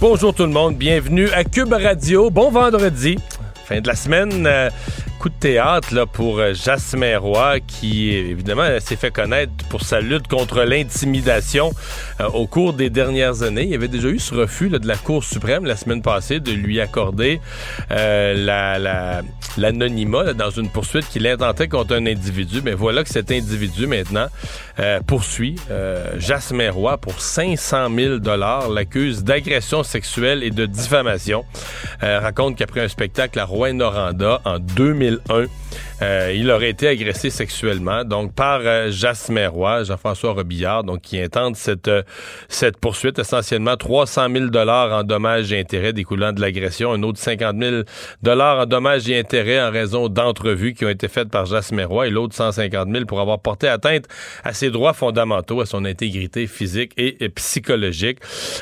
Bonjour tout le monde, bienvenue à Cube Radio. Bon vendredi, fin de la semaine. euh, coup de théâtre là, pour euh, Jasmin Roy, qui évidemment s'est fait connaître pour sa lutte contre l'intimidation euh, au cours des dernières années. Il y avait déjà eu ce refus là, de la Cour suprême la semaine passée de lui accorder euh, la- la- l'anonymat là, dans une poursuite qu'il intentait contre un individu. Mais voilà que cet individu maintenant euh, poursuit Jasmin Roy pour 500 000 l'accuse d'agression sexuelle et de diffamation. Raconte qu'après un spectacle à Rouen-Noranda en 2001, euh, il aurait été agressé sexuellement, donc par euh, Jean-François Robillard, donc qui intente cette, euh, poursuite, essentiellement 300 000 en dommages et intérêts découlant de l'agression, un autre 50 000 en dommages et intérêts en raison d'entrevues qui ont été faites par Jasmin Roy et l'autre 150 000 pour avoir porté atteinte à ses droits fondamentaux, à son intégrité physique et, psychologique.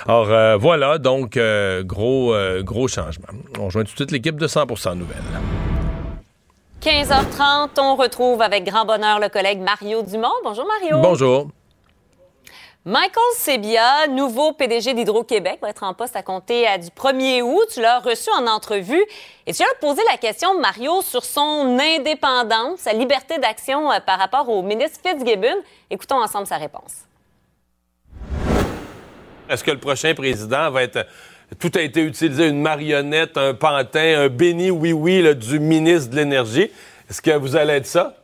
Alors euh, voilà, donc gros, gros changement. On rejoint tout de suite l'équipe de 100% Nouvelles. 15h30, on retrouve avec grand bonheur le collègue Mario Dumont. Bonjour Mario. Bonjour. Michael Sebia, nouveau PDG d'Hydro-Québec, va être en poste à compter à du 1er août. Tu l'as reçu en entrevue et tu lui as posé la question, Mario, sur son indépendance, sa liberté d'action euh, par rapport au ministre Fitzgibbon. Écoutons ensemble sa réponse. Est-ce que le prochain président va être. Tout a été utilisé, une marionnette, un pantin, un béni oui-oui du ministre de l'Énergie. Est-ce que vous allez être ça?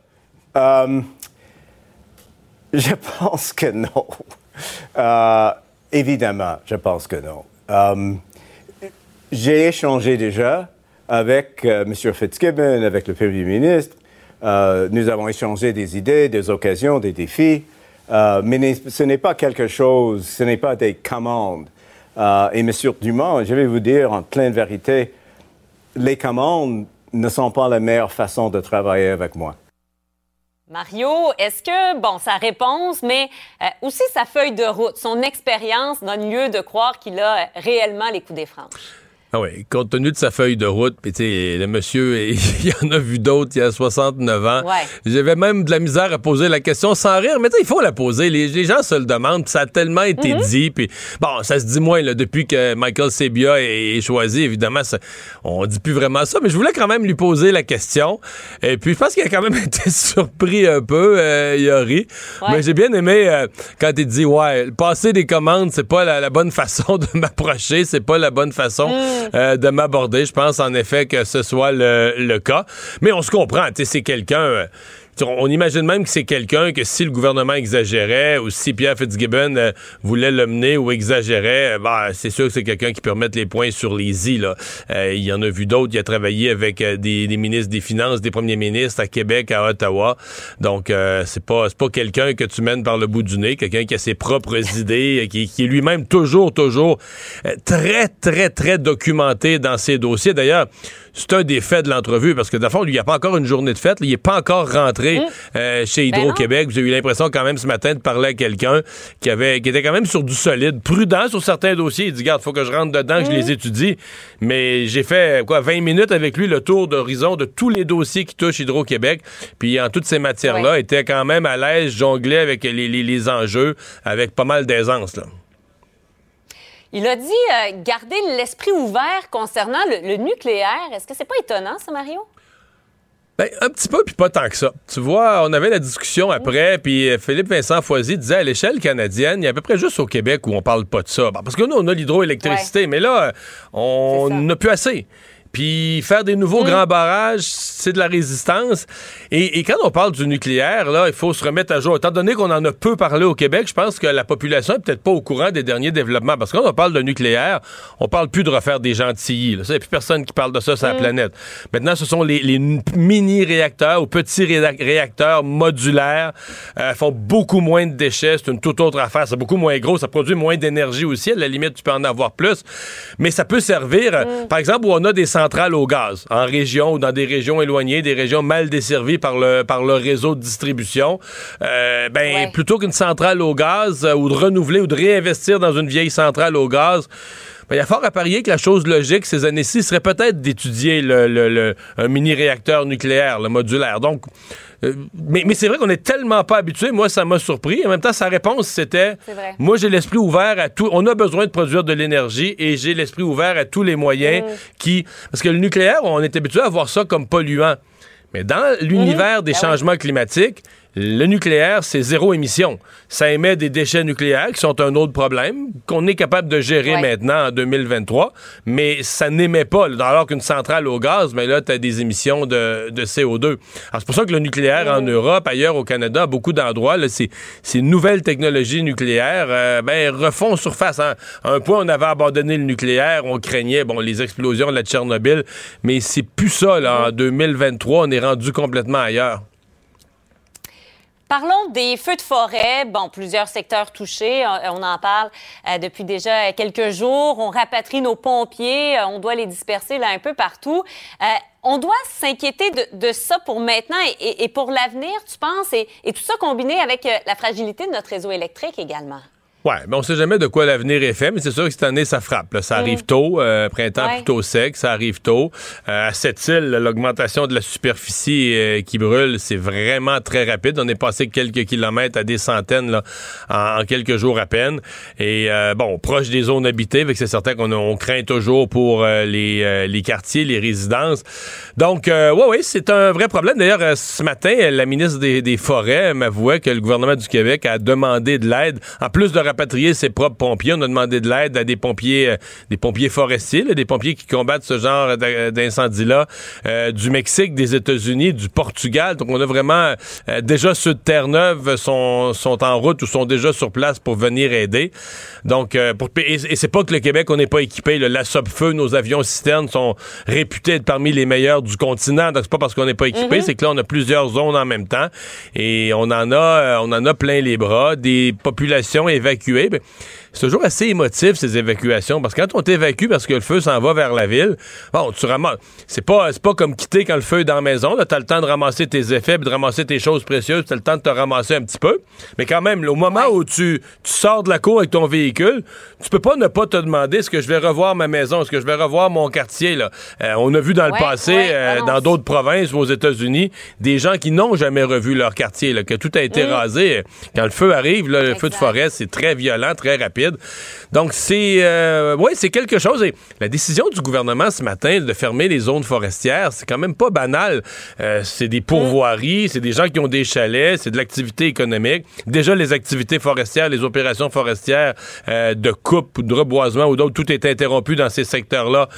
Euh, je pense que non. Euh, évidemment, je pense que non. Euh, J'ai échangé déjà avec M. Fitzgibbon, avec le Premier ministre. Nous avons échangé des idées, des occasions, des défis. Mais ce n'est pas quelque chose, ce n'est pas des commandes. Euh, et M. Dumont, je vais vous dire en pleine vérité, les commandes ne sont pas la meilleure façon de travailler avec moi. Mario, est-ce que, bon, sa réponse, mais euh, aussi sa feuille de route, son expérience donne lieu de croire qu'il a réellement les coups des franges? Ah oui, compte tenu de sa feuille de route, puis tu sais, le monsieur, il y en a vu d'autres, il y a 69 ans. Ouais. J'avais même de la misère à poser la question sans rire, mais tu sais, il faut la poser. Les, les gens se le demandent, puis ça a tellement été dit, puis bon, ça se dit moins là, depuis que Michael Sebia est, est choisi, évidemment, ça- on dit plus vraiment ça, mais je voulais quand même lui poser la question. Et puis, je pense qu'il a quand même été surpris un peu, euh, il a ri. Ouais. Mais j'ai bien aimé euh, quand il dit, ouais, passer des commandes, c'est pas la, la bonne façon de m'approcher, c'est pas la bonne façon euh, de m'aborder. Je pense en effet que ce soit le, le cas. Mais on se comprend, tu sais, c'est quelqu'un. On imagine même que c'est quelqu'un que si le gouvernement exagérait ou si Pierre Fitzgibbon euh, voulait le mener ou exagérait, euh, bah, c'est sûr que c'est quelqu'un qui peut remettre les points sur les i. Là. Euh, il y en a vu d'autres. Il a travaillé avec des, des ministres des Finances, des premiers ministres à Québec, à Ottawa. Donc, c'est pas, pas quelqu'un que tu mènes par le bout du nez, quelqu'un qui a ses propres idées, qui, qui est lui-même toujours, toujours très, très, très documenté dans ses dossiers. D'ailleurs, c'est un des faits de l'entrevue parce que, fond, lui, il n'y a pas encore une journée de fête. là. il n'est pas encore rentré euh, chez Ben Hydro-Québec. J'ai eu l'impression quand même ce matin de parler à quelqu'un qui avait qui était quand même sur du solide, prudent sur certains dossiers. Il dit, garde, faut que je rentre dedans, que je les étudie. Mais j'ai fait, quoi, 20 minutes avec lui, le tour d'horizon de tous les dossiers qui touchent Hydro-Québec. Puis en toutes ces matières-là, Ouais. était quand même à l'aise, jonglait avec les, les- les enjeux, avec pas mal d'aisance, là. Il a dit euh, garder l'esprit ouvert concernant le, le nucléaire. Est-ce que c'est pas étonnant, ça, Mario? Ben, un petit peu, puis pas tant que ça. Tu vois, on avait la discussion après, puis euh, Philippe Vincent Foisy disait à l'échelle canadienne, il y a à peu près juste au Québec où on parle pas de ça. Parce que nous, on a l'hydroélectricité, mais là, euh, on n'a plus assez. Puis faire des nouveaux mm. grands barrages, c'est de la résistance. Et, quand on parle du nucléaire, là, il faut se remettre à jour. Étant donné qu'on en a peu parlé au Québec, je pense que la population est peut-être pas au courant des derniers développements. Parce que quand on parle de nucléaire, on parle plus de refaire des gentilles. Il n'y a plus personne qui parle de ça sur la mm. planète. Maintenant, ce sont les, mini-réacteurs ou petits réacteurs modulaires. Euh, font beaucoup moins de déchets. C'est une toute autre affaire. C'est beaucoup moins gros. Ça produit moins d'énergie aussi. À la limite, tu peux en avoir plus. Mais ça peut servir, mm. par exemple, où on a des centrales au gaz en région ou dans des régions éloignées, des régions mal desservies par le, par le réseau de distribution. Euh, ben, plutôt qu'une centrale au gaz euh, ou de renouveler ou de réinvestir dans une vieille centrale au gaz, ben, il y a fort à parier que la chose logique ces années-ci serait peut-être d'étudier le, un mini-réacteur nucléaire, le modulaire. Donc, euh, mais, mais c'est vrai qu'on est tellement pas habitué. Moi, ça m'a surpris. En même temps, sa réponse, c'était Moi, j'ai l'esprit ouvert à tout. On a besoin de produire de l'énergie et j'ai l'esprit ouvert à tous les moyens mm. qui. Parce que le nucléaire, on est habitué à voir ça comme polluant. Mais dans l'univers mm-hmm. des ben changements climatiques, le nucléaire, c'est zéro émission. Ça émet des déchets nucléaires qui sont un autre problème qu'on est capable de gérer maintenant en 2023, mais ça n'émet pas. Alors qu'une centrale au gaz, mais là, tu as des émissions de, CO2. Alors, c'est pour ça que le nucléaire en Europe, ailleurs au Canada, à beaucoup d'endroits, ces, ces nouvelles technologies nucléaires, euh, ben, refont surface. À un point, on avait abandonné le nucléaire, on craignait, bon, les explosions de la Tchernobyl, mais c'est plus ça, là. En 2023, on est rendu complètement ailleurs. Parlons des feux de forêt. Bon, plusieurs secteurs touchés. Euh, on en parle euh, depuis déjà quelques jours. On rapatrie nos pompiers. Euh, on doit les disperser là un peu partout. on doit s'inquiéter de, ça pour maintenant et, pour l'avenir, tu penses, et, et, tout ça combiné avec la fragilité de notre réseau électrique également. Ouais, mais on sait jamais de quoi l'avenir est fait, mais c'est sûr que cette année, ça frappe. Ça arrive mm. tôt, euh, printemps plutôt sec, ça arrive tôt. Euh, à cette île, l'augmentation de la superficie euh, qui brûle, c'est vraiment très rapide. On est passé quelques kilomètres à des centaines là, en, quelques jours à peine. Et bon, proche des zones habitées, c'est certain qu'on on craint toujours pour les, les quartiers, les résidences. Donc, ouais, ouais, c'est un vrai problème. D'ailleurs, ce matin, la ministre des, des Forêts m'avouait que le gouvernement du Québec a demandé de l'aide, en plus de rapatrier ses propres pompiers. On a demandé de l'aide à des pompiers, euh, des pompiers forestiers, des pompiers qui combattent ce genre d'incendie-là euh, du Mexique, des États-Unis, du Portugal. Donc, on a vraiment euh, déjà ceux de Terre-Neuve sont, sont en route ou sont déjà sur place pour venir aider. Donc, pour, et, c'est pas que le Québec, on n'est pas équipé. La SOP-Feu, nos avions citernes sont réputés être parmi les meilleurs du continent. Donc, c'est pas parce qu'on n'est pas équipé, mm-hmm. c'est que là, on a plusieurs zones en même temps et on en a, on en a plein les bras. Des populations évacuées ben, c'est toujours assez émotif, ces évacuations, parce que quand on t'évacue parce que le feu s'en va vers la ville, bon, tu ramasses. C'est pas, pas comme quitter quand le feu est dans la maison. Tu as le temps de ramasser tes effets, de ramasser tes choses précieuses, tu as le temps de te ramasser un petit peu. Mais quand même, au moment où tu, sors de la cour avec ton véhicule, tu peux pas ne pas te demander est-ce que je vais revoir ma maison, est-ce que je vais revoir mon quartier. Là. Euh, on a vu dans le passé, euh, dans d'autres provinces ou aux États-Unis, des gens qui n'ont jamais revu leur quartier, là, que tout a été mm. rasé. Quand le feu arrive, le feu de forêt, c'est très violent, très rapide. Donc, c'est euh, ouais, c'est quelque chose. Et la décision du gouvernement ce matin de fermer les zones forestières, c'est quand même pas banal. Euh, c'est des pourvoiries, c'est des gens qui ont des chalets, c'est de l'activité économique. Déjà, les activités forestières, les opérations forestières euh, de coupe ou de reboisement ou d'autres, tout est interrompu dans ces secteurs-là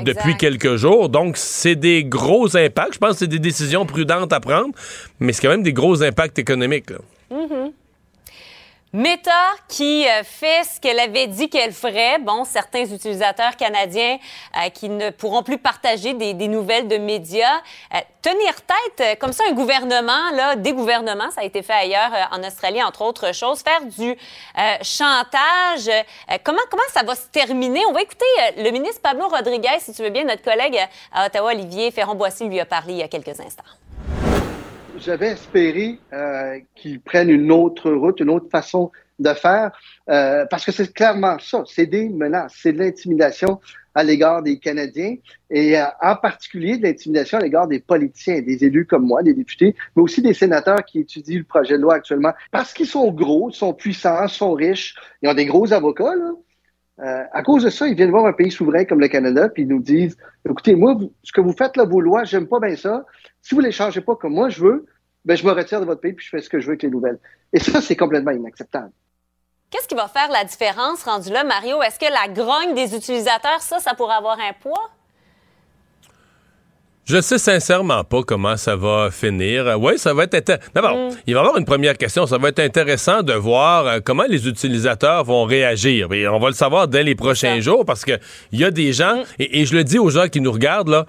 depuis quelques jours. Donc, c'est des gros impacts. Je pense que c'est des décisions prudentes à prendre, mais c'est quand même des gros impacts économiques. Meta qui euh, fait ce qu'elle avait dit qu'elle ferait. Bon, certains utilisateurs canadiens euh, qui ne pourront plus partager des, nouvelles de médias. Euh, tenir tête, comme ça, un gouvernement, là, des gouvernements, ça a été fait ailleurs en Australie, entre autres choses, faire du chantage. comment, comment ça va se terminer? On va écouter le ministre Pablo Rodriguez, si tu veux bien, notre collègue à Ottawa, Olivier Ferron-Boissy, lui a parlé il y a quelques instants j'avais espéré euh, qu'ils prennent une autre route, une autre façon de faire, euh, parce que c'est clairement ça, c'est des menaces, c'est de l'intimidation à l'égard des Canadiens et euh, en particulier de l'intimidation à l'égard des politiciens, des élus comme moi, des députés, mais aussi des sénateurs qui étudient le projet de loi actuellement, parce qu'ils sont gros, sont puissants, sont riches, ils ont des gros avocats, là. À cause de ça, ils viennent voir un pays souverain comme le Canada, puis ils nous disent écoutez, moi, ce que vous faites là, vos lois, j'aime pas bien ça. Si vous les changez pas comme moi je veux, ben je me retire de votre pays puis je fais ce que je veux avec les nouvelles. Et ça, c'est complètement inacceptable. Qu'est-ce qui va faire la différence rendu là, Mario? Est-ce que la grogne des utilisateurs, ça, ça pourrait avoir un poids? Je sais sincèrement pas comment ça va finir. Euh, oui, ça va être D'abord, mm. il va y avoir une première question. Ça va être intéressant de voir euh, comment les utilisateurs vont réagir. Et on va le savoir dès les prochains jours parce que il y a des gens, mm. et, et, je le dis aux gens qui nous regardent, là,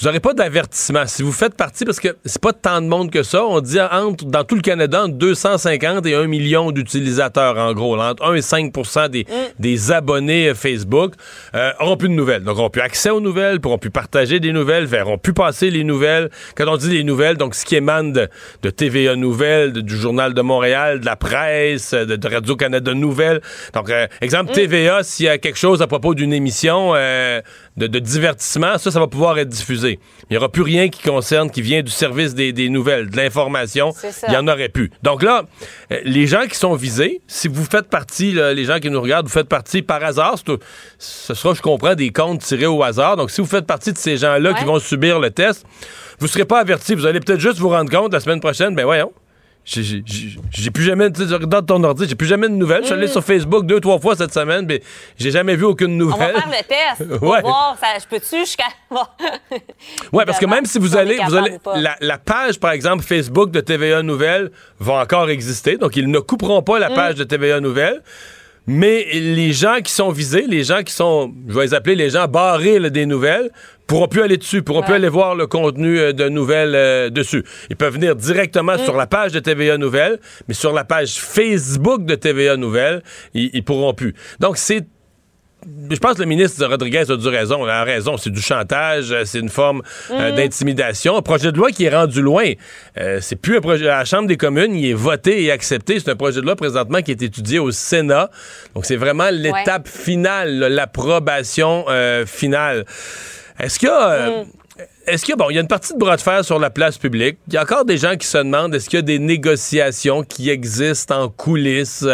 vous n'aurez pas d'avertissement. Si vous faites partie, parce que c'est pas tant de monde que ça, on dit entre, dans tout le Canada, entre 250 et 1 million d'utilisateurs, en gros. entre 1 et 5 des, mm. des abonnés Facebook euh, auront plus de nouvelles. Donc, auront plus accès aux nouvelles, pourront plus partager des nouvelles, verront plus passer les nouvelles. Quand on dit les nouvelles, donc ce qui émane de, TVA Nouvelles, du Journal de Montréal, de la presse, de, Radio-Canada Nouvelles. Donc, euh, exemple, mm. TVA, s'il y a quelque chose à propos d'une émission euh, de, de divertissement, ça, ça va pouvoir être diffusé. Il n'y aura plus rien qui concerne, qui vient du service des, nouvelles, de l'information. Il n'y en aurait plus. Donc là, euh, les gens qui sont visés, si vous faites partie, les gens qui nous regardent, vous faites partie par hasard, ce sera, je comprends, des comptes tirés au hasard. Donc si vous faites partie de ces gens-là qui vont subir le test, vous ne serez pas avertis. Vous allez peut-être juste vous rendre compte la semaine prochaine, ben voyons, j'ai plus jamais, ton ordi, j'ai plus jamais de nouvelles. Je suis allé mm. sur Facebook deux, trois fois cette semaine, mais j'ai jamais vu aucune nouvelle. On va faire le test. ouais. voir, ça, je peux-tu jusqu'à. ouais, parce que même si vous allez, vous allez la, page, par exemple, Facebook de TVA Nouvelles va encore exister. Donc, ils ne couperont pas la mm. page de TVA Nouvelles. Mais les gens qui sont visés, les gens qui sont, je vais les appeler les gens barrés des nouvelles, pourront plus aller dessus, pourront plus aller voir le contenu euh, de nouvelles euh, dessus. Ils peuvent venir directement sur la page de TVA Nouvelles, mais sur la page Facebook de TVA Nouvelles, ils, ils pourront plus. Donc c'est je pense que le ministre Rodriguez a dû raison. Il a raison. C'est du chantage, euh, c'est une forme euh, mhm. d'intimidation. Un projet de loi qui est rendu loin. Euh, c'est plus un projet. À la Chambre des communes, il est voté et accepté. C'est un projet de loi présentement qui est étudié au Sénat. Donc, c'est vraiment l'étape finale, l'approbation finale. Est-ce qu'il y a. Mhm. Est-ce qu'il y a, bon, il y a une partie de bras de fer sur la place publique. Il y a encore des gens qui se demandent est-ce qu'il y a des négociations qui existent en coulisses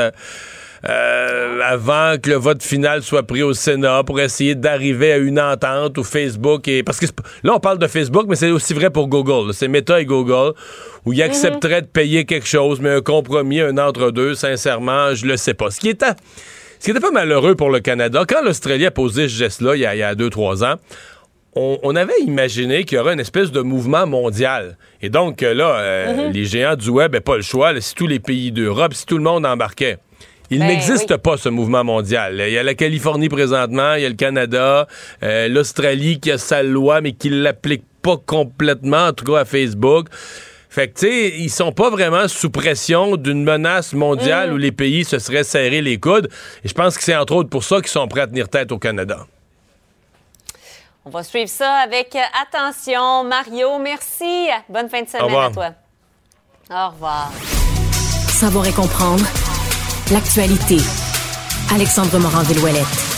euh, avant que le vote final soit pris au Sénat pour essayer d'arriver à une entente où Facebook et parce que là on parle de Facebook mais c'est aussi vrai pour Google c'est Meta et Google où ils mhm. accepteraient de payer quelque chose mais un compromis un entre deux sincèrement je le sais pas ce qui était ce qui était pas malheureux pour le Canada quand l'Australie a posé ce geste là il y a, il y a deux trois ans on, avait imaginé qu'il y aurait une espèce de mouvement mondial. Et donc, là, euh, mhm. les géants du web n'avaient pas le choix. si tous les pays d'Europe, si tout le monde embarquait. Il ben n'existe pas ce mouvement mondial. Il y a la Californie présentement, il y a le Canada, euh, l'Australie qui a sa loi mais qui l'applique pas complètement, en tout cas à Facebook. Fait que, tu sais, ils sont pas vraiment sous pression d'une menace mondiale mm. où les pays se seraient serrés les coudes. Et je pense que c'est entre autres pour ça qu'ils sont prêts à tenir tête au Canada. On va suivre ça avec attention. Mario, merci. Bonne fin de semaine à toi. Au revoir. Savoir et comprendre l'actualité. Alexandre Morand-Villouellette.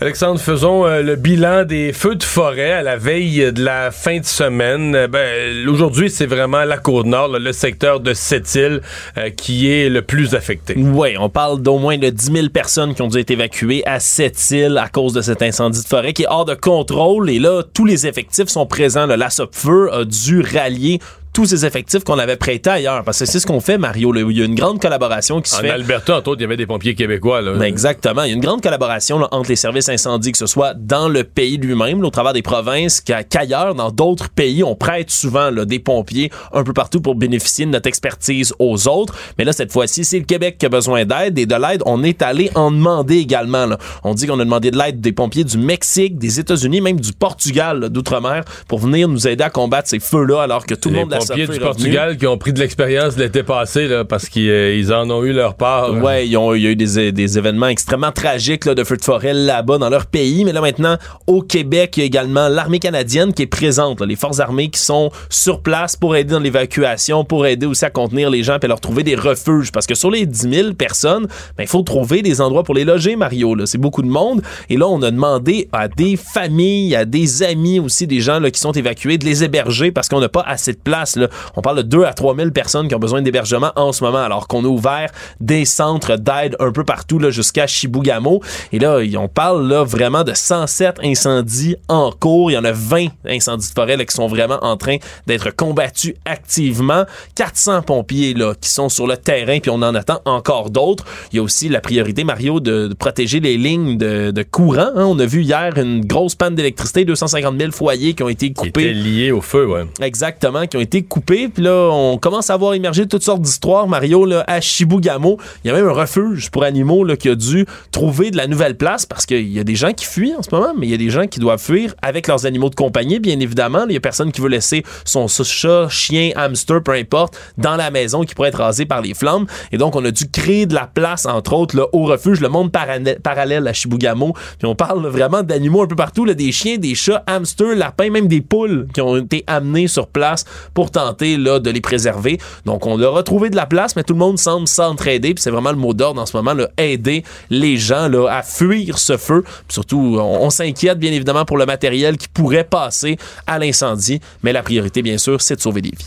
Alexandre, faisons euh, le bilan des feux de forêt à la veille de la fin de semaine. Euh, ben, aujourd'hui, c'est vraiment la Côte-Nord, le secteur de Sept-Îles, euh, qui est le plus affecté. Oui, on parle d'au moins de 10 000 personnes qui ont dû être évacuées à Sept-Îles à cause de cet incendie de forêt qui est hors de contrôle. Et là, tous les effectifs sont présents. La SOPFEU a dû rallier tous ces effectifs qu'on avait prêtés ailleurs. Parce que c'est ce qu'on fait, Mario. Il y a une grande collaboration qui se fait. En Alberta, entre autres, il y avait des pompiers québécois. Là. Ben, exactement. Il y a une grande collaboration entre les services incendies, que ce soit dans le pays lui-même, au travers des provinces, qu'ailleurs, dans d'autres pays, on prête souvent là, des pompiers un peu partout pour bénéficier de notre expertise aux autres. Mais là, cette fois-ci, c'est le Québec qui a besoin d'aide. Et de l'aide, on est allé en demander également. Là. On dit qu'on a demandé de l'aide des pompiers du Mexique, des États-Unis, même du Portugal, d'outre-mer, pour venir nous aider à combattre ces feux-là, alors que tout le monde pompiers du Portugal qui ont pris de l'expérience l'été passé là, parce qu'ils euh, en ont eu leur part. Ouais, il y a eu des, des, événements extrêmement tragiques là, de feux de forêt là-bas dans leur pays. Mais là maintenant, au Québec, il y a également l'armée canadienne qui est présente, les forces armées qui sont sur place pour aider dans l'évacuation, pour aider aussi à contenir les gens et leur trouver des refuges. Parce que sur les 10 000 personnes, ben, il faut trouver des endroits pour les loger, Mario. C'est beaucoup de monde. Et là, on a demandé à des familles, à des amis aussi, des gens là, qui sont évacués, de les héberger parce qu'on n'a pas assez de place Là. On parle de 2 à 3 000 personnes qui ont besoin d'hébergement en ce moment, alors qu'on a ouvert des centres d'aide un peu partout là, jusqu'à Chibougamau. Et là, on parle là, vraiment de 107 incendies en cours. Il y en a 20 incendies de forêt là, qui sont vraiment en train d'être combattus activement. 400 pompiers là, qui sont sur le terrain, puis on en attend encore d'autres. Il y a aussi la priorité, Mario, de, protéger les lignes de, de courant. Hein. On a vu hier une grosse panne d'électricité, 250 000 foyers qui ont été coupés. Qui étaient liés au feu, ouais. Exactement, qui ont été coupés. Puis là, on commence à voir émerger toutes sortes d'histoires, Mario, là, à Chibougamau. Il y a même un refuge pour animaux là, qui a dû trouver de la nouvelle place parce qu'il y a des gens qui fuient en ce moment, mais il y a des gens qui doivent fuir avec leurs animaux de compagnie, bien évidemment. Il y a personne qui veut laisser son chat, chien, hamster, peu importe, dans la maison qui pourrait être rasé par les flammes. Et donc, on a dû créer de la place, entre autres, là, au refuge, le monde parallèle à Chibougamau. Puis on parle vraiment d'animaux un peu partout, là, des chiens, des chats, hamsters, lapins, même des poules qui ont été amenés sur place pour tenter là, de les préserver. Donc, on a retrouvé de la place, mais tout le monde semble s'entraider. Puis c'est vraiment le mot d'ordre en ce moment, aider les gens là, à fuir ce feu. surtout, on, s'inquiète bien évidemment pour le matériel qui pourrait passer à l'incendie, mais la priorité, bien sûr, c'est de sauver des vies.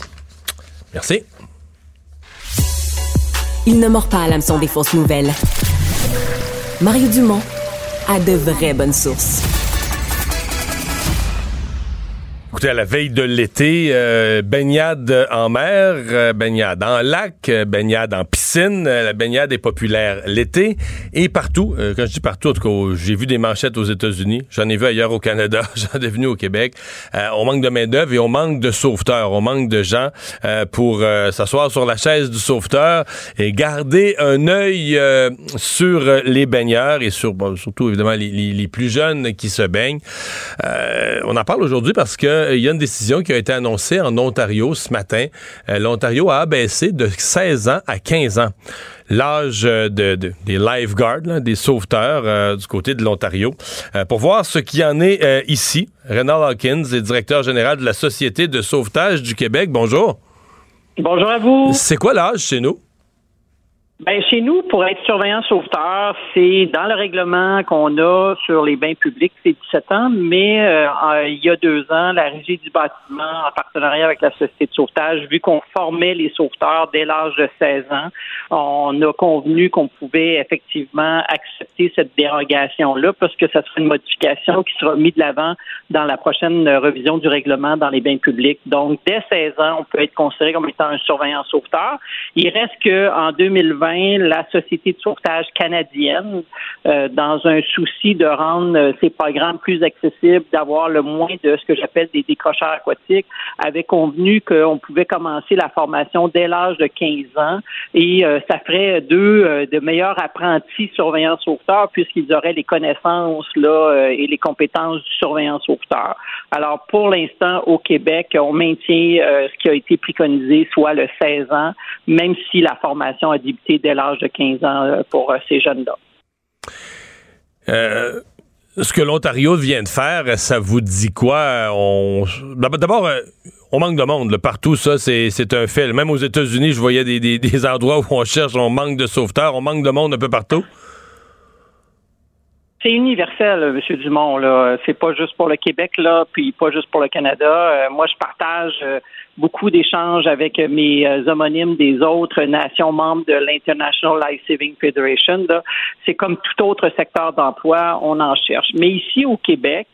Merci. Il ne mord pas à l'hameçon des fausses nouvelles. Mario Dumont a de vraies bonnes sources. Écoutez, à la veille de l'été, euh, baignade en mer, euh, baignade en lac, euh, baignade en piscine. la baignade est populaire l'été et partout. quand je dis partout, en tout cas, j'ai vu des manchettes aux États-Unis. J'en ai vu ailleurs au Canada. J'en ai venu au Québec. on manque de main d'œuvre et on manque de sauveteurs. On manque de gens pour s'asseoir sur la chaise du sauveteur et garder un œil sur les baigneurs et sur surtout évidemment les, les, plus jeunes qui se baignent. on en parle aujourd'hui parce que il y a une décision qui a été annoncée en Ontario ce matin. Euh, L'Ontario a abaissé de 16 ans à 15 ans l'âge de, des lifeguards, des sauveteurs euh, du côté de l'Ontario. Euh, pour voir ce qu'il y en est ici, Renald Hawkins est directeur général de la Société de sauvetage du Québec. Bonjour. Bonjour à vous. C'est quoi l'âge chez nous? Ben, chez nous, pour être surveillant sauveteur, c'est dans le règlement qu'on a sur les bains publics, c'est 17 ans, mais euh, il y a deux ans, la Régie du bâtiment, en partenariat avec la Société de sauvetage, vu qu'on formait les sauveteurs dès l'âge de 16 ans, on a convenu qu'on pouvait effectivement accepter cette dérogation-là parce que ça sera une modification qui sera mise de l'avant dans la prochaine revision du règlement dans les bains publics. Donc, dès 16 ans, on peut être considéré comme étant un surveillant sauveteur. Il reste qu'en 2020, la Société de sauvetage canadienne, euh, dans un souci de rendre euh, ces programmes plus accessibles, d'avoir le moins de ce que j'appelle des décrocheurs aquatiques, avait convenu qu'on pouvait commencer la formation dès l'âge de 15 ans et euh, ça ferait deux de meilleurs apprentis surveillants sauveteurs puisqu'ils auraient les connaissances là et les compétences du surveillant sauveteur. Alors pour l'instant au Québec, on maintient ce qui a été préconisé, soit le 16 ans, même si la formation a débuté dès l'âge de 15 ans euh, pour euh, ces jeunes-là. Euh, ce que l'Ontario vient de faire, ça vous dit quoi? D'abord, on manque de monde. Partout, ça, c'est un fait. Même aux États-Unis, je voyais des, endroits où on cherche, on manque de sauveteurs, on manque de monde un peu partout. C'est universel, M. Dumont. Là. C'est pas juste pour le Québec, là, puis pas juste pour le Canada. moi, je partage beaucoup d'échanges avec mes euh, homonymes des autres nations membres de l'International Life Saving Federation. C'est comme tout autre secteur d'emploi, on en cherche. Mais ici au Québec,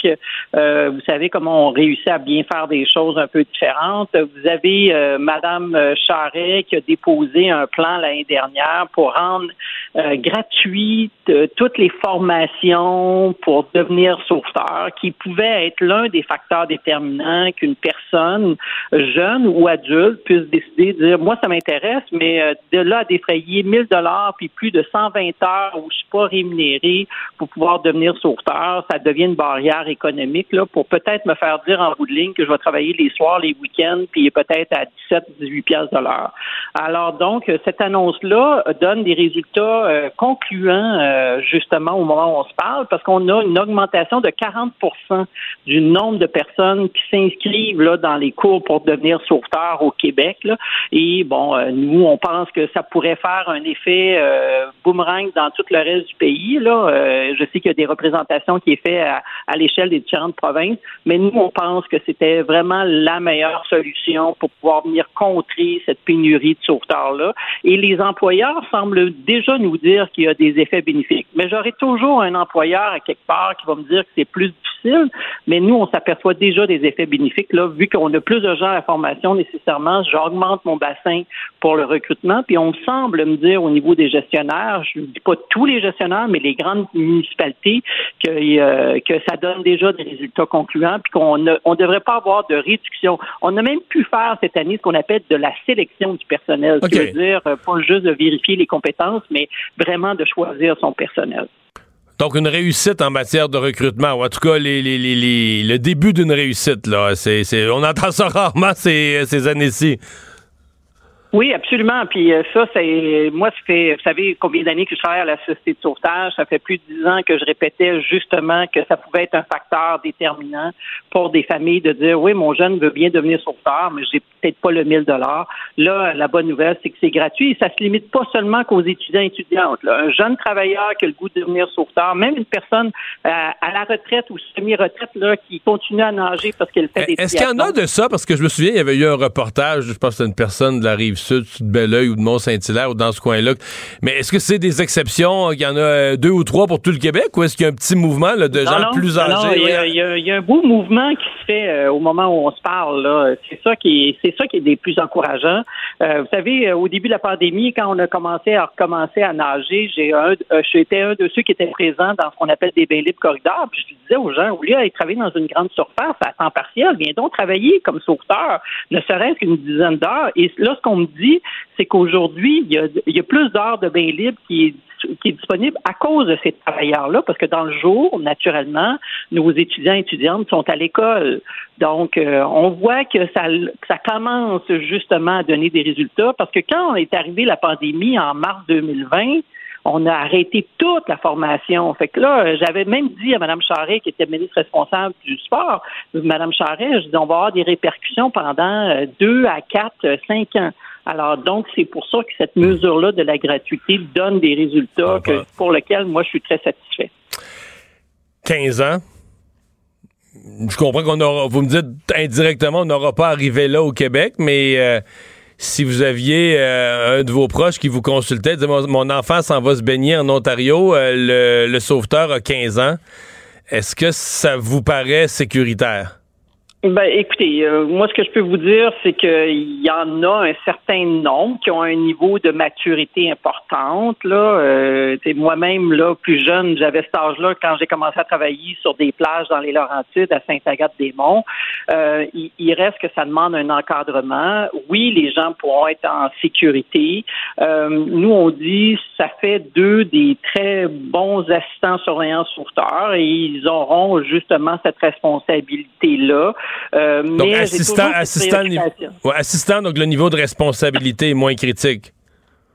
euh, vous savez comment on réussit à bien faire des choses un peu différentes. Vous avez euh, Madame Charret qui a déposé un plan l'année dernière pour rendre euh, gratuite toutes les formations pour devenir sauveteur, qui pouvait être l'un des facteurs déterminants qu'une personne jeune ou adulte puisse décider de dire moi ça m'intéresse, mais euh, de là à défrayer 1000 dollars puis plus de 120 heures où je suis pas rémunéré pour pouvoir devenir sauveteur, ça devient une barrière économique là pour peut-être me faire dire en bout de ligne que je vais travailler les soirs, les week-ends puis peut-être à 17, 18 pièces de l'heure. Alors donc cette annonce là donne des résultats euh, concluants euh, justement au moment où on se parle parce qu'on a une augmentation de 40% du nombre de personnes qui s'inscrivent là dans les cours pour devenir devenir au Québec. Là. Et bon, euh, nous, on pense que ça pourrait faire un effet euh, boomerang dans tout le reste du pays. Là. Euh, je sais qu'il y a des représentations qui est fait à, à l'échelle des différentes provinces, mais nous, on pense que c'était vraiment la meilleure solution pour pouvoir venir contrer cette pénurie de sauveteurs-là. Et les employeurs semblent déjà nous dire qu'il y a des effets bénéfiques. Mais j'aurai toujours un employeur à quelque part qui va me dire que c'est plus difficile, mais nous, on s'aperçoit déjà des effets bénéfiques. Là, vu qu'on a plus de gens à la formation, nécessairement, j'augmente mon bassin pour le recrutement. Puis on semble me dire au niveau des gestionnaires, je ne dis pas tous les gestionnaires, mais les grandes municipalités, que, euh, que ça donne déjà des résultats concluants, puis qu'on ne on devrait pas avoir de réduction. On a même pu faire cette année ce qu'on appelle de la sélection du personnel, ce qui veut dire euh, pas juste de vérifier les compétences, mais vraiment de choisir son personnel. Donc, une réussite en matière de recrutement, ou en tout cas, les, les, le début d'une réussite. Là. C'est, c'est, on entend ça rarement ces, ces années-ci. Oui, absolument. Puis euh, ça, c'est moi, ça fait, vous savez, combien d'années que je travaille à la Société de sauvetage? Ça fait plus de dix ans que je répétais justement que ça pouvait être un facteur déterminant pour des familles de dire, oui, mon jeune veut bien devenir sauveteur, mais j'ai peut-être pas le 1000 dollars. Là, la bonne nouvelle, c'est que c'est gratuit. Et ça se limite pas seulement qu'aux étudiants et étudiantes. Là. Un jeune travailleur qui a le goût de devenir sauveteur, même une personne euh, à la retraite ou semi-retraite là, qui continue à nager parce qu'elle fait des Est-ce qu'il y en a de ça? Parce que je me souviens, il y avait eu un reportage, je pense que c'était une personne de la rive sud, de Belleuil ou de Mont-Saint-Hilaire ou dans ce coin-là. Mais est-ce que c'est des exceptions? Il y en a euh, deux ou trois pour tout le Québec ou est-ce qu'il y a un petit mouvement là, de gens plus âgés? Non, il, y a, il, y a, un beau mouvement qui se fait euh, au moment où on se parle. Là. C'est ça qui est, c'est ça qui est des plus encourageants. Euh, vous savez, au début de la pandémie, quand on a commencé à recommencer à nager, j'ai un, j'étais un de ceux qui étaient présents dans ce qu'on appelle des bains libres corridors. Puis je disais aux gens, au lieu d'aller travailler dans une grande surface à temps partiel, viens donc travailler comme sauveteur, ne serait-ce qu'une dizaine d'heures. Et là, ce qu'on me dit, c'est qu'aujourd'hui, il, y a, plus d'heures de bain libre qui est qui est disponible à cause de ces travailleurs-là, parce que dans le jour, naturellement, nos étudiants et étudiantes sont à l'école. Donc, euh, on voit que ça, ça commence justement à donner des résultats, parce que quand est arrivé la pandémie en mars 2020, on a arrêté toute la formation. Fait que là, j'avais même dit à Mme Charret, qui était ministre responsable du sport, Mme Charret, je dis, on va avoir des répercussions pendant euh, deux à quatre, cinq ans. Alors, donc, c'est pour ça que cette mesure-là de la gratuité donne des résultats ah, que, pour lesquels moi, je suis très satisfait. 15 ans? Je comprends qu'on aura, vous me dites indirectement, on n'aura pas arrivé là au Québec, mais euh, si vous aviez euh, un de vos proches qui vous consultait, disait, mon, enfant s'en va se baigner en Ontario, euh, le, le sauveteur a 15 ans, est-ce que ça vous paraît sécuritaire? Ben, écoutez, euh, moi, ce que je peux vous dire, c'est qu'il y en a un certain nombre qui ont un niveau de maturité importante. Là, euh, moi-même, là, plus jeune, j'avais cet âge-là quand j'ai commencé à travailler sur des plages dans les Laurentides, à Sainte-Agathe-des-Monts. Euh, il, reste que ça demande un encadrement. Oui, les gens pourront être en sécurité. Euh, nous, on dit, ça fait deux des très bons assistants surveillants sauveteurs et ils auront justement cette responsabilité-là. Euh, donc, assistant, assistant, assistant, donc le niveau de responsabilité est moins critique.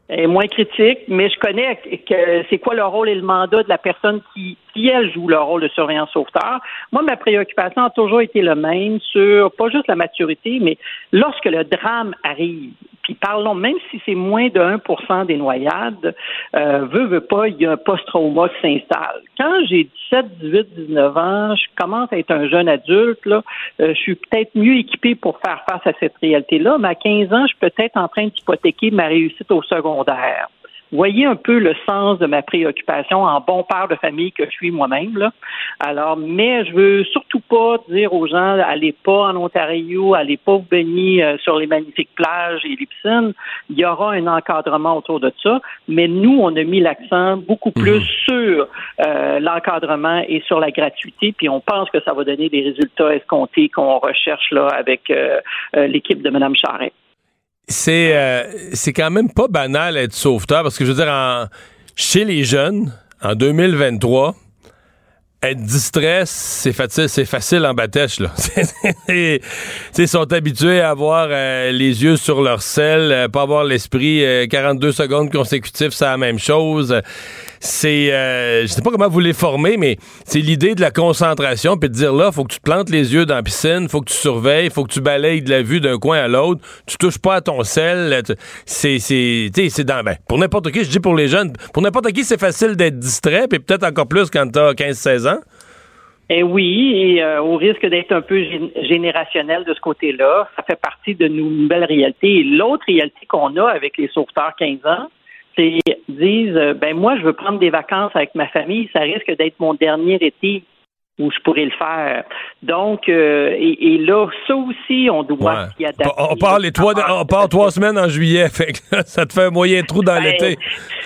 Est moins critique, mais je connais que c'est quoi le rôle et le mandat de la personne qui, qui, elle, joue le rôle de surveillant sauveteur. Moi, ma préoccupation a toujours été le même sur pas juste la maturité, mais lorsque le drame arrive, puis parlons, même si c'est moins de 1 des noyades, euh, veut, veut pas, il y a un post-trauma qui s'installe. Quand j'ai 17, 18, 19 ans, je commence à être un jeune adulte, là, euh, je suis peut-être mieux équipé pour faire face à cette réalité-là, mais à 15 ans, je suis peut-être en train d'hypothéquer ma réussite au secondaire voyez un peu le sens de ma préoccupation en bon père de famille que je suis moi-même. Là. Alors, mais je veux surtout pas dire aux gens allez pas en Ontario, allez pas vous baigner euh, sur les magnifiques plages et les piscines. Il y aura un encadrement autour de ça, mais nous, on a mis l'accent beaucoup mhm. plus sur euh, l'encadrement et sur la gratuité, puis on pense que ça va donner des résultats escomptés qu'on recherche là avec euh, l'équipe de Mme Charret c'est euh, c'est quand même pas banal être sauveteur parce que je veux dire en, chez les jeunes en 2023 être distrait, c'est facile, c'est facile en bâtèche, là. Ils sont habitués à avoir euh, les yeux sur leur selle, euh, pas avoir l'esprit 42 secondes consécutives, c'est la même chose. C'est, euh, je sais pas comment vous les formez, mais c'est l'idée de la concentration, puis de dire là, faut que tu te plantes les yeux dans la piscine, faut que tu surveilles, faut que tu balayes de la vue d'un coin à l'autre, tu touches pas à ton sel. C'est, c'est, c'est dans, ben, pour n'importe qui, je dis pour les jeunes, pour n'importe qui, c'est facile d'être distrait, puis peut-être encore plus quand t'as 15-16 ans. Eh oui, et euh, au risque d'être un peu générationnel de ce côté-là, ça fait partie de nos nouvelles réalités. l'autre réalité qu'on a avec les sauveteurs 15 ans, disent euh, ben moi je veux prendre des vacances avec ma famille, ça risque d'être mon dernier été où je pourrais le faire. Donc, euh, et, là, ça aussi, on doit s'y adapter. On part, les trois, on part trois semaines en juillet, fait ça te fait un moyen trou dans ben, l'été.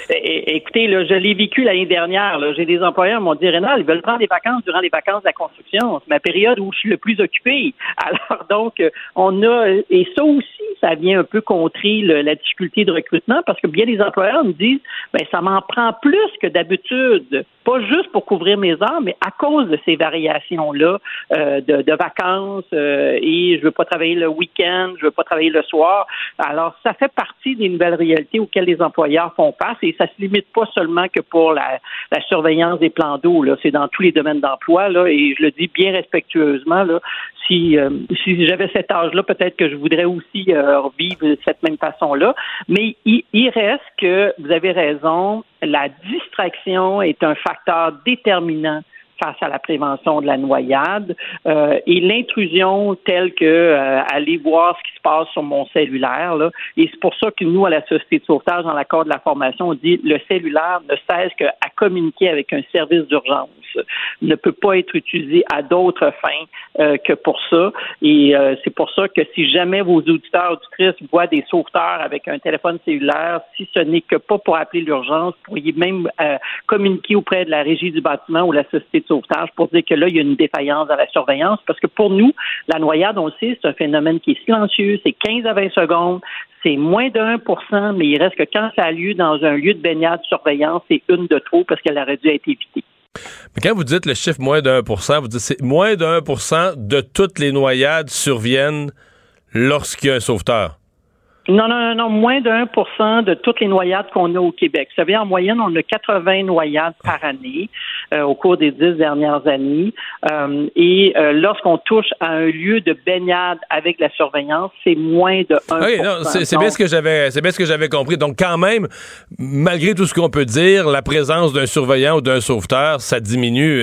Écoutez, là, je l'ai vécu l'année dernière. J'ai des employeurs qui m'ont dit, Rénal, ils veulent prendre des vacances durant les vacances de la construction. C'est ma période où je suis le plus occupé. Alors, donc, on a, et ça aussi, ça vient un peu contrer la difficulté de recrutement parce que bien des employeurs me disent, ben, ça m'en prend plus que d'habitude pas juste pour couvrir mes heures, mais à cause de ces variations-là euh, de, vacances euh, et je veux pas travailler le week-end, je veux pas travailler le soir. Alors, ça fait partie des nouvelles réalités auxquelles les employeurs font face et ça se limite pas seulement que pour la, surveillance des plans d'eau. C'est dans tous les domaines d'emploi là et je le dis bien respectueusement là. Si, euh, si j'avais cet âge-là, peut-être que je voudrais aussi vivre de cette même façon-là. Mais il, il reste que vous avez raison la distraction est un facteur déterminant face à la prévention de la noyade euh, et l'intrusion telle que euh, aller voir ce qui se passe sur mon cellulaire. Là. Et c'est pour ça que nous, à la Société de sauvetage, dans l'accord de la formation, on dit le cellulaire ne cesse qu'à communiquer avec un service d'urgence, ne peut pas être utilisé à d'autres fins euh, que pour ça. Et c'est pour ça que si jamais vos auditeurs auditrices voient des sauveteurs avec un téléphone cellulaire, si ce n'est que pas pour appeler l'urgence, pourriez même communiquer auprès de la régie du bâtiment ou la Société de sauvetage pour dire que là, il y a une défaillance dans la surveillance. Parce que pour nous, la noyade, on le sait, c'est un phénomène qui est silencieux, c'est 15 à 20 secondes, c'est moins de 1% mais il reste que quand ça a lieu dans un lieu de baignade surveillance, c'est une de trop parce qu'elle aurait dû être évitée. Mais quand vous dites le chiffre moins de 1% vous dites c'est moins de 1% de toutes les noyades surviennent lorsqu'il y a un sauveteur. Non, non, non, moins de 1% de toutes les noyades qu'on a au Québec. Vous savez, en moyenne, on a 80 noyades par année euh, au cours des dix dernières années. Euh, et euh, lorsqu'on touche à un lieu de baignade avec la surveillance, c'est moins de 1 Oui, c'est bien ce que j'avais c'est bien ce que j'avais compris. Donc, quand même, malgré tout ce qu'on peut dire, la présence d'un surveillant ou d'un sauveteur, ça diminue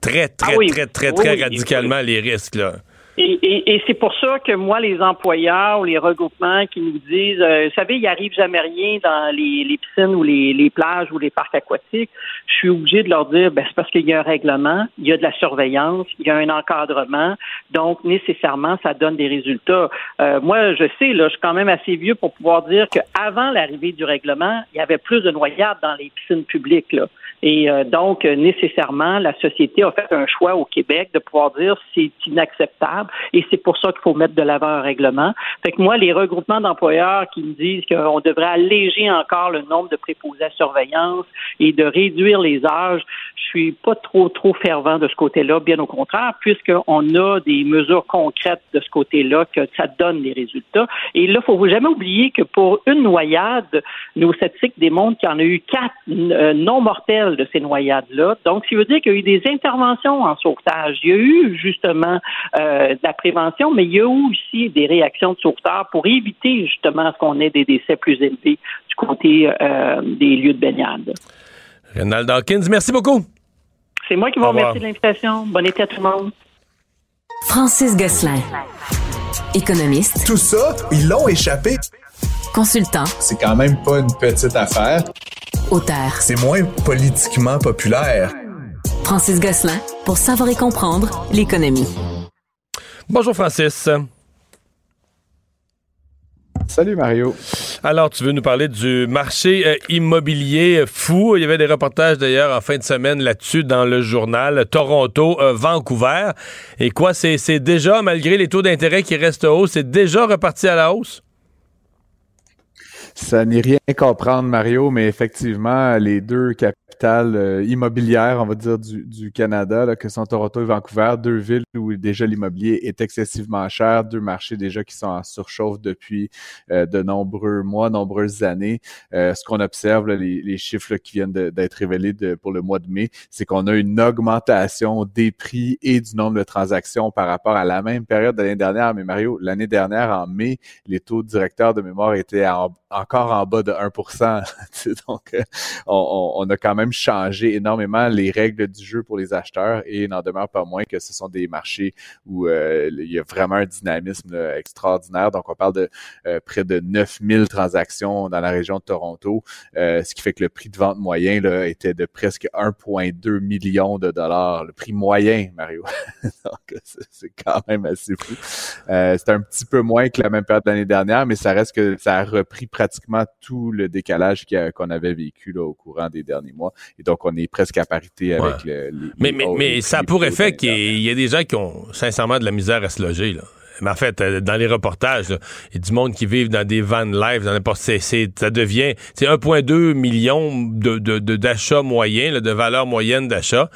très, très, ah très, très, très, radicalement les risques. Là. Et, et, c'est pour ça que moi, les employeurs ou les regroupements qui nous disent, euh, vous savez, il n'arrive jamais rien dans les, les piscines ou les, les, plages ou les parcs aquatiques, je suis obligé de leur dire, ben, c'est parce qu'il y a un règlement, il y a de la surveillance, il y a un encadrement, donc nécessairement, ça donne des résultats. Euh, moi, je sais, là, je suis quand même assez vieux pour pouvoir dire qu'avant l'arrivée du règlement, il y avait plus de noyades dans les piscines publiques. Là. Et euh, donc, nécessairement, la société a fait un choix au Québec de pouvoir dire c'est inacceptable et c'est pour ça qu'il faut mettre de l'avant un règlement. Fait que moi, les regroupements d'employeurs qui me disent qu'on devrait alléger encore le nombre de préposés à surveillance et de réduire les âges, je suis pas trop, trop fervent de ce côté-là, bien au contraire, puisqu'on a des mesures concrètes de ce côté-là, que ça donne des résultats. Et là, faut jamais oublier que pour une noyade, nos statistiques démontrent qu'il y en a eu quatre euh, non de ces noyades-là. Donc, ça veut dire qu'il y a eu des interventions en sauvetage. Il y a eu justement euh, de la prévention, mais il y a aussi des réactions de sauveteurs pour éviter justement ce qu'on ait des décès plus élevés du côté euh, des lieux de baignade. Renald Dawkins, merci beaucoup. C'est moi qui vous remercie de l'invitation. Bon été à tout le monde. Francis Gosselin, économiste. Tout ça, ils l'ont échappé. Consultant. C'est quand même pas une petite affaire. Auteur. C'est moins politiquement populaire. Francis Gosselin, pour savoir et comprendre l'économie. Bonjour Francis. Salut Mario. Alors, tu veux nous parler du marché euh, immobilier fou. Il y avait des reportages d'ailleurs en fin de semaine là-dessus dans le journal Toronto, euh, Vancouver. Et quoi, c'est déjà, malgré les taux d'intérêt qui restent hauts, c'est déjà reparti à la hausse? Ça n'est rien comprendre, Mario, mais effectivement, les deux capitales euh, immobilières, on va dire, du, du Canada, là, que sont Toronto et Vancouver, deux villes où déjà l'immobilier est excessivement cher, deux marchés déjà qui sont en surchauffe depuis euh, de nombreux mois, nombreuses années. Euh, ce qu'on observe, là, les, les, chiffres là, qui viennent d'être révélés de, pour le mois de mai, c'est qu'on a une augmentation des prix et du nombre de transactions par rapport à la même période de l'année dernière. Mais Mario, l'année dernière, en mai, les taux directeurs de mémoire étaient encore en bas de 1 Donc, euh, on, on, a quand même changé énormément les règles du jeu pour les acheteurs et n'en demeure pas moins que ce sont des marchés où euh, il y a vraiment un dynamisme extraordinaire. Donc, on parle de euh, près de 9000 transactions dans la région de Toronto, ce qui fait que le prix de vente moyen était de presque 1,2 million de dollars. Le prix moyen, Mario. Donc, c'est quand même assez fou. c'est un petit peu moins que la même période de l'année dernière, mais ça reste que ça a repris pratiquement tout le décalage qu'on avait vécu là, au courant des derniers mois. Et donc, on est presque à parité avec le, les, Mais, mais, mais ça pourrait pour effet qu'il y, ait des gens qui ont sincèrement de la misère à se loger. Là. Mais en fait, euh, dans les reportages, il y a du monde qui vivent dans des van live, dans n'importe ça devient c'est 1,2 million de, d'achats moyens, de valeur moyenne d'achat.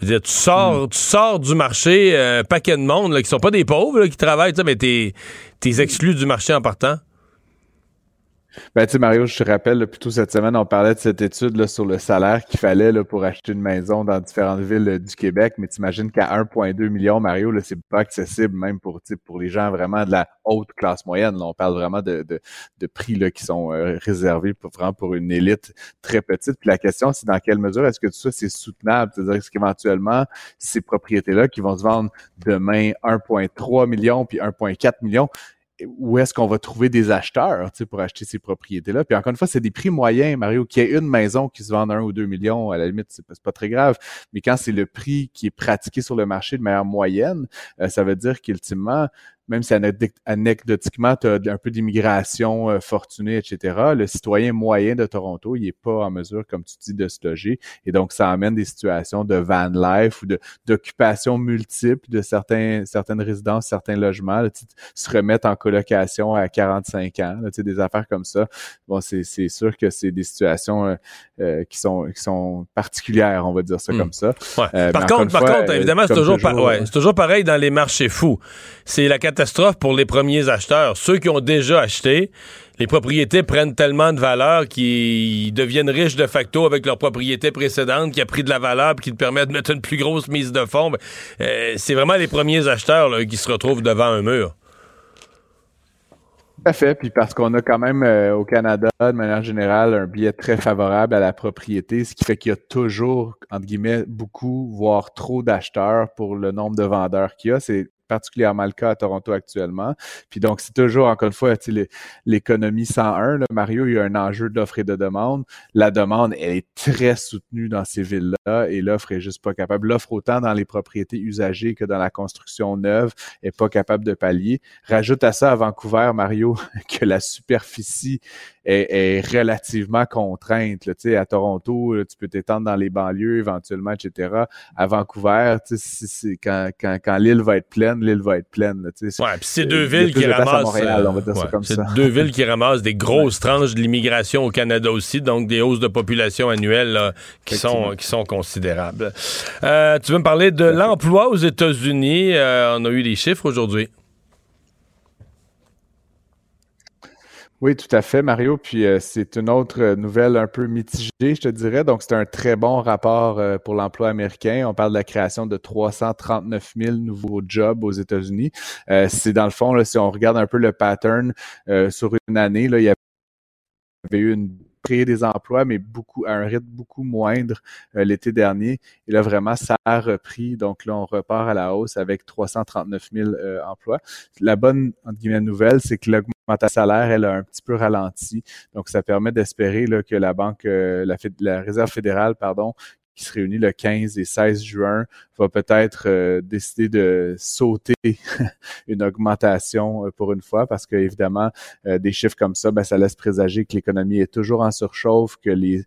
tu sors, hmm. tu sors du marché, un paquet de monde là, qui sont pas des pauvres qui travaillent, mais t'es, t'es exclu du marché en partant. Ben, tu sais, Mario, je te rappelle, là, plutôt cette semaine, on parlait de cette étude là, sur le salaire qu'il fallait là, pour acheter une maison dans différentes villes euh, du Québec, mais tu imagines qu'à 1,2 million, Mario, c'est pas accessible même pour, pour les gens vraiment de la haute classe moyenne. Là. On parle vraiment de, de, de prix là, qui sont euh, réservés pour, vraiment pour une élite très petite. Puis la question, c'est dans quelle mesure est-ce que tout ça, c'est soutenable? C'est-à-dire, est-ce qu'éventuellement, ces propriétés-là qui vont se vendre demain 1,3 million puis 1,4 million, où est-ce qu'on va trouver des acheteurs pour acheter ces propriétés-là. Puis encore une fois, c'est des prix moyens, Mario. Qu'il y ait une maison qui se vend un ou deux millions, à la limite, c'est pas très grave. Mais quand c'est le prix qui est pratiqué sur le marché de manière moyenne, euh, ça veut dire qu'ultimement, même si anecdotiquement, tu as un peu d'immigration euh, fortunée, etc., le citoyen moyen de Toronto, il est pas en mesure, comme tu dis, de se loger. Et donc, ça amène des situations de van life ou d'occupation multiple de certains, certaines résidences, certains logements, là, se remettre en colocation à 45 ans, là, des affaires comme ça. Bon, c'est sûr que c'est des situations euh, euh, qui, sont, qui sont particulières, on va dire ça hmm. comme ça. par, contre, par contre, évidemment, c'est toujours, ouais, toujours pareil dans les marchés fous. C'est la catastrophe catastrophe pour les premiers acheteurs. Ceux qui ont déjà acheté, les propriétés prennent tellement de valeur qu'ils deviennent riches de facto avec leur propriété précédente qui a pris de la valeur et qui te permet de mettre une plus grosse mise de fonds. Ben, euh, c'est vraiment les premiers acheteurs qui se retrouvent devant un mur. Tout à fait, puis parce qu'on a quand même euh, au Canada, de manière générale, un biais très favorable à la propriété, ce qui fait qu'il y a toujours, entre guillemets, beaucoup, voire trop d'acheteurs pour le nombre de vendeurs qu'il y a. C'est particulièrement le cas à Toronto actuellement. Puis donc, c'est toujours, encore une fois, l'économie 101. Là, Mario, il y a un enjeu d'offre et de demande. La demande, elle est très soutenue dans ces villes-là et l'offre est juste pas capable. L'offre, autant dans les propriétés usagées que dans la construction neuve, est pas capable de pallier. Rajoute à ça à Vancouver, Mario, que la superficie est, relativement contrainte. Là. À Toronto, tu peux t'étendre dans les banlieues éventuellement, etc. À Vancouver, c'est, quand, quand, quand l'île va être pleine, l'île va être pleine. Là, ouais, puis c'est deux villes qui ramassent. c'est deux villes qui ramassent des grosses tranches de l'immigration au Canada aussi, donc des hausses de population annuelles qui sont qui sont considérables. Euh, tu veux me parler de l'emploi aux États-Unis? Euh, On a eu des chiffres aujourd'hui. Oui, tout à fait, Mario. Puis euh, c'est une autre nouvelle un peu mitigée, je te dirais. Donc, c'est un très bon rapport euh, pour l'emploi américain. On parle de la création de 339 000 nouveaux jobs aux États-Unis. Euh, c'est dans le fond, là, si on regarde un peu le pattern sur une année, là, il y avait eu une des emplois, mais beaucoup à un rythme beaucoup moindre euh, l'été dernier. Et là, vraiment, ça a repris. Donc là, on repart à la hausse avec 339 000 euh, emplois. La bonne nouvelle, c'est que l'augmentation salaire, elle a un petit peu ralenti. Donc, ça permet d'espérer que la banque, euh, la Réserve fédérale, pardon, qui se réunit le 15 et 16 juin, va peut-être euh, décider de sauter une augmentation euh, pour une fois, parce que évidemment, euh, des chiffres comme ça, ben, ça laisse présager que l'économie est toujours en surchauffe, que les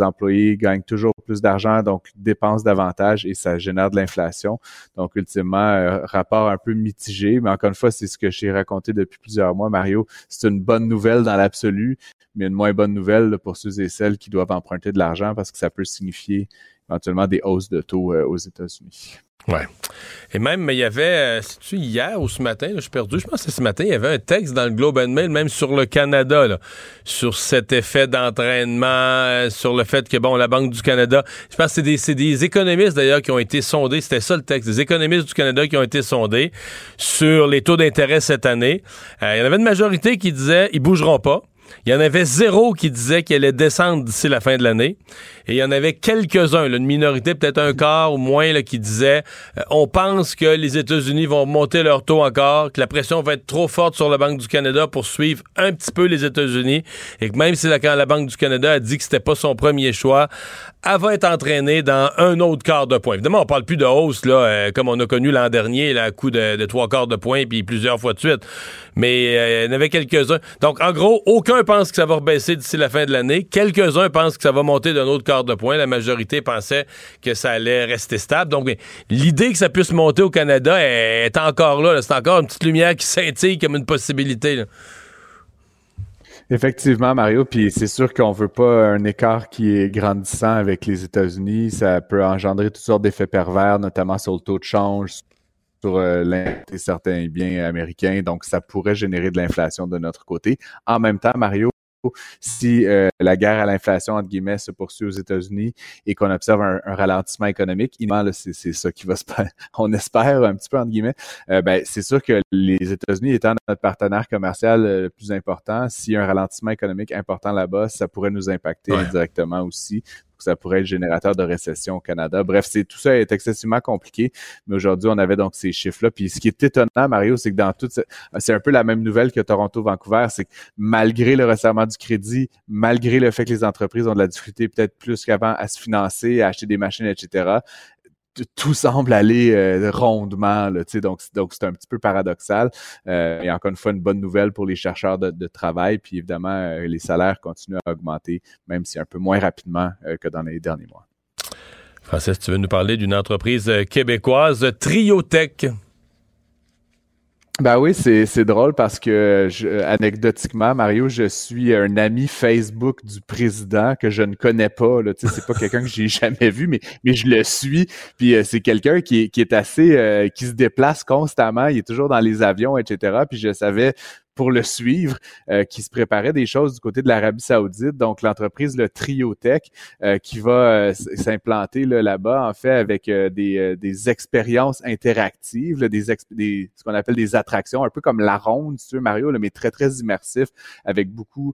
employés gagnent toujours plus d'argent, donc dépensent davantage et ça génère de l'inflation. Donc, ultimement, rapport un peu mitigé, mais encore une fois, c'est ce que j'ai raconté depuis plusieurs mois, Mario. C'est une bonne nouvelle dans l'absolu, mais une moins bonne nouvelle pour ceux et celles qui doivent emprunter de l'argent parce que ça peut signifier éventuellement des hausses de taux euh, aux États-Unis. Ouais. Et même, il y avait, euh, c'est-tu hier ou ce matin, je suis perdu, je pense que c'est ce matin, il y avait un texte dans le Globe and Mail, même sur le Canada, là, sur cet effet d'entraînement, euh, sur le fait que, bon, la Banque du Canada, je pense que c'est des, c'est des économistes d'ailleurs qui ont été sondés, c'était ça le texte, des économistes du Canada qui ont été sondés sur les taux d'intérêt cette année. il y en avait une majorité qui disait, ils bougeront pas. Il y en avait zéro qui disait qu'elle allait descendre d'ici la fin de l'année. Et il y en avait quelques-uns, une minorité, peut-être un quart ou moins, là, qui disaient euh, on pense que les États-Unis vont monter leur taux encore, que la pression va être trop forte sur la Banque du Canada pour suivre un petit peu les États-Unis. Et que même si la, la Banque du Canada a dit que c'était pas son premier choix, elle va être entraînée dans un autre quart de point. Évidemment, on parle plus de hausse, là, euh, comme on a connu l'an dernier, là, à coup de, trois quarts de point, puis plusieurs fois de suite. Mais euh, il y en avait quelques-uns. Donc, en gros, aucun pense que ça va rebaisser d'ici la fin de l'année. Quelques-uns pensent que ça va monter d'un autre quart de point. La majorité pensait que ça allait rester stable. Donc, l'idée que ça puisse monter au Canada est, encore là. C'est encore une petite lumière qui scintille comme une possibilité. Effectivement, Mario, puis c'est sûr qu'on veut pas un écart qui est grandissant avec les États-Unis. Ça peut engendrer toutes sortes d'effets pervers, notamment sur le taux de change, sur euh, certains biens américains. Donc, ça pourrait générer de l'inflation de notre côté. En même temps, Mario, si euh, la guerre à l'inflation, entre guillemets, se poursuit aux États-Unis et qu'on observe un, ralentissement économique, c'est ça qui va se passer, on espère un petit peu, entre guillemets, euh, ben, c'est sûr que les États-Unis étant notre partenaire commercial euh, le plus important, si un ralentissement économique important là-bas, ça pourrait nous impacter directement aussi ça pourrait être générateur de récession au Canada. Bref, c'est tout ça est excessivement compliqué. Mais aujourd'hui, on avait donc ces chiffres-là. Puis ce qui est étonnant, Mario, c'est que dans tout, c'est un peu la même nouvelle que Toronto-Vancouver, c'est que malgré le resserrement du crédit, malgré le fait que les entreprises ont de la difficulté peut-être plus qu'avant à se financer, à acheter des machines, etc tout semble aller euh, rondement, là, donc donc c'est un petit peu paradoxal. Euh, et encore une fois, une bonne nouvelle pour les chercheurs de, travail. Puis évidemment, euh, les salaires continuent à augmenter, même si un peu moins rapidement que dans les derniers mois. Francis, tu veux nous parler d'une entreprise québécoise, Triotech. Ben oui, c'est, drôle parce que anecdotiquement, Mario, je suis un ami Facebook du président que je ne connais pas. Là, c'est pas quelqu'un que j'ai jamais vu, mais, mais je le suis. Puis euh, c'est quelqu'un qui qui est assez euh, qui se déplace constamment. Il est toujours dans les avions, etc. Puis je savais pour le suivre, euh, qui se préparait des choses du côté de l'Arabie Saoudite. Donc, l'entreprise, le Triotech, euh, qui va euh, s'implanter là-bas, en fait, avec des, des expériences interactives, des, des, ce qu'on appelle des attractions, un peu comme la ronde, tu veux, Mario, là, mais très, très immersif, avec beaucoup,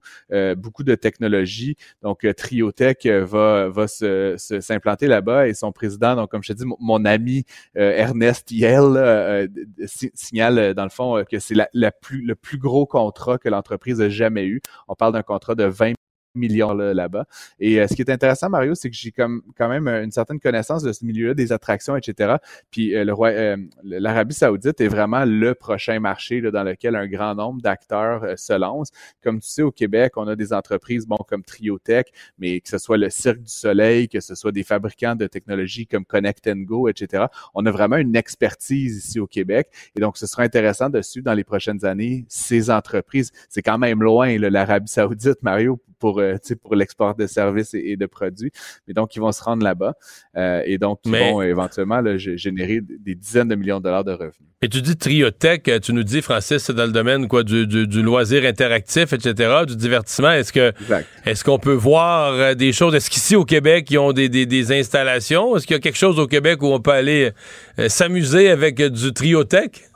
beaucoup de technologie. Donc, Triotech va, va se, s'implanter là-bas et son président, donc, comme je te dis, mon, ami Ernest Yell signale, dans le fond, que c'est la, la plus, le plus gros gros contrat que l'entreprise a jamais eu. On parle d'un contrat de 20 millions là-bas. et euh, ce qui est intéressant, Mario, c'est que j'ai comme quand même euh, une certaine connaissance de ce milieu-là, des attractions, etc. Puis euh, le roi, l'Arabie Saoudite est vraiment le prochain marché là, dans lequel un grand nombre d'acteurs se lancent. Comme tu sais, au Québec, on a des entreprises, bon, comme Triotech, mais que ce soit le Cirque du Soleil, que ce soit des fabricants de technologies comme Connect Go, etc. On a vraiment une expertise ici au Québec. Et donc, ce sera intéressant de suivre dans les prochaines années ces entreprises. C'est quand même loin, l'Arabie Saoudite, Mario, pour, euh, pour l'export de services et, de produits. Mais donc, ils vont se rendre là-bas euh, et donc, ils vont éventuellement générer des dizaines de millions de dollars de revenus. Et tu dis Triotech, euh, tu nous dis, Francis, c'est dans le domaine quoi, du, du, loisir interactif, etc., du divertissement. Est-ce que est-ce qu'on peut voir des choses? Est-ce qu'ici au Québec, ils ont des, des, des installations? Est-ce qu'il y a quelque chose au Québec où on peut aller s'amuser avec du Triotech?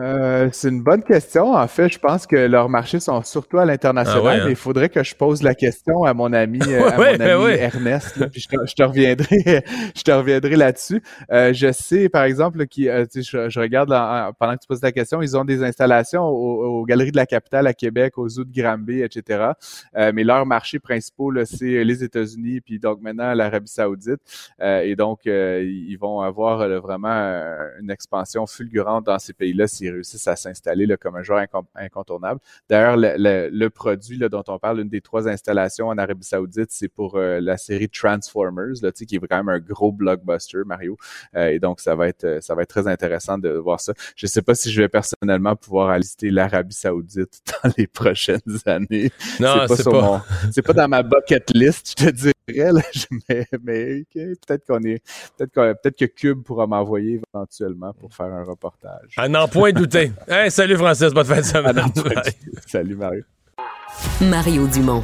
Euh, c'est une bonne question. En fait, je pense que leurs marchés sont surtout à l'international. Ah ouais, hein? mais Il faudrait que je pose la question à mon ami, euh, à mon ben ami ouais. Ernest. là, puis je, te, je te reviendrai, je te reviendrai là-dessus. Euh, je sais, par exemple, qui, euh, je, je regarde là, en- pendant que tu poses la question, ils ont des installations aux, aux Galeries de la Capitale à Québec, aux Zoo de Granby, etc. Euh, mais leurs marchés principaux, là, c'est les États-Unis, puis donc maintenant l'Arabie Saoudite. Euh, et donc, euh, ils vont avoir euh, vraiment une expansion fulgurante dans ces pays-là s'ils réussissent à s'installer comme un joueur incontournable. D'ailleurs, le, le- le produit là, dont on parle, une des trois installations en Arabie Saoudite, c'est pour euh, la série Transformers, là, tu sais, qui est quand même un gros blockbuster, Mario. Euh, et donc, ça va être ça va être très intéressant de voir ça. Je ne sais pas si je vais personnellement pouvoir aller l'Arabie Saoudite dans les prochaines années. Non, c'est pas mon- pas dans ma bucket list, je te dirais. Là, mais peut-être qu'on est, peut-être qu'on- peut-être que Cube pourra m'envoyer éventuellement pour faire un reportage. À n'en point douter. Hey, salut Francis, bonne fin de semaine. Salut Mario. Mario Dumont.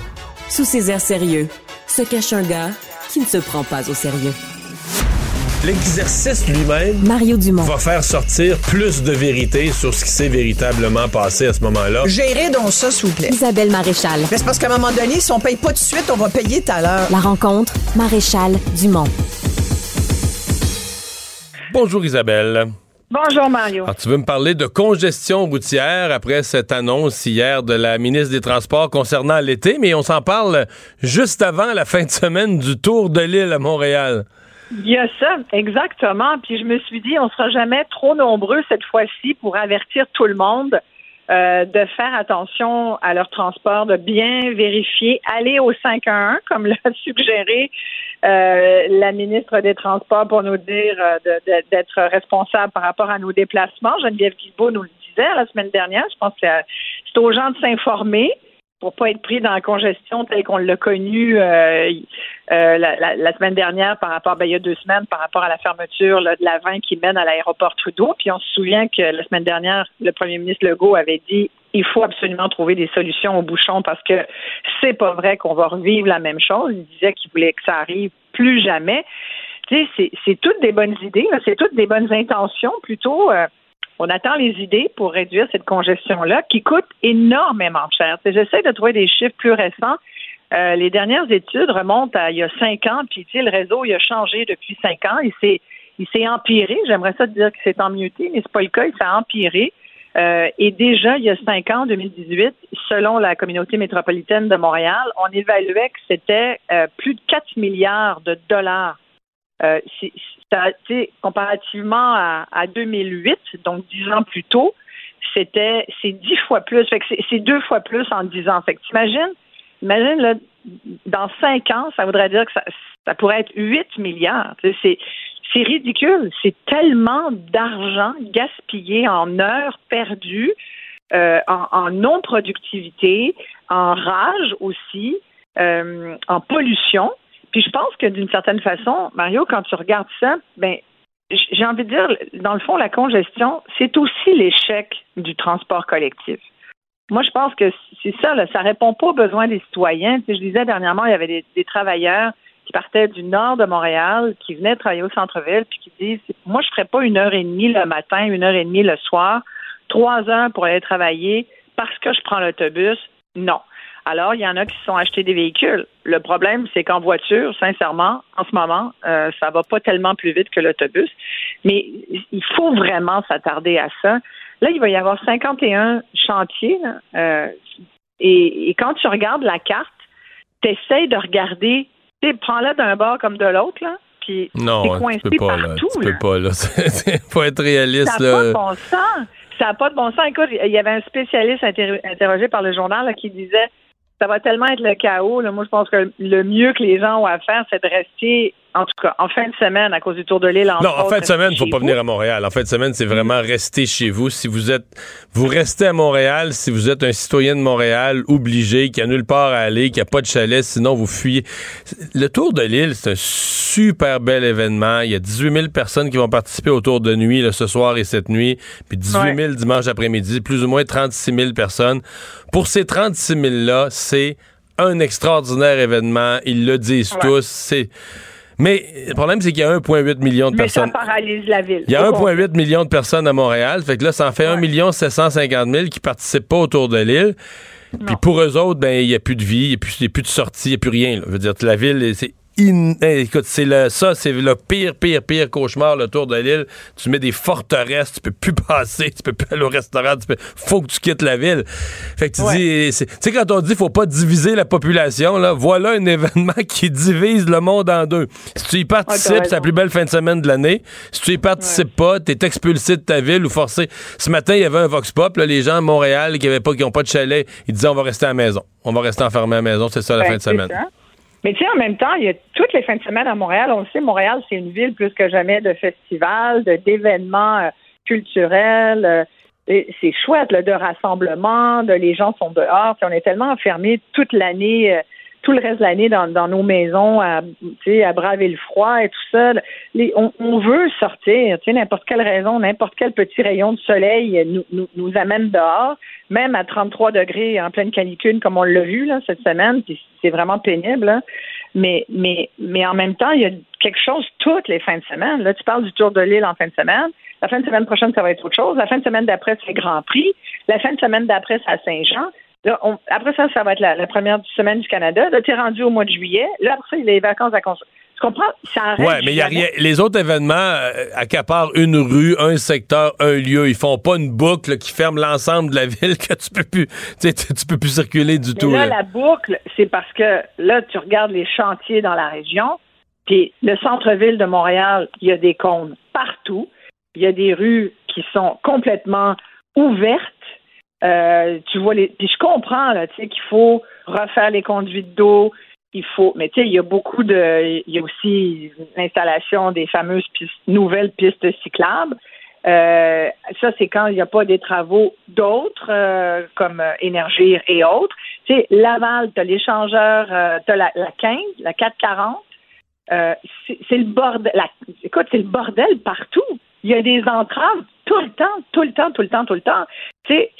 Sous ses airs sérieux, se cache un gars qui ne se prend pas au sérieux. L'exercice lui-même Mario Dumont. va faire sortir plus de vérité sur ce qui s'est véritablement passé à ce moment-là. Gérez donc ça, s'il vous plaît. Isabelle Maréchal. Mais c'est parce qu'à un moment donné, si on paye pas tout de suite, on va payer tout à l'heure. La rencontre, Maréchal Dumont. Bonjour Isabelle. Bonjour Mario. Alors, tu veux me parler de congestion routière après cette annonce hier de la ministre des Transports concernant l'été, mais on s'en parle juste avant la fin de semaine du Tour de l'île à Montréal. Il y a ça, exactement. Puis je me suis dit, on sera jamais trop nombreux cette fois-ci pour avertir tout le monde euh, de faire attention à leur transport, de bien vérifier, aller au 511 comme l'a suggéré euh, la ministre des Transports pour nous dire euh, d'être responsable par rapport à nos déplacements. Geneviève Guilbeault nous le disait la semaine dernière. Je pense que c'est c'est aux gens de s'informer pour pas être pris dans la congestion telle qu'on l'a connue euh, euh, la, la- la semaine dernière par rapport, ben, il y a deux semaines, par rapport à la fermeture là, de la 20 qui mène à l'aéroport Trudeau. Puis on se souvient que la semaine dernière, le premier ministre Legault avait dit il faut absolument trouver des solutions aux bouchons parce que c'est pas vrai qu'on va revivre la même chose. Il disait qu'il voulait que ça arrive plus jamais. Tu sais, c'est- toutes des bonnes idées, c'est toutes des bonnes intentions plutôt. euh, on attend les idées pour réduire cette congestion-là qui coûte énormément cher. J'essaie de trouver des chiffres plus récents. Euh, les dernières études remontent à il y a cinq ans, puis tu sais, le réseau il a changé depuis cinq ans. Il s'est empiré. J'aimerais ça dire que c'est emmioté, mais c'est pas le cas. Il s'est empiré. Euh, et déjà, il y a cinq ans, en 2018, selon la communauté métropolitaine de Montréal, on évaluait que c'était euh, plus de 4 milliards de dollars. Euh, comparativement à, à 2008, donc dix ans plus tôt, c'était c'est dix fois plus. C'est- deux fois plus en dix ans. Fait que t'imagines, imagine là, dans cinq ans, ça voudrait dire que ça, ça pourrait être 8 milliards. C'est c'est ridicule. C'est tellement d'argent gaspillé en heures perdues, euh, en, en non-productivité, en rage aussi, euh, en pollution. Puis je pense que d'une certaine façon, Mario, quand tu regardes ça, ben j'ai envie de dire, dans le fond, la congestion, c'est aussi l'échec du transport collectif. Moi, je pense que c'est ça, là, ça répond pas aux besoins des citoyens. Tu je disais dernièrement, il y avait des, des travailleurs qui partaient du nord de Montréal, qui venaient travailler au centre-ville, puis qui disent Moi, je ferais pas une heure et demie le matin, une heure et demie le soir, trois heures pour aller travailler parce que je prends l'autobus. Non. Alors, il y en a qui se sont achetés des véhicules. Le problème, c'est qu'en voiture, sincèrement, en ce moment, euh, ça va pas tellement plus vite que l'autobus. Mais il faut vraiment s'attarder à ça. Là, il va y avoir 51 chantiers. là, euh, et, et quand tu regardes la carte, tu essaies de regarder, tu sais, prends-la d'un bord comme de l'autre, là, puis Non, t'es tu coincé peux pas, là. partout. Tu là. peux pas, là. Faut être réaliste, Ça n'a pas là. de bon sens. Ça n'a pas de bon sens. Écoute, il y avait un spécialiste interro- interrogé par le journal là, qui disait ça va tellement être le chaos. là. Moi, je pense que le mieux que les gens ont à faire, c'est de rester, en tout cas, en fin de semaine, à cause du Tour de l'île. Non, en fin de semaine, il faut pas vous. venir à Montréal. En fin de semaine, c'est vraiment rester chez vous. Si vous êtes, vous restez à Montréal, si vous êtes un citoyen de Montréal obligé, qui a nulle part à aller, qui a pas de chalet, sinon vous fuyez. Le Tour de l'île, c'est un super bel événement. Il y a 18 000 personnes qui vont participer au Tour de nuit là, ce soir et cette nuit, puis 18 000 dimanche après-midi, plus ou moins 36 000 personnes. Pour ces 36 000 là, c'est un extraordinaire événement. Ils le disent tous. C'est Mais le problème, c'est qu'il y a 1,8 million de Mais ça personnes. paralyse la ville. Il y a Au complet. 1,8 million de personnes à Montréal. Fait que là, ça en fait 1 million 750 000 qui participent pas autour de l'île. Puis pour eux autres, ben, il n'y a plus de vie, il n'y a, a plus de sortie, il n'y a plus rien. là. Je veux dire, la ville, c'est in- eh, écoute, c'est le, ça, c'est le pire, pire, pire cauchemar, le tour de l'île. Tu mets des forteresses, tu peux plus passer, tu peux plus aller au restaurant, tu peux, faut que tu quittes la ville. Fait que tu dis, c'est- tu sais, quand on dit faut pas diviser la population, là, voilà un événement qui divise le monde en deux. Si tu y participes, Ouais, c'est la plus belle fin de semaine de l'année. Si tu y participes pas, t'es expulsé de ta ville ou forcé. Ce matin, il y avait un vox pop, là, les gens à Montréal qui avaient pas, qui ont pas de chalet, ils disaient on va rester à la maison. On va rester enfermé à la maison, c'est ça la Ben, fin de semaine. ça. Mais tu sais, en même temps, il y a toutes les fins de semaine à Montréal. On le sait, Montréal, c'est une ville plus que jamais de festivals, de- d'événements euh, culturels. euh, c'est chouette, là, de rassemblements, de les gens sont dehors. On est tellement enfermés toute l'année, euh, tout le reste de l'année dans, nos maisons, à, à braver le froid et tout ça. On, veut sortir. N'importe quelle raison, n'importe quel petit rayon de soleil nous, amène dehors même à 33 degrés en pleine canicule, comme on l'a vu cette semaine, c'est vraiment pénible. là. Mais, mais, mais en même temps, il y a quelque chose toutes les fins de semaine. Là, tu parles du Tour de l'île en fin de semaine. La fin de semaine prochaine, ça va être autre chose. La fin de semaine d'après, c'est Grand Prix. La fin de semaine d'après, c'est à Saint-Jean. Là, on- après ça, ça va être la, la première semaine du Canada. Là, tu es rendu au mois de juillet. Là, après ça, il y a les vacances à construire. Tu comprends? Ça Ouais, mais il y a rien. Les autres événements euh, accaparent une rue, un secteur, un lieu. Ils font pas une boucle qui ferme l'ensemble de la ville que tu peux plus, tu sais, tu tu peux plus circuler du Mais tout. là, là. la boucle, c'est parce que là, tu regardes les chantiers dans la région, puis le centre-ville de Montréal, il y a des cônes partout. Il y a des rues qui sont complètement ouvertes. Euh, tu vois les. Puis je comprends là, tu sais, qu'il faut refaire les conduites d'eau. Il faut, mais tu sais, il y a beaucoup de, il y a aussi l'installation des fameuses pistes, nouvelles pistes cyclables. Euh, ça, c'est quand il n'y a pas des travaux d'autres, euh, comme euh, Énergir et autres. Tu sais, Laval, tu as l'échangeur, euh, tu as la, la 15, la 440. Euh, c'est le bordel. écoute, c'est le bordel partout. Il y a des entraves tout le temps, tout le temps, tout le temps, tout le temps. Tu sais,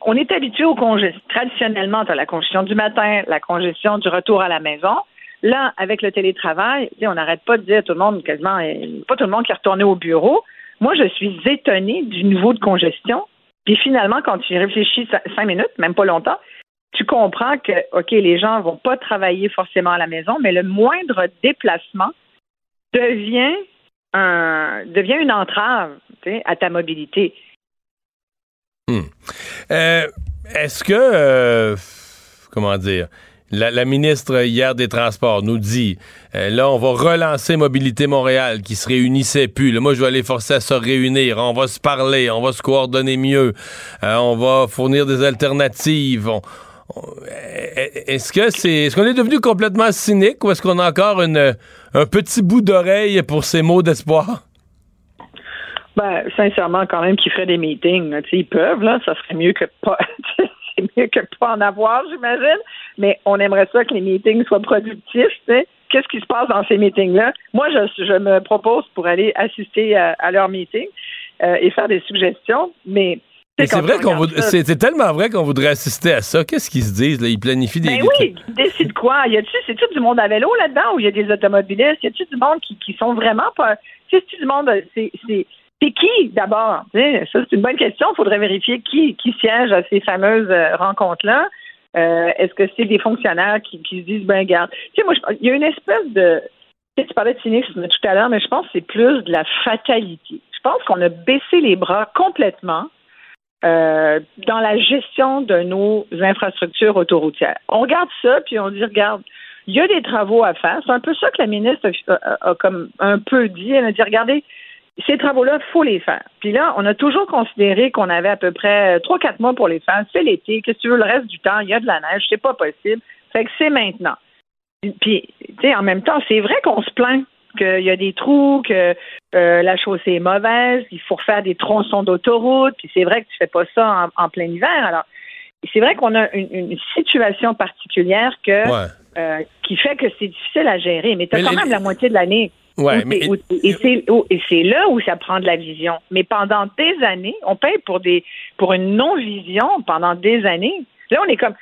on est habitué aux congestions. Traditionnellement, tu as la congestion du matin, la congestion du retour à la maison. Là, avec le télétravail, on n'arrête pas de dire tout le monde, quasiment, pas tout le monde qui est retourné au bureau. Moi, je suis étonnée du niveau de congestion. Puis finalement, quand tu y réfléchis cin- cinq minutes, même pas longtemps, tu comprends que, OK, les gens vont pas travailler forcément à la maison, mais le moindre déplacement devient un devient une entrave à ta mobilité. Euh, Est-ce que, euh, comment dire, la, ministre hier des Transports nous dit, euh, là, on va relancer Mobilité Montréal, qui se réunissait plus. Là, moi, je vais les forcer à se réunir. On va se parler, on va se coordonner mieux. On va fournir des alternatives. Est-ce que c'est, est-ce qu'on est devenu complètement cynique ou est-ce qu'on a encore une, un petit bout d'oreille pour ces mots d'espoir? Ben, sincèrement, quand même, qu'ils feraient des meetings. là. Ils peuvent, là. Ça serait mieux que pas. c'est mieux que pas en avoir, j'imagine. Mais on aimerait ça que les meetings soient productifs. Qu'est-ce qui se passe dans ces meetings-là? Moi, je, je me propose pour aller assister à, à leurs meetings euh, et faire des suggestions, mais. c'est vrai qu'on voudrait, c'est, c'est tellement vrai qu'on voudrait assister à ça. Qu'est-ce qu'ils se disent, là? Ils planifient des, Ben oui, trucs. décide quoi? Y a-tu, c'est-tu du monde à vélo là-dedans ou y a des automobilistes? Y a-tu du monde qui, qui sont vraiment pas. Tu sais, du monde. C'est, c'est, qui d'abord? Ça, c'est une bonne question. Il faudrait vérifier qui, qui siège à ces fameuses euh, rencontres-là. Euh, est-ce que c'est des fonctionnaires qui, se disent, ben, regarde. Tu sais, moi, il y a une espèce de. Tu parlais de cynisme tout à l'heure, mais je pense que c'est plus de la fatalité. Je pense qu'on a baissé les bras complètement euh, dans la gestion de nos infrastructures autoroutières. On regarde ça, puis on dit, regarde, il y a des travaux à faire. C'est un peu ça que la ministre a, a- a comme un peu dit. Elle a dit, regardez, ces travaux-là, il faut les faire. Puis là, on a toujours considéré qu'on avait à peu près trois, quatre mois pour les faire. C'est l'été. Qu'est-ce que tu veux? Le reste du temps, il y a de la neige. C'est pas possible. Fait que c'est maintenant. Puis, tu sais, en même temps, c'est vrai qu'on se plaint qu'il y a des trous, que euh, la chaussée est mauvaise, il faut refaire des tronçons d'autoroute, puis c'est vrai que tu fais pas ça en, en plein hiver. Alors, c'est vrai qu'on a une, une situation particulière que Ouais. euh, qui fait que c'est difficile à gérer, mais tu as Mais quand les- même la moitié de l'année. Ouais, mais- et c'est là où ça prend de la vision. Mais pendant des années, on paye pour des pour une non-vision pendant des années. Là, on est comme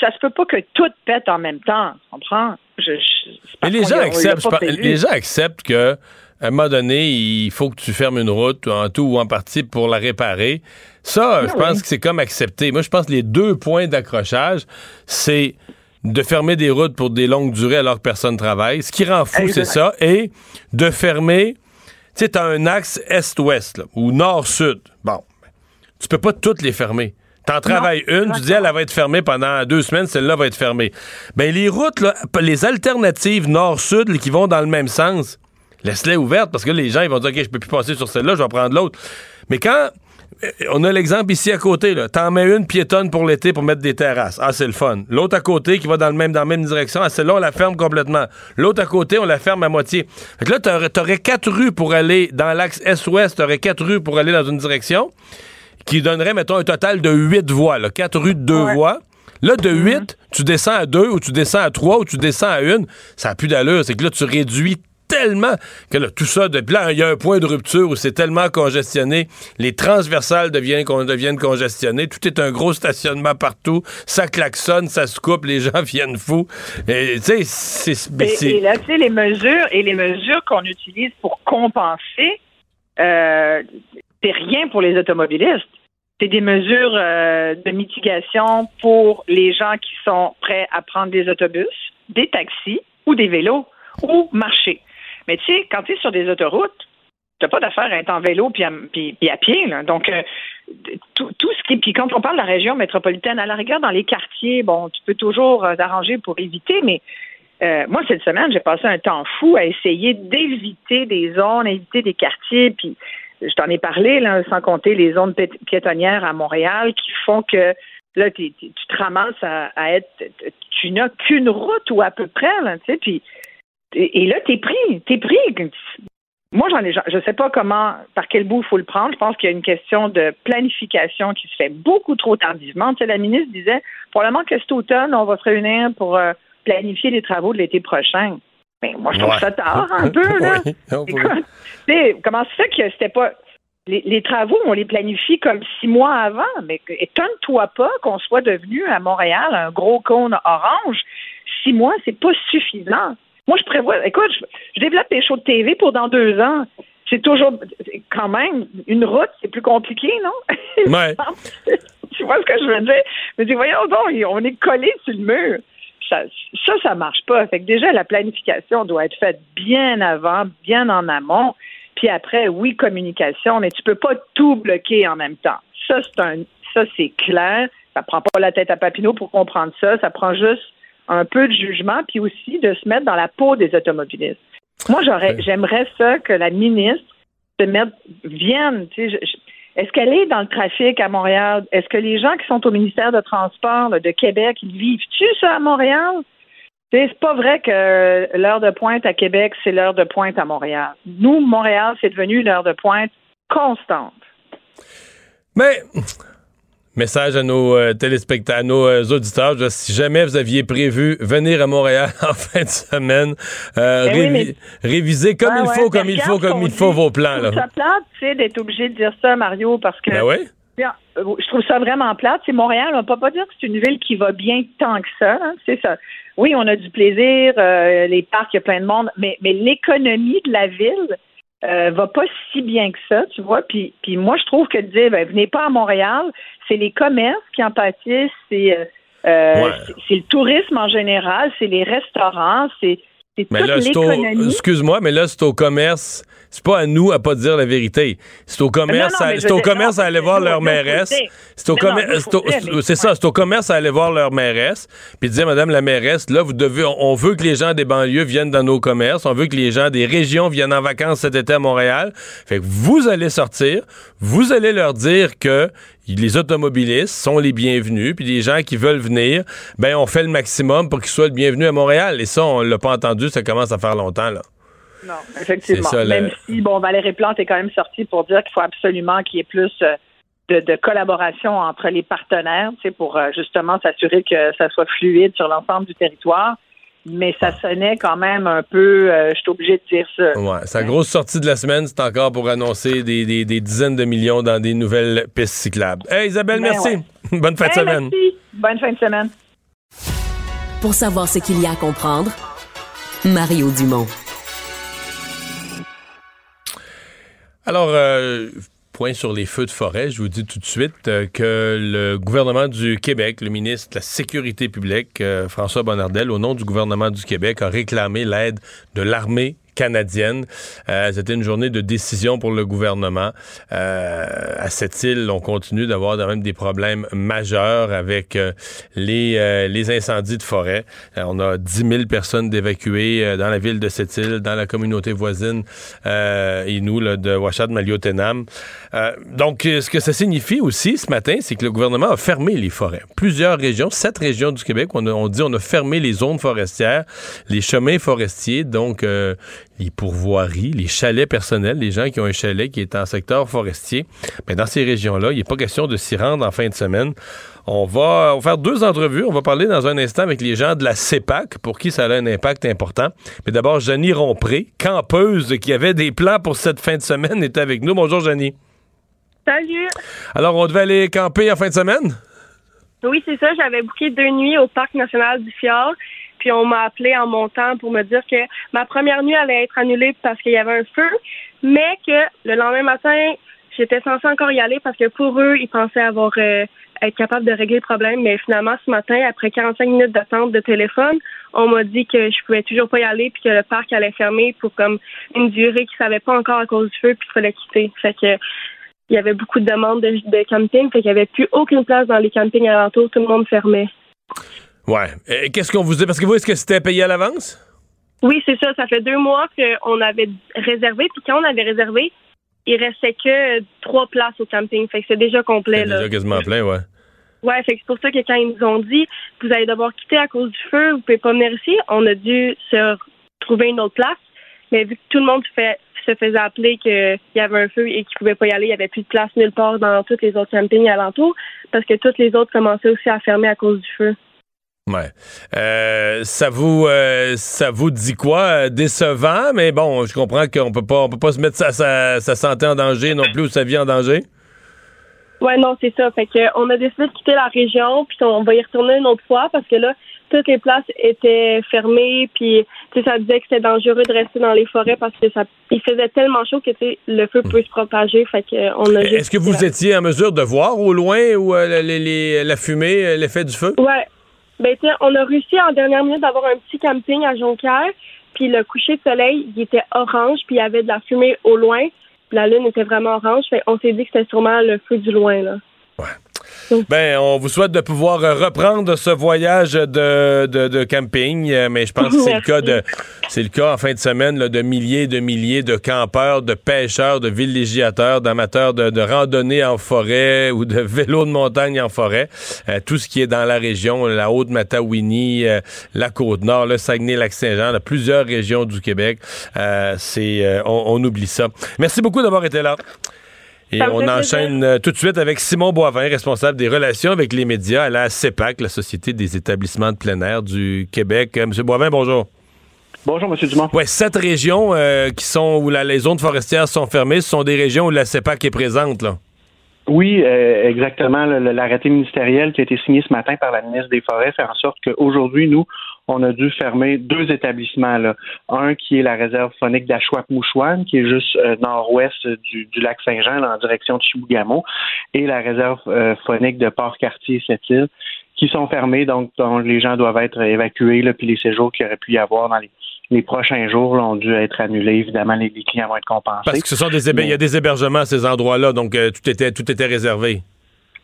ça se peut pas que tout pète en même temps, tu comprends? je, je- Mais les gens, acceptent, je pense- prévu. les gens acceptent que à un moment donné, il faut que tu fermes une route en tout ou en partie pour la réparer. Ça, je Ah pense oui. que c'est comme accepté. Moi, je pense que les deux points d'accrochage, c'est de fermer des routes pour des longues durées alors que personne travaille. Ce qui rend fou, c'est ça. Et de fermer, tu sais, t'as un axe est-ouest ou nord-sud. Bon, tu peux pas toutes les fermer. T'en travailles une, tu dis elle, elle va être fermée pendant deux semaines, celle-là va être fermée. Ben les routes, là, les alternatives nord-sud qui vont dans le même sens, laisse-les ouvertes parce que les gens ils vont dire ok je peux plus passer sur celle-là, je vais prendre l'autre. Mais quand on a l'exemple ici à côté, là, t'en mets une piétonne pour l'été pour mettre des terrasses, ah c'est le fun. L'autre à côté qui va dans le même dans la même direction, ah celle-là on la ferme complètement. L'autre à côté on la ferme à moitié. Fait que là t'aurais, t'aurais quatre rues pour aller dans l'axe est-ouest, t'aurais quatre rues pour aller dans une direction qui donnerait, mettons, un total de 8 voies, là, 4 rues de 2 voies. Là, de 8, tu descends à 2 ou tu descends à 3 ou tu descends à 1. Ça n'a plus d'allure. C'est que là, tu réduis tellement que là, tout ça, là, il y a un point de rupture où c'est tellement congestionné, les transversales deviennent, con- deviennent congestionnées, tout est un gros stationnement partout, ça klaxonne, ça se coupe, les gens viennent fous. Et, Tu sais, c'est... mais Et, c'est- et là, tu sais, les mesures et les mesures qu'on utilise pour compenser, euh, c'est rien pour les automobilistes. C'est des mesures euh, de mitigation pour les gens qui sont prêts à prendre des autobus, des taxis ou des vélos ou marcher. Mais tu sais, quand tu es sur des autoroutes, t'as pas d'affaire à être en vélo puis à, puis- à pied. Donc, euh, tout, ce qui. Puis quand on parle de la région métropolitaine, à la rigueur, dans les quartiers, bon, tu peux toujours euh, t'arranger pour éviter, mais euh, moi, cette semaine, j'ai passé un temps fou à essayer d'éviter des zones, éviter des quartiers, puis je t'en ai parlé, là, sans compter les zones pi- piétonnières à Montréal qui font que là, t'es- tu te ramasses à, à être. Tu n'as qu'une route ou à peu près, là, tu sais, puis. Et, et là, t'es pris, t'es pris. Moi, j'en ai, je sais pas comment, par quel bout il faut le prendre. Je pense qu'il y a une question de planification qui se fait beaucoup trop tardivement. Tu sais, la ministre disait, probablement que cet automne, on va se réunir pour euh, planifier les travaux de l'été prochain. Mais moi, je trouve Ouais. ça tard un peu, là. Oui, on peut- Écoute, tu sais, comment ça fait que c'était pas. Les, les travaux, on les planifie comme six mois avant, mais étonne-toi pas qu'on soit devenu à Montréal un gros cône orange. Six mois, c'est pas suffisant. Moi, je prévois. Écoute, je, je développe des shows de TV pour dans deux ans. C'est toujours. Quand même, une route, c'est plus compliqué, non? Ouais. tu vois ce que je veux dire? Je me dis, voyons donc, on est collé sur le mur. Ça, ça, ça marche pas. Fait que déjà, la planification doit être faite bien avant, bien en amont. Puis après, oui, communication, mais tu peux pas tout bloquer en même temps. Ça, c'est un, ça, c'est clair. Ça prend pas la tête à Papineau pour comprendre ça. Ça prend juste un peu de jugement, puis aussi de se mettre dans la peau des automobilistes. Moi, j'aurais, j'aimerais ça que la ministre se mette, vienne, je- je- est-ce qu'elle est dans le trafic à Montréal? Est-ce que les gens qui sont au ministère de Transport là, de Québec, ils vivent-tu ça à Montréal? C'est pas vrai que l'heure de pointe à Québec, c'est l'heure de pointe à Montréal. Nous, Montréal, c'est devenu l'heure de pointe constante. Mais, message à nos euh, téléspectateurs, à nos euh, auditeurs, je- si jamais vous aviez prévu venir à Montréal en fin de semaine, euh, oui, révi- mais- révisez comme Ouais, il faut, comme il faut, comme il faut vos plans. Je Là. trouve ça plate, tu sais, d'être obligé de dire ça, Mario, parce que Ben oui. Je trouve ça vraiment plate. C'est Montréal, on ne peut pas dire que c'est une ville qui va bien tant que ça. hein. C'est ça. Oui, on a du plaisir, les parcs, il y a plein de monde, mais, mais l'économie de la ville euh, va pas si bien que ça, tu vois. Puis, puis moi, je trouve que de dire, ben, venez pas à Montréal, c'est les commerces qui en pâtissent, c'est euh, euh, Ouais. le tourisme en général, c'est les restaurants, c'est Mais là, c'est au, l'économie. excuse-moi, mais là, c'est au commerce. C'est pas à nous à pas dire la vérité. C'est au commerce, Non, non, à- c'est au dire, commerce non, à aller voir leur mairesse. C'est au commerce, c'est ça, c'est au commerce à aller voir leur mairesse, puis dire madame la mairesse, là vous devez on, on veut que les gens des banlieues viennent dans nos commerces, on veut que les gens des régions viennent en vacances cet été à Montréal. Fait que vous allez sortir, vous allez leur dire que les automobilistes sont les bienvenus, puis les gens qui veulent venir, ben on fait le maximum pour qu'ils soient le bienvenu à Montréal. Et ça, on l'a pas entendu, ça commence à faire longtemps là. Non, effectivement. Ça, Même le- si, bon, Valérie Plante est quand même sortie pour dire qu'il faut absolument qu'il y ait plus euh, de, de collaboration entre les partenaires, tu sais, pour euh, justement s'assurer que ça soit fluide sur l'ensemble du territoire. Mais ça sonnait quand même un peu, euh, je suis obligée de dire ça. Ouais, sa grosse sortie de la semaine, c'est encore pour annoncer des, des- des dizaines de millions dans des nouvelles pistes cyclables. Hey Isabelle, Ben merci. ouais. Bonne fin de Hey, semaine. Merci. Bonne fin de semaine. Pour savoir ce qu'il y a à comprendre, Mario Dumont. Alors, euh, sur les feux de forêt, je vous dis tout de suite euh, que le gouvernement du Québec, le ministre de la Sécurité publique, euh, François Bonnardel, au nom du gouvernement du Québec, a réclamé l'aide de l'armée canadienne. Euh, C'était une journée de décision pour le gouvernement. Euh, à cette île, on continue d'avoir même des problèmes majeurs avec euh, les, les incendies de forêt. On a 10 000 personnes d'évacuées dans la ville de cette île, dans la communauté voisine et nous là, de Ouachat Maliotenam. donc, ce que ça signifie aussi ce matin, c'est que le gouvernement a fermé les forêts. Plusieurs régions, sept régions du Québec, on, on dit on a fermé les zones forestières, les chemins forestiers, donc les pourvoiries, les chalets personnels, les gens qui ont un chalet qui est en secteur forestier. Mais dans ces régions-là, il n'est pas question de s'y rendre en fin de semaine. On va, on va faire deux entrevues. On va parler dans un instant avec les gens de la CEPAC, pour qui ça a un impact important. Mais d'abord, Janie Rompré, campeuse qui avait des plans pour cette fin de semaine, est avec nous. Bonjour, Janie. Salut. Alors, on devait aller camper en fin de semaine? Oui, c'est ça. J'avais booké deux nuits au Parc national du Fjord. Puis on m'a appelé en montant pour me dire que ma première nuit allait être annulée parce qu'il y avait un feu, mais que le lendemain matin, j'étais censée encore y aller parce que pour eux, ils pensaient avoir euh, être capable de régler le problème. Mais finalement, ce matin, après 45 minutes d'attente de téléphone, on m'a dit que je pouvais toujours pas y aller puis que le parc allait fermer pour comme une durée qu'ils savaient pas encore à cause du feu puis qu'il fallait quitter. Fait que il y avait beaucoup de demandes de, de camping, fait qu'il y avait plus aucune place dans les campings alentours, tout le monde fermait. Ouais. Qu'est-ce qu'on vous dit? Parce que vous, est-ce que c'était payé à l'avance? Oui, c'est ça. Ça fait deux mois qu'on avait réservé. Puis quand on avait réservé, il restait que trois places au camping. Fait que c'est déjà complet. C'est déjà quasiment plein, ouais. Ouais, fait que c'est pour ça que quand ils nous ont dit vous allez devoir quitter à cause du feu, vous pouvez pas venir ici, on a dû se trouver une autre place. Mais vu que tout le monde fait, se faisait appeler qu'il y avait un feu et qu'ils pouvaient pas y aller, il y avait plus de place nulle part dans tous les autres campings alentours parce que tous les autres commençaient aussi à fermer à cause du feu. Ouais. Euh, ça vous euh, ça vous dit quoi? Décevant, mais bon, je comprends qu'on peut pas on peut pas se mettre sa, sa, sa, santé en danger non plus ou sa vie en danger. Ouais, non, c'est ça. Fait que on a décidé de quitter la région, puis on va y retourner une autre fois parce que là, toutes les places étaient fermées, puis ça disait que c'était dangereux de rester dans les forêts parce que ça il faisait tellement chaud que le feu peut se propager. Fait que on a Est-ce que vous étiez en mesure de voir au loin euh, les, les, la fumée, l'effet du feu? Ouais. Ben, on a réussi en dernière minute d'avoir un petit camping à Jonquière. Puis le coucher de soleil, il était orange, puis il y avait de la fumée au loin. La lune était vraiment orange. On s'est dit que c'était sûrement le feu du loin. Là. Ben, on vous souhaite de pouvoir reprendre ce voyage de, de, de camping, euh, mais je pense que c'est le cas de c'est le cas en fin de semaine là, de milliers et de milliers de campeurs, de pêcheurs, de villégiateurs, d'amateurs de, de, randonnée en forêt ou de vélo de montagne en forêt. Euh, tout ce qui est dans la région, la Haute-Matawini, euh, la Côte-Nord, le Saguenay-Lac-Saint-Jean, plusieurs régions du Québec. Euh, c'est on, on oublie ça. Merci beaucoup d'avoir été là. Et on enchaîne euh, tout de suite avec Simon Boivin, responsable des relations avec les médias à la CEPAC, la Société des établissements de plein air du Québec. Euh, Monsieur Boivin, bonjour. Bonjour, M. Dumont. Oui, sept régions euh, qui sont où la, les zones forestières sont fermées, ce sont des régions où la CEPAC est présente, là. Oui, euh, exactement. L'arrêté ministériel qui a été signé ce matin par la ministre des Forêts fait en sorte qu'aujourd'hui, nous, on a dû fermer deux établissements. Là. Un qui est la réserve phonique d'Achouap-Mouchouane, qui est juste euh, nord-ouest du, du, lac Saint-Jean, en direction de Chibougamau, et la réserve euh, phonique de Port-Cartier-Sept-Îles, qui sont fermées, donc dont les gens doivent être évacués, là, puis les séjours qu'il aurait pu y avoir dans les les prochains jours là, ont dû être annulés. Évidemment, les, les, clients vont être compensés. Parce que ce sont des il y a des hébergements à ces endroits-là, donc euh, tout était tout était réservé.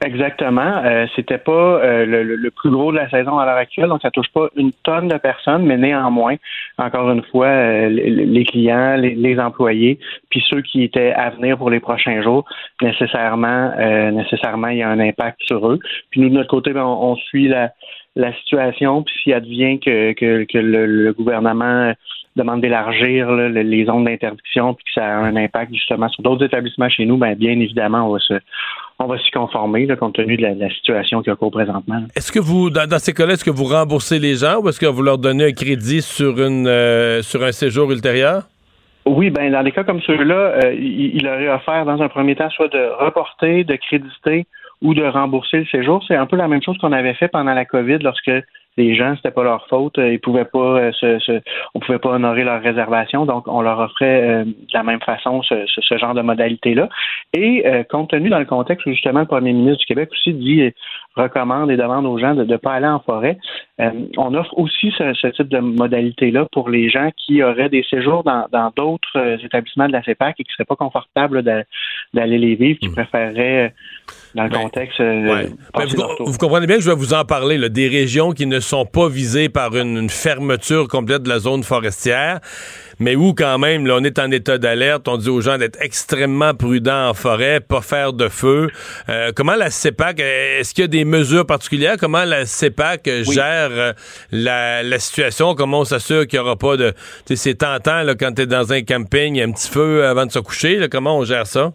Exactement. Euh, C'était pas euh, le, le, plus gros de la saison à l'heure actuelle, donc ça touche pas une tonne de personnes, mais néanmoins, encore une fois, euh, les, clients, les, les, employés, puis ceux qui étaient à venir pour les prochains jours, nécessairement, nécessairement, il y a un impact sur eux. Puis nous de notre côté, ben, on, on suit la, la situation, puis s'il advient que, que, que le, le, gouvernement demande d'élargir les zones d'interdiction, puis que ça a un impact justement sur d'autres établissements chez nous, ben bien évidemment, on va se on va s'y conformer là, compte tenu de la, la situation qu'il y a cours présentement. Est-ce que vous, dans, dans ces cas-là, est-ce que vous remboursez les gens ou est-ce que vous leur donnez un crédit sur une euh, sur un séjour ultérieur? Oui, ben dans des cas comme ceux-là, euh, il, il, aurait offert dans un premier temps soit de reporter, de créditer ou de rembourser le séjour. C'est un peu la même chose qu'on avait fait pendant la COVID lorsque les gens, c'était pas leur faute. Ils pouvaient pas euh, se, se- on pouvait pas honorer leur réservation, donc on leur offrait euh, de la même façon ce, ce- ce genre de modalité-là. Et euh, compte tenu dans le contexte où justement le premier ministre du Québec aussi dit euh, recommande et demande aux gens de ne pas aller en forêt, euh, on offre aussi ce, ce type de modalité-là pour les gens qui auraient des séjours dans d'autres euh, établissements de la CEPAC et qui seraient pas confortables d'a- d'aller les vivre, qui préféreraient, euh, dans le contexte, euh, Ben, vous, vous comprenez bien que je vais vous en parler, là, des régions qui ne sont pas visées par une, une fermeture complète de la zone forestière, mais où quand même, là, on est en état d'alerte, on dit aux gens d'être extrêmement prudents en forêt, pas faire de feu. Euh, comment la CEPAC, est-ce qu'il y a des mesures particulières? Comment la CEPAC gère euh, la, la situation? Comment on s'assure qu'il n'y aura pas de... Tu sais, c'est tentant, là, quand tu es dans un camping, il y a un petit feu avant de se coucher, là, comment on gère ça?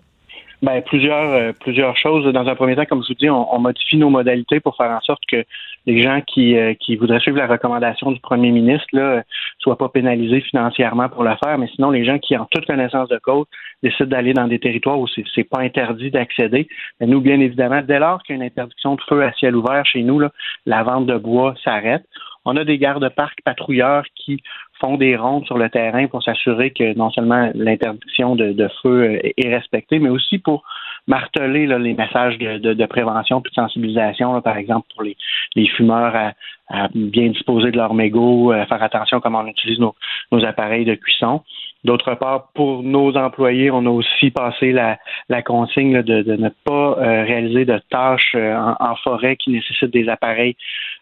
Ben, plusieurs, euh, plusieurs choses. Dans un premier temps, comme je vous dis, on, on modifie nos modalités pour faire en sorte que les gens qui, euh, qui voudraient suivre la recommandation du premier ministre là, soient pas pénalisés financièrement pour le faire, mais sinon, les gens qui, en toute connaissance de cause, décident d'aller dans des territoires où c'est, c'est pas interdit d'accéder, nous, bien évidemment, dès lors qu'il y a une interdiction de feu à ciel ouvert chez nous, la vente de bois s'arrête. On a des gardes-parcs patrouilleurs qui font des rondes sur le terrain pour s'assurer que non seulement l'interdiction de, feu est respectée, mais aussi pour marteler là, les messages de, de, de prévention puis de sensibilisation, là, par exemple pour les, les fumeurs à, à bien disposer de leur mégot, à faire attention à comment on utilise nos, nos appareils de cuisson. D'autre part, pour nos employés, on a aussi passé la, la consigne là, de, de ne pas euh, réaliser de tâches euh, en, en forêt qui nécessitent des appareils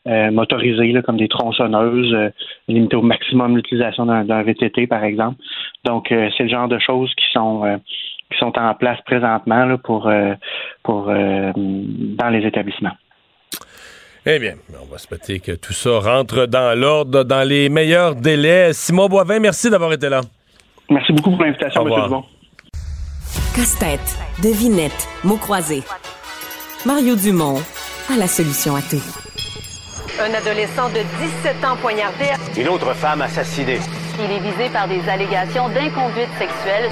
euh, motorisés, là, comme des tronçonneuses, euh, limiter au maximum l'utilisation d'un VTT, par exemple. Donc, euh, c'est le genre de choses qui sont euh, qui sont en place présentement là, pour euh, pour euh, dans les établissements. Eh bien, on va se souhaiter que tout ça rentre dans l'ordre, dans les meilleurs délais. Simon Boivin, merci d'avoir été là. Merci beaucoup pour l'invitation, M. Dumont. Casse-tête, devinette, mots croisés. Mario Dumont a la solution à tout. Un adolescent de 17 ans poignardé. Une autre femme assassinée. Il est visé par des allégations d'inconduite sexuelle.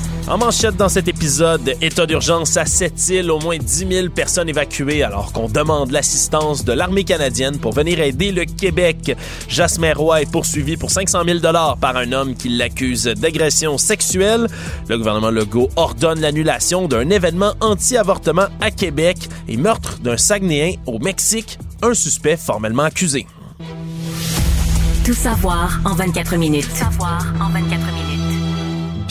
En manchette dans cet épisode, état d'urgence à Sept-Îles, au moins 10 000 personnes évacuées alors qu'on demande l'assistance de l'armée canadienne pour venir aider le Québec. Jasmin Roy est poursuivi pour 500 000 par un homme qui l'accuse d'agression sexuelle. Le gouvernement Legault ordonne l'annulation d'un événement anti-avortement à Québec et meurtre d'un Saguenéen au Mexique, un suspect formellement accusé. Tout savoir en 24 minutes. Tout savoir en 24 minutes.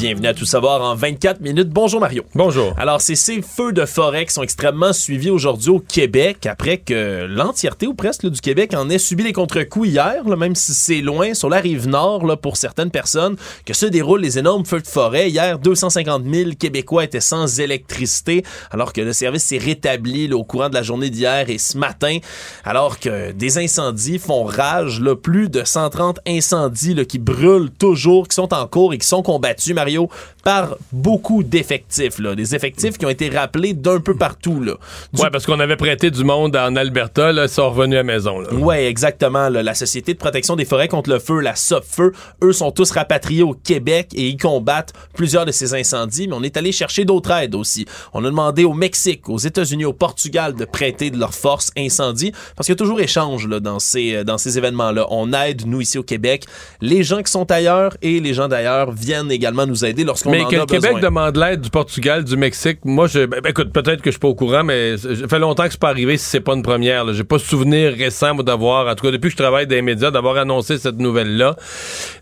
Bienvenue à Tout savoir en 24 minutes. Bonjour Mario. Bonjour. Alors, c'est ces feux de forêt qui sont extrêmement suivis aujourd'hui au Québec après que l'entièreté ou presque là, du Québec en ait subi les contre-coups hier, là, même si c'est loin, sur la rive nord là, pour certaines personnes, que se déroulent les énormes feux de forêt. Hier, 250 000 Québécois étaient sans électricité alors que le service s'est rétabli là, au courant de la journée d'hier et ce matin, alors que des incendies font rage, plus de 130 incendies qui brûlent toujours, qui sont en cours et qui sont combattus, Mario, par beaucoup d'effectifs, là, des effectifs qui ont été rappelés d'un peu partout. Là. Du- Ouais, parce qu'on avait prêté du monde en Alberta, là, ils sont revenus à la maison. Là. Ouais, exactement. là. La Société de protection des forêts contre le feu, la SOPFEU, eux sont tous rapatriés au Québec et ils combattent plusieurs de ces incendies, mais on est allé chercher d'autres aides aussi. On a demandé au Mexique, aux États-Unis, au Portugal de prêter de leur force incendie, parce qu'il y a toujours échange là, dans ces, euh, dans ces événements-là. On aide, nous, ici au Québec, les gens qui sont ailleurs et les gens d'ailleurs viennent également nous aider lorsqu'on Mais que le Québec demande l'aide du Portugal, du Mexique, moi, je, ben, écoute, peut-être que je suis pas au courant, mais ça fait longtemps que c'est pas arrivé si c'est pas une première. J'ai pas souvenir récent d'avoir, en tout cas depuis que je travaille dans les médias, d'avoir annoncé cette nouvelle-là.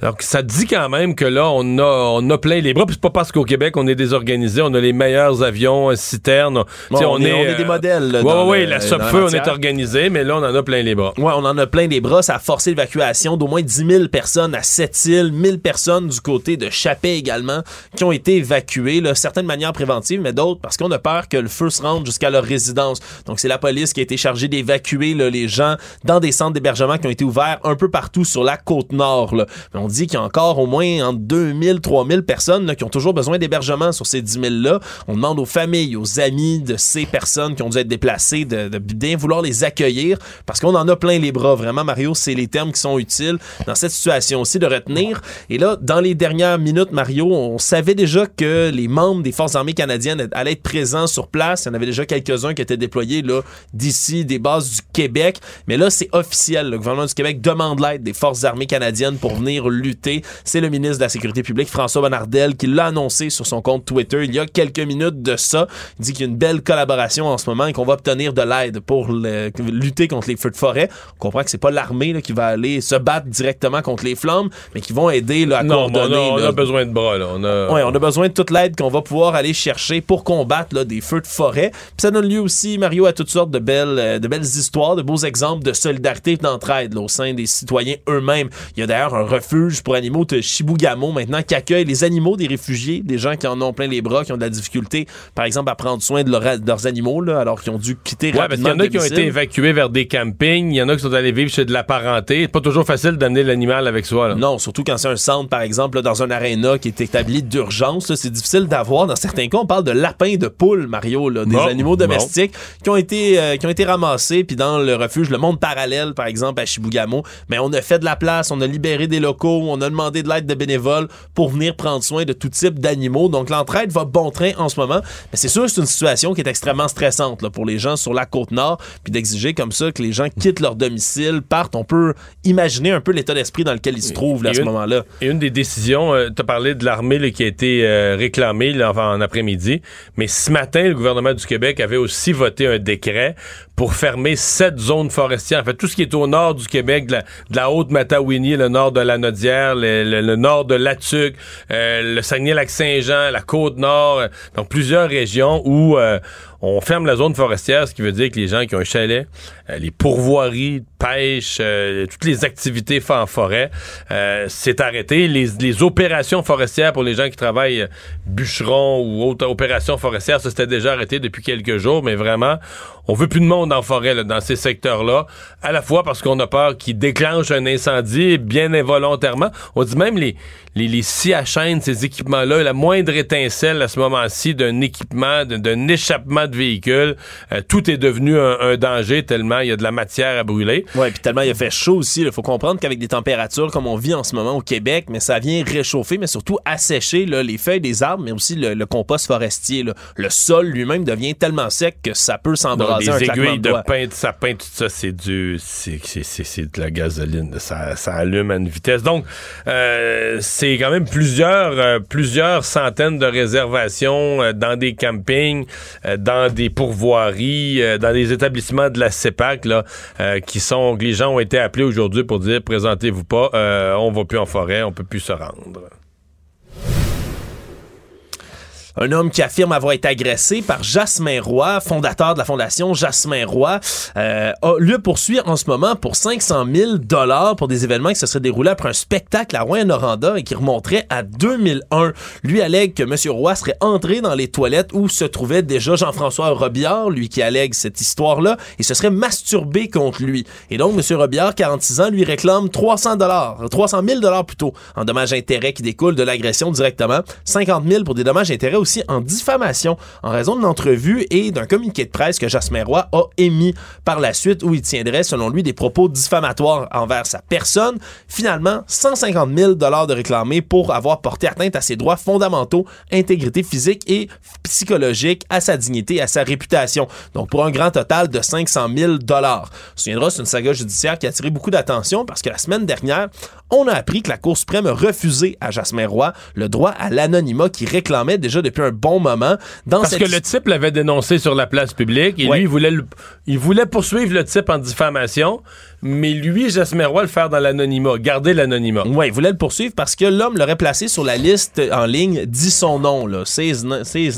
Donc ça dit quand même que là, on a, on a plein les bras. Puis c'est pas parce qu'au Québec on est désorganisé, on a les meilleurs avions, euh, citernes. Bon, on est- on est des modèles, là, Ouais, dans ouais, la SOPFEU, on est organisé, mais là on en a plein les bras. Ouais, on en a plein les bras. Ça a forcé l'évacuation d'au moins 10 000 personnes à Sept-Îles, 1000 personnes du côté de Chapet également. Qui ont été évacués, certaines manières préventives, mais d'autres parce qu'on a peur que le feu se rende jusqu'à leur résidence. Donc, c'est la police qui a été chargée d'évacuer les gens dans des centres d'hébergement qui ont été ouverts un peu partout sur la côte nord. Mais on dit qu'il y a encore au moins entre 2000, 3000 personnes qui ont toujours besoin d'hébergement sur ces 10 000-là. On demande aux familles, aux amis de ces personnes qui ont dû être déplacées de, de bien vouloir les accueillir parce qu'on en a plein les bras. Vraiment, Mario, c'est les termes qui sont utiles dans cette situation aussi de retenir. Et là, dans les dernières minutes, Mario, on savait déjà que les membres des Forces armées canadiennes allaient être présents sur place. Il y en avait déjà quelques-uns qui étaient déployés là d'ici, des bases du Québec. Mais là, c'est officiel. Le gouvernement du Québec demande l'aide des Forces armées canadiennes pour venir lutter. C'est le ministre de la Sécurité publique, François Bonnardel, qui l'a annoncé sur son compte Twitter il y a quelques minutes de ça. Il dit qu'il y a une belle collaboration en ce moment et qu'on va obtenir de l'aide pour le- lutter contre les feux de forêt. On comprend que c'est pas l'armée là, qui va aller se battre directement contre les flammes, mais qui vont aider là, à Non, on, a, coordonner. on là. a besoin de bras, là. On a... Ouais, on a besoin de toute l'aide qu'on va pouvoir aller chercher pour combattre là, des feux de forêt. Puis ça donne lieu aussi, Mario, à toutes sortes de belles, euh, de belles histoires, de beaux exemples de solidarité et d'entraide au sein des citoyens eux-mêmes. Il y a d'ailleurs un refuge pour animaux de Shibugamo maintenant qui accueille les animaux des réfugiés, des gens qui en ont plein les bras, qui ont de la difficulté, par exemple, à prendre soin de, leur- de leurs animaux, là, alors qu'ils ont dû quitter Ouais, parce qu'il y rapidement en a qui ont été évacués vers des campings, il y en a qui sont allés vivre chez de la parenté. C'est pas toujours facile d'amener l'animal avec soi. Là. Non, surtout quand c'est un centre, par exemple, là, dans un aréna qui est d'urgence, c'est difficile d'avoir. Dans certains cas, on parle de lapins, de poules, Mario, là, des Bon, animaux bon. domestiques qui ont été euh, qui ont été ramassés, puis dans le refuge, le monde parallèle, par exemple, à Shibugamo. Mais on a fait de la place, on a libéré des locaux, on a demandé de l'aide de bénévoles pour venir prendre soin de tout type d'animaux. Donc l'entraide va bon train en ce moment. Mais c'est sûr, que c'est une situation qui est extrêmement stressante là, pour les gens sur la côte nord, puis d'exiger comme ça que les gens quittent leur domicile, partent. On peut imaginer un peu l'état d'esprit dans lequel ils se trouvent là, à ce moment-là. Et une des décisions, tu as parlé de l'armée là, qui a été euh, réclamée là, en, en après-midi, mais ce matin, le gouvernement du Québec avait aussi voté un décret pour fermer sept zones forestières. En fait, tout ce qui est au nord du Québec, de la, de la Haute-Matawini, le nord de la Nodière, le, le- le nord de Latuc, euh, le Saguenay-Lac-Saint-Jean, la Côte-Nord, euh, donc plusieurs régions où euh, on ferme la zone forestière, ce qui veut dire que les gens qui ont un chalet, euh, les pourvoiries, pêche, euh, toutes les activités fa- en forêt, euh, c'est arrêté. Les, les opérations forestières pour les gens qui travaillent bûcherons ou autres opérations forestières, ça c'était déjà arrêté depuis quelques jours, mais vraiment, on veut plus de monde en forêt là, dans ces secteurs-là, à la fois parce qu'on a peur qu'ils déclenchent un incendie bien involontairement. On dit même les, les, les scies à chaîne, ces équipements-là, la moindre étincelle à ce moment-ci d'un équipement, d'un- échappement de véhicule, euh, tout est devenu un, un danger tellement il y a de la matière à brûler. Ouais, puis tellement il a fait chaud aussi. Il faut comprendre qu'avec des températures comme on vit en ce moment au Québec, mais ça vient réchauffer, mais surtout assécher là, les feuilles des arbres, mais aussi le, le compost forestier. là. Le sol lui-même devient tellement sec que ça peut Donc, s'embraser un aiguilles de de doigts. pain de sapin, tout ça, c'est du, c'est, c'est, c'est, c'est de la gasoline. Ça, ça allume à une vitesse. Donc, euh, c'est quand même plusieurs, euh, plusieurs centaines de réservations euh, dans des campings, euh, dans des pourvoiries, euh, dans des établissements de la CEPAC, là, euh, qui sont, que les gens ont été appelés aujourd'hui pour dire, présentez-vous pas, euh, on va plus en forêt, on peut plus se rendre. Un homme qui affirme avoir été agressé par Jasmin Roy, fondateur de la fondation Jasmin Roy, euh, a, le poursuit en ce moment pour 500 000 dollars pour des événements qui se seraient déroulés après un spectacle à Rouen-Noranda et qui remonterait à 2001. Lui allègue que M. Roy serait entré dans les toilettes où se trouvait déjà Jean-François Robillard, lui qui allègue cette histoire-là, et se serait masturbé contre lui. Et donc, M. Robillard, 46 ans, lui réclame 300 dollars, 300 000 dollars plutôt, en dommages-intérêts qui découlent de l'agression directement, 50 000 pour des dommages-intérêts aussi en diffamation en raison d'une entrevue et d'un communiqué de presse que Jasmin Roy a émis par la suite où il tiendrait, selon lui, des propos diffamatoires envers sa personne. Finalement, 150 000 dollars de réclamés pour avoir porté atteinte à ses droits fondamentaux, intégrité physique et psychologique, à sa dignité, à sa réputation. Donc, pour un grand total de 500 000 dollars. On se souviendra, c'est une saga judiciaire qui a attiré beaucoup d'attention parce que la semaine dernière, on a appris que la Cour suprême a refusé à Jasmin Roy le droit à l'anonymat qu'il réclamait déjà depuis un bon moment. Dans Parce cette que le type l'avait dénoncé sur la place publique et Ouais. lui, il voulait, le- il voulait poursuivre le type en diffamation, mais lui, Jasmin Roy, le faire dans l'anonymat, garder l'anonymat. Ouais, il voulait le poursuivre parce que l'homme l'aurait placé sur la liste en ligne, dit son nom, là, his,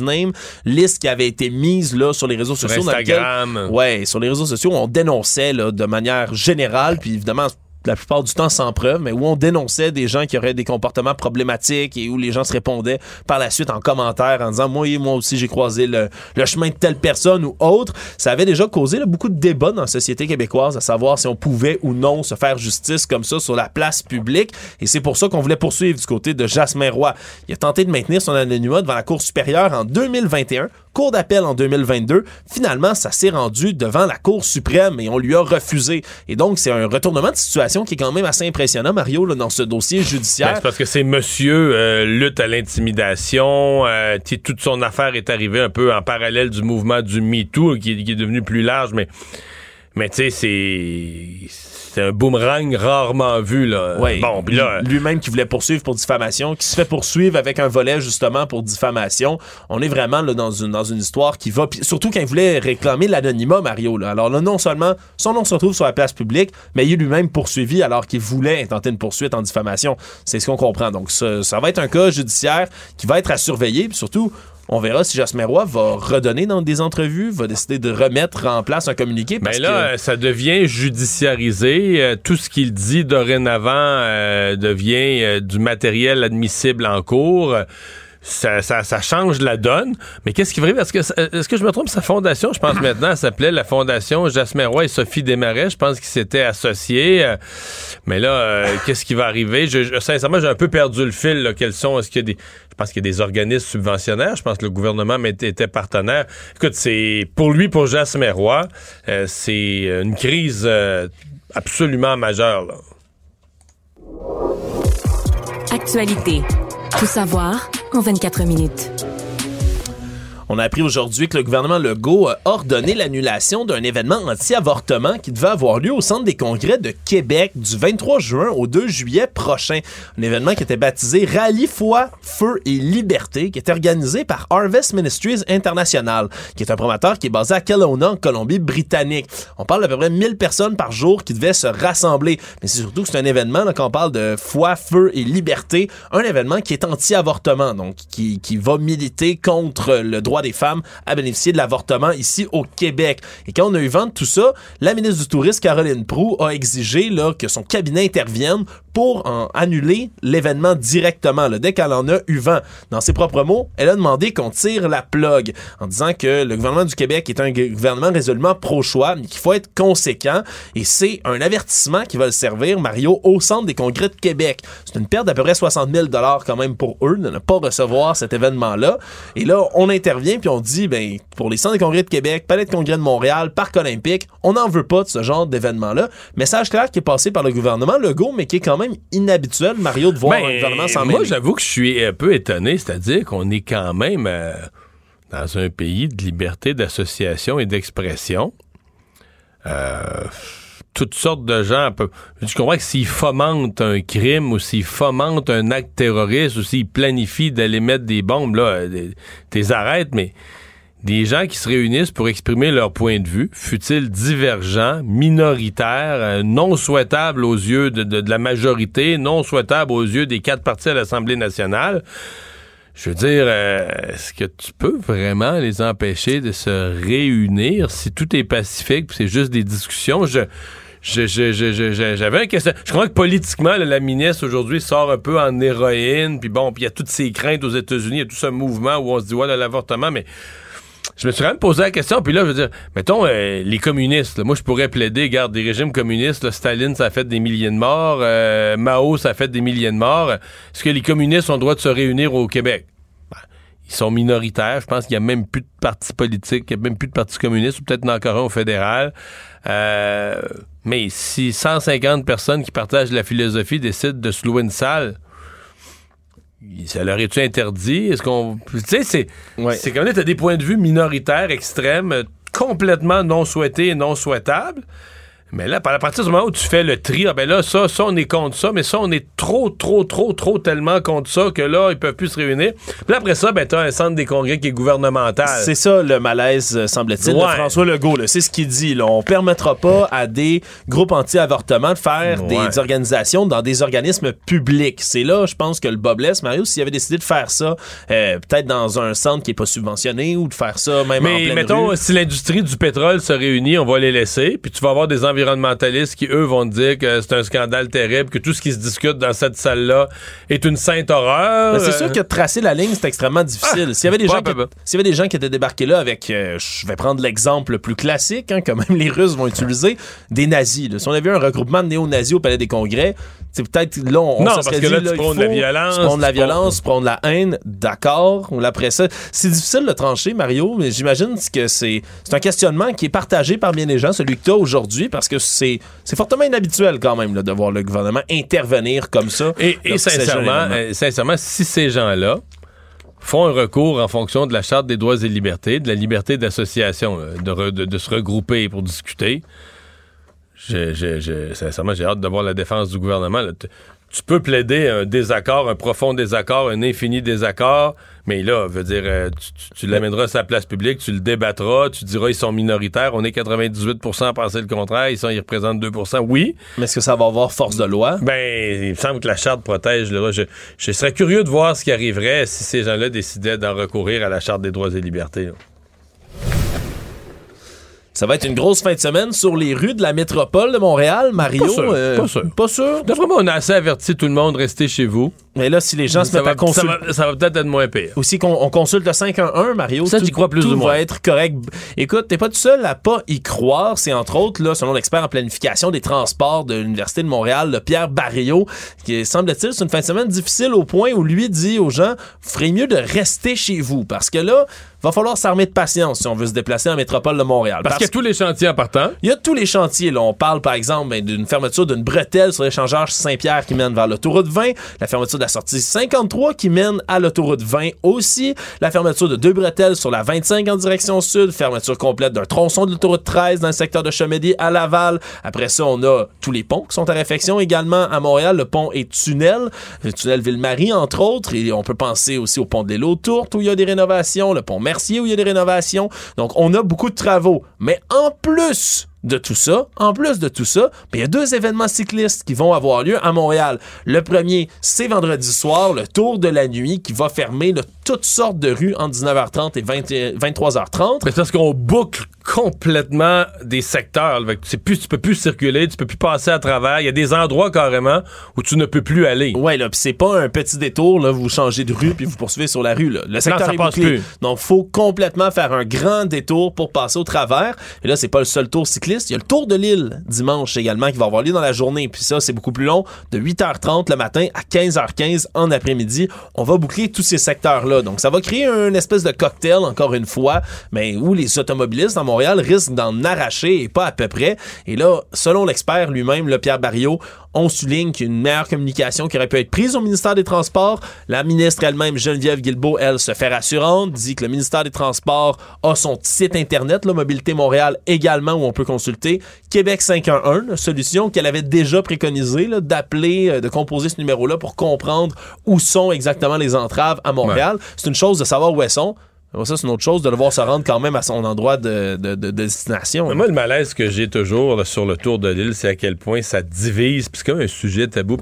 name, liste qui avait été mise là, sur les réseaux Sur sociaux. dans Instagram. lequel- ouais, sur les réseaux sociaux, on dénonçait là, de manière générale, puis évidemment, la plupart du temps sans preuve, mais où on dénonçait des gens qui auraient des comportements problématiques et où les gens se répondaient par la suite en commentaire en disant moi moi aussi j'ai croisé le, chemin de telle personne ou autre. Ça avait déjà causé beaucoup de débats dans la société québécoise à savoir si on pouvait ou non se faire justice comme ça sur la place publique. Et c'est pour ça qu'on voulait poursuivre du côté de Jasmin Roy. Il a tenté de maintenir son anonymat devant la Cour supérieure en 2021 Cour d'appel en 2022. Finalement, ça s'est rendu devant la Cour suprême et on lui a refusé. Et donc, c'est un retournement de situation qui est quand même assez impressionnant, Mario, dans ce dossier judiciaire. Ben, c'est parce que c'est monsieur euh, lutte à l'intimidation. Euh, toute son affaire est arrivée un peu en parallèle du mouvement du MeToo, qui, qui est devenu plus large, mais, mais tu sais, c'est c'est un boomerang rarement vu. Là. bon, là... Lui-même qui voulait poursuivre pour diffamation, qui se fait poursuivre avec un volet justement pour diffamation. On est vraiment là, dans, une, dans une histoire qui va... Surtout quand il voulait réclamer l'anonymat, Mario. Là. Alors là, non seulement son nom se retrouve sur la place publique, mais il est lui-même poursuivi alors qu'il voulait intenter une poursuite en diffamation. C'est ce qu'on comprend. Donc ça, ça va être un cas judiciaire qui va être à surveiller. Puis surtout, on verra si Jasmin Roy va redonner dans des entrevues, va décider de remettre en place un communiqué. Mais là, ça devient judiciarisé. Euh, tout ce qu'il dit dorénavant euh, devient euh, du matériel admissible en cours ça, ça, ça, change la donne. Mais qu'est-ce qui va arriver? Est-ce que, est-ce que je me trompe? Sa fondation, je pense maintenant, elle s'appelait la Fondation Jasmin Roy et Sophie Desmarais. Je pense qu'ils s'étaient associés. Euh, mais là, euh, qu'est-ce qui va arriver? Je, sincèrement, j'ai un peu perdu le fil. Là. Quels sont? Est-ce qu'il y a des. Je pense qu'il y a des organismes subventionnaires. Je pense que le gouvernement était partenaire. Écoute, c'est pour lui, pour Jasmin Roy, euh, c'est une crise absolument majeure. Là. Actualité. Tout savoir en 24 minutes. On a appris aujourd'hui que le gouvernement Legault a ordonné l'annulation d'un événement anti-avortement qui devait avoir lieu au Centre des congrès de Québec du 23 juin au 2 juillet prochain. Un événement qui était baptisé Rallye Foi, Feu et Liberté, qui était organisé par Harvest Ministries International, qui est un promoteur qui est basé à Kelowna, en Colombie-Britannique. On parle d'à peu près 1000 personnes par jour qui devaient se rassembler. Mais c'est surtout que c'est un événement, quand on parle de foi, feu et liberté, un événement qui est anti-avortement, donc qui, qui va militer contre le droit des femmes à bénéficier de l'avortement ici au Québec. Et quand on a eu vent de tout ça, la ministre du Tourisme, Caroline Proux, a exigé là, que son cabinet intervienne pour en annuler l'événement directement, dès qu'elle en a eu vent. Dans ses propres mots, elle a demandé qu'on tire la plug en disant que le gouvernement du Québec est un gouvernement résolument pro-choix, mais qu'il faut être conséquent et c'est un avertissement qui va le servir, Mario, au centre des congrès de Québec. C'est une perte d'à peu près 60 000 quand même pour eux de ne pas recevoir cet événement-là. Et là, on intervient puis on dit, ben, pour les centres des congrès de Québec, palais de congrès de Montréal, Parc olympique, on n'en veut pas de ce genre d'événement-là. Message clair qui est passé par le gouvernement Legault, mais qui est quand même inhabituel, Mario, de voir ben, un gouvernement sans Moi, j'avoue que je suis un peu étonné, c'est-à-dire qu'on est quand même euh, dans un pays de liberté d'association et d'expression. Euh, toutes sortes de gens. Je comprends que s'ils fomentent un crime ou s'ils fomentent un acte terroriste ou s'ils planifient d'aller mettre des bombes, là, euh, t'es arrêtes, mais des gens qui se réunissent pour exprimer leur point de vue, fut-il divergent, minoritaire, euh, non souhaitable aux yeux de, la majorité, non souhaitable aux yeux des quatre partis à l'Assemblée nationale? Je veux dire, euh, est-ce que tu peux vraiment les empêcher de se réunir si tout est pacifique, c'est juste des discussions? Je, j'avais un question. Je crois que politiquement, la ministre aujourd'hui sort un peu en héroïne, puis bon, puis il y a toutes ces craintes aux États-Unis, il y a tout ce mouvement où on se dit, ouais, l'avortement, mais je me suis quand même posé la question, puis là, je veux dire, mettons, euh, les communistes, moi, je pourrais plaider, garde, des régimes communistes, Staline, ça a fait des milliers de morts, euh, Mao, ça a fait des milliers de morts. Est-ce que les communistes ont le droit de se réunir au Québec? Ben, ils sont minoritaires. Je pense qu'il n'y a même plus de parti politique, il n'y a même plus de parti communiste, ou peut-être encore un au fédéral. Euh, mais si 150 personnes qui partagent la philosophie décident de se louer une salle, ça leur est-tu interdit? Est-ce qu'on. Tu sais, c'est. C'est comme là, t'as des points de vue minoritaires, extrêmes, complètement non souhaités et non souhaitables. Mais là, à partir du moment où tu fais le tri, ah ben là, ça, ça, on est contre ça, mais ça, on est trop, trop, trop, trop tellement contre ça que là, ils peuvent plus se réunir. Puis après ça, ben, t'as un centre des congrès qui est gouvernemental. C'est ça, le malaise, euh, semble-t-il, de François Legault. C'est ce qu'il dit. Là. On permettra pas à des groupes anti-avortement de faire des organisations dans des organismes publics. C'est là, je pense, que le Bob blesse. Mario, s'il avait décidé de faire ça, euh, peut-être dans un centre qui est pas subventionné ou de faire ça même mais, en pleine mettons, si l'industrie du pétrole se réunit, on va les laisser, puis tu vas avoir des environnements environnementalistes qui, eux, vont te dire que c'est un scandale terrible, que tout ce qui se discute dans cette salle-là est une sainte horreur. Ben, c'est sûr que tracer la ligne, c'est extrêmement difficile. Ah, S'il y avait des pas gens à peu qui, près. s'il y avait des gens qui étaient débarqués là avec, euh, je vais prendre l'exemple le plus classique, hein, que même les Russes vont utiliser, des nazis. là. Si on avait eu un regroupement de néo-nazis au Palais des Congrès, c'est peut-être là, on, on Non, parce que dit, là, tu prônes la violence, Tu prônes la violence, tu prônes de la haine, d'accord. Ou après ça, c'est difficile de trancher, Mario, mais j'imagine que c'est c'est un questionnement qui est partagé par bien des gens, celui que tu as aujourd'hui, parce que c'est c'est fortement inhabituel quand même là, de voir le gouvernement intervenir comme ça. Et, sincèrement, euh, sincèrement, si ces gens-là font un recours en fonction de la Charte des droits et libertés, de la liberté d'association, là, de, de- de se regrouper pour discuter, j'ai- sincèrement, j'ai hâte de voir la défense du gouvernement. là. Tu- peux plaider un désaccord, un profond désaccord, un infini désaccord, mais là, veut dire, euh, tu, tu- tu l'amèneras sur la place publique, tu le débattras, tu diras ils sont minoritaires, on est 98% à penser le contraire, ils, sont, ils représentent 2% oui. Mais est-ce que ça va avoir force de loi? Ben, il me semble que la charte protège. Là, je, je serais curieux de voir ce qui arriverait si ces gens-là décidaient d'en recourir à la charte des droits et libertés. là. Ça va être une grosse fin de semaine sur les rues de la métropole de Montréal, Mario. Pas sûr, euh, pas sûr. Pas sûr? D'après moi, on a assez averti tout le monde, restez chez vous. Mais là, si les gens se Ça mettent va, à consulter. ça va- ça va peut-être être moins pire. Aussi qu'on on consulte le 511, Mario. Ça, j'y crois plus tout ou moins. va être correct. Écoute, t'es pas tout seul à pas y croire. C'est entre autres, là, selon l'expert en planification des transports de l'Université de Montréal, le Pierre Barrio, qui semble-t-il, c'est une fin de semaine difficile au point où lui dit aux gens, vous ferez mieux de rester chez vous. Parce que là, va falloir s'armer de patience si on veut se déplacer en métropole de Montréal. Parce qu'il y a tous les chantiers en partant. Il y a tous les chantiers. Là. On parle, par exemple, ben, d'une fermeture d'une bretelle sur l'échangeur Saint-Pierre qui mène vers l'autoroute 20, la fermeture de la sortie 53 qui mène à l'autoroute 20 aussi, la fermeture de deux bretelles sur la 25 en direction sud, fermeture complète d'un tronçon de l'autoroute 13 dans le secteur de Chemédie à Laval. Après ça, on a tous les ponts qui sont à réfection également à Montréal, le pont et tunnel, le tunnel Ville-Marie entre autres, et on peut penser aussi au pont de l'île Tourte où il y a des rénovations, le pont Mercier où il y a des rénovations. Donc, on a beaucoup de travaux. Mais en plus de tout ça, en plus de tout ça, ben, il y a deux événements cyclistes qui vont avoir lieu à Montréal. Le premier, c'est vendredi soir, le Tour de la nuit qui va fermer là, toutes sortes de rues entre 19h30 et 20 et 23h30. Mais c'est parce qu'on boucle complètement des secteurs. sais plus, tu peux plus circuler, tu peux plus passer à travers. Il y a des endroits carrément où tu ne peux plus aller. Ouais, là, pis c'est pas un petit détour, là, vous changez de rue puis vous poursuivez sur la rue, là. Le secteur ça est passe bouclé. plus. Donc, faut complètement faire un grand détour pour passer au travers. Et là, c'est pas le seul tour cycliste. Il y a le tour de l'île dimanche également qui va avoir lieu dans la journée. Puis ça, c'est beaucoup plus long, de 8h30 le matin à 15h15 en après-midi. On va boucler tous ces secteurs-là. Donc, ça va créer une espèce de cocktail, encore une fois, mais où les automobilistes à Montréal risquent d'en arracher et pas à peu près. Et là, selon l'expert lui-même, le Pierre Barriot, on souligne qu'il y a une meilleure communication qui aurait pu être prise au ministère des Transports. La ministre elle-même, Geneviève Guilbeault, elle, se fait rassurante, dit que le ministère des Transports a son site internet, la Mobilité Montréal également, où on peut consulter Québec 511, une solution qu'elle avait déjà préconisée, d'appeler, euh, de composer ce numéro-là pour comprendre où sont exactement les entraves à Montréal. C'est une chose de savoir où elles sont. Ça, c'est une autre chose de le voir se rendre quand même à son endroit de, de- de- de destination. Moi, le malaise que j'ai toujours sur le tour de l'île, c'est à quel point ça divise. Puis c'est un sujet tabou.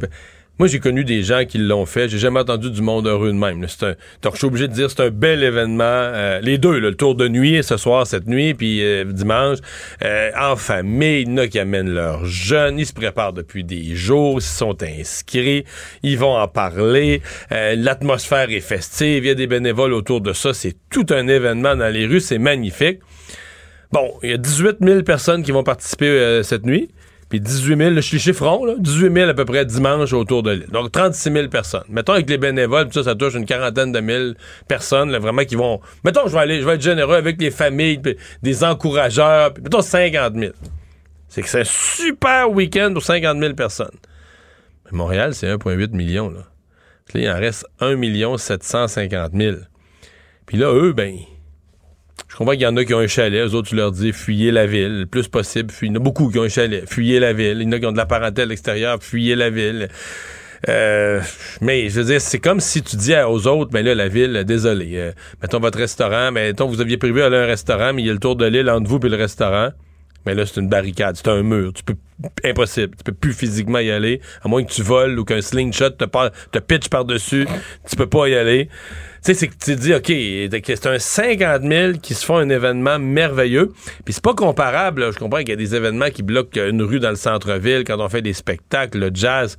Moi, j'ai connu des gens qui l'ont fait. J'ai jamais entendu du monde heureux de même. C'est un, donc, je suis obligé de dire c'est un bel événement. Euh, les deux, là, le tour de nuit, ce soir, cette nuit, puis euh, dimanche, euh, en famille. Il y en a qui amènent leurs jeunes. Ils se préparent depuis des jours. Ils sont inscrits. Ils vont en parler. Euh, L'atmosphère est festive. Il y a des bénévoles autour de ça. C'est tout un événement dans les rues. C'est magnifique. Bon, il y a 18 000 personnes qui vont participer euh, cette nuit. Puis 18 000, je suis chiffron, là, 18 000 à peu près dimanche autour de l'île. Donc 36 000 personnes. Mettons avec les bénévoles, ça, ça touche une quarantaine de mille personnes, là, vraiment qui vont. Mettons, je vais aller, je vais être généreux avec les familles, des encourageurs, puis mettons 50 000. C'est que c'est un super week-end pour 50 000 personnes. Mais Montréal, c'est 1,8 million, là. Là, il en reste 1 750 000. Puis là, eux, ben, comprends qu'il y en a qui ont un chalet, eux autres, tu leur dis fuyez la ville, le plus possible. Il y en a beaucoup qui ont un chalet, fuyez la ville. Il y en a qui ont de la parentèle extérieure, fuyez la ville. Euh, mais je veux dire, c'est comme si tu dis aux autres, ben là, la ville, désolé, euh, mettons votre restaurant, mais mettons vous aviez prévu aller à un restaurant, mais il y a le tour de l'île entre vous et le restaurant. Mais là, c'est une barricade, c'est un mur. Tu peux impossible. Tu peux plus physiquement y aller, à moins que tu voles ou qu'un slingshot te, par- te pitch par-dessus. Tu peux pas y aller. Tu sais, c'est que tu te dis, OK, c'est un 50 000 qui se font un événement merveilleux. Puis c'est pas comparable. Je comprends qu'il y a des événements qui bloquent une rue dans le centre-ville quand on fait des spectacles, le jazz.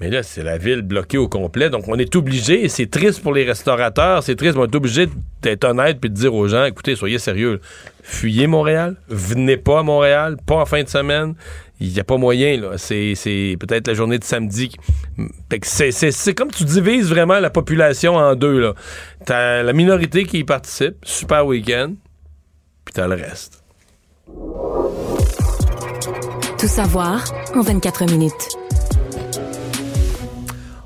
Mais là, c'est la ville bloquée au complet. Donc, on est obligé, et c'est triste pour les restaurateurs, c'est triste, on est obligé d'être honnête puis de dire aux gens, écoutez, soyez sérieux. Fuyez Montréal. Venez pas à Montréal, pas en fin de semaine. Il n'y a pas moyen, là. C'est, peut-être la journée de samedi. c'est, c'est, comme tu divises vraiment la population en deux. T'as la minorité qui y participe, super week-end, puis t'as le reste. Tout savoir en 24 minutes.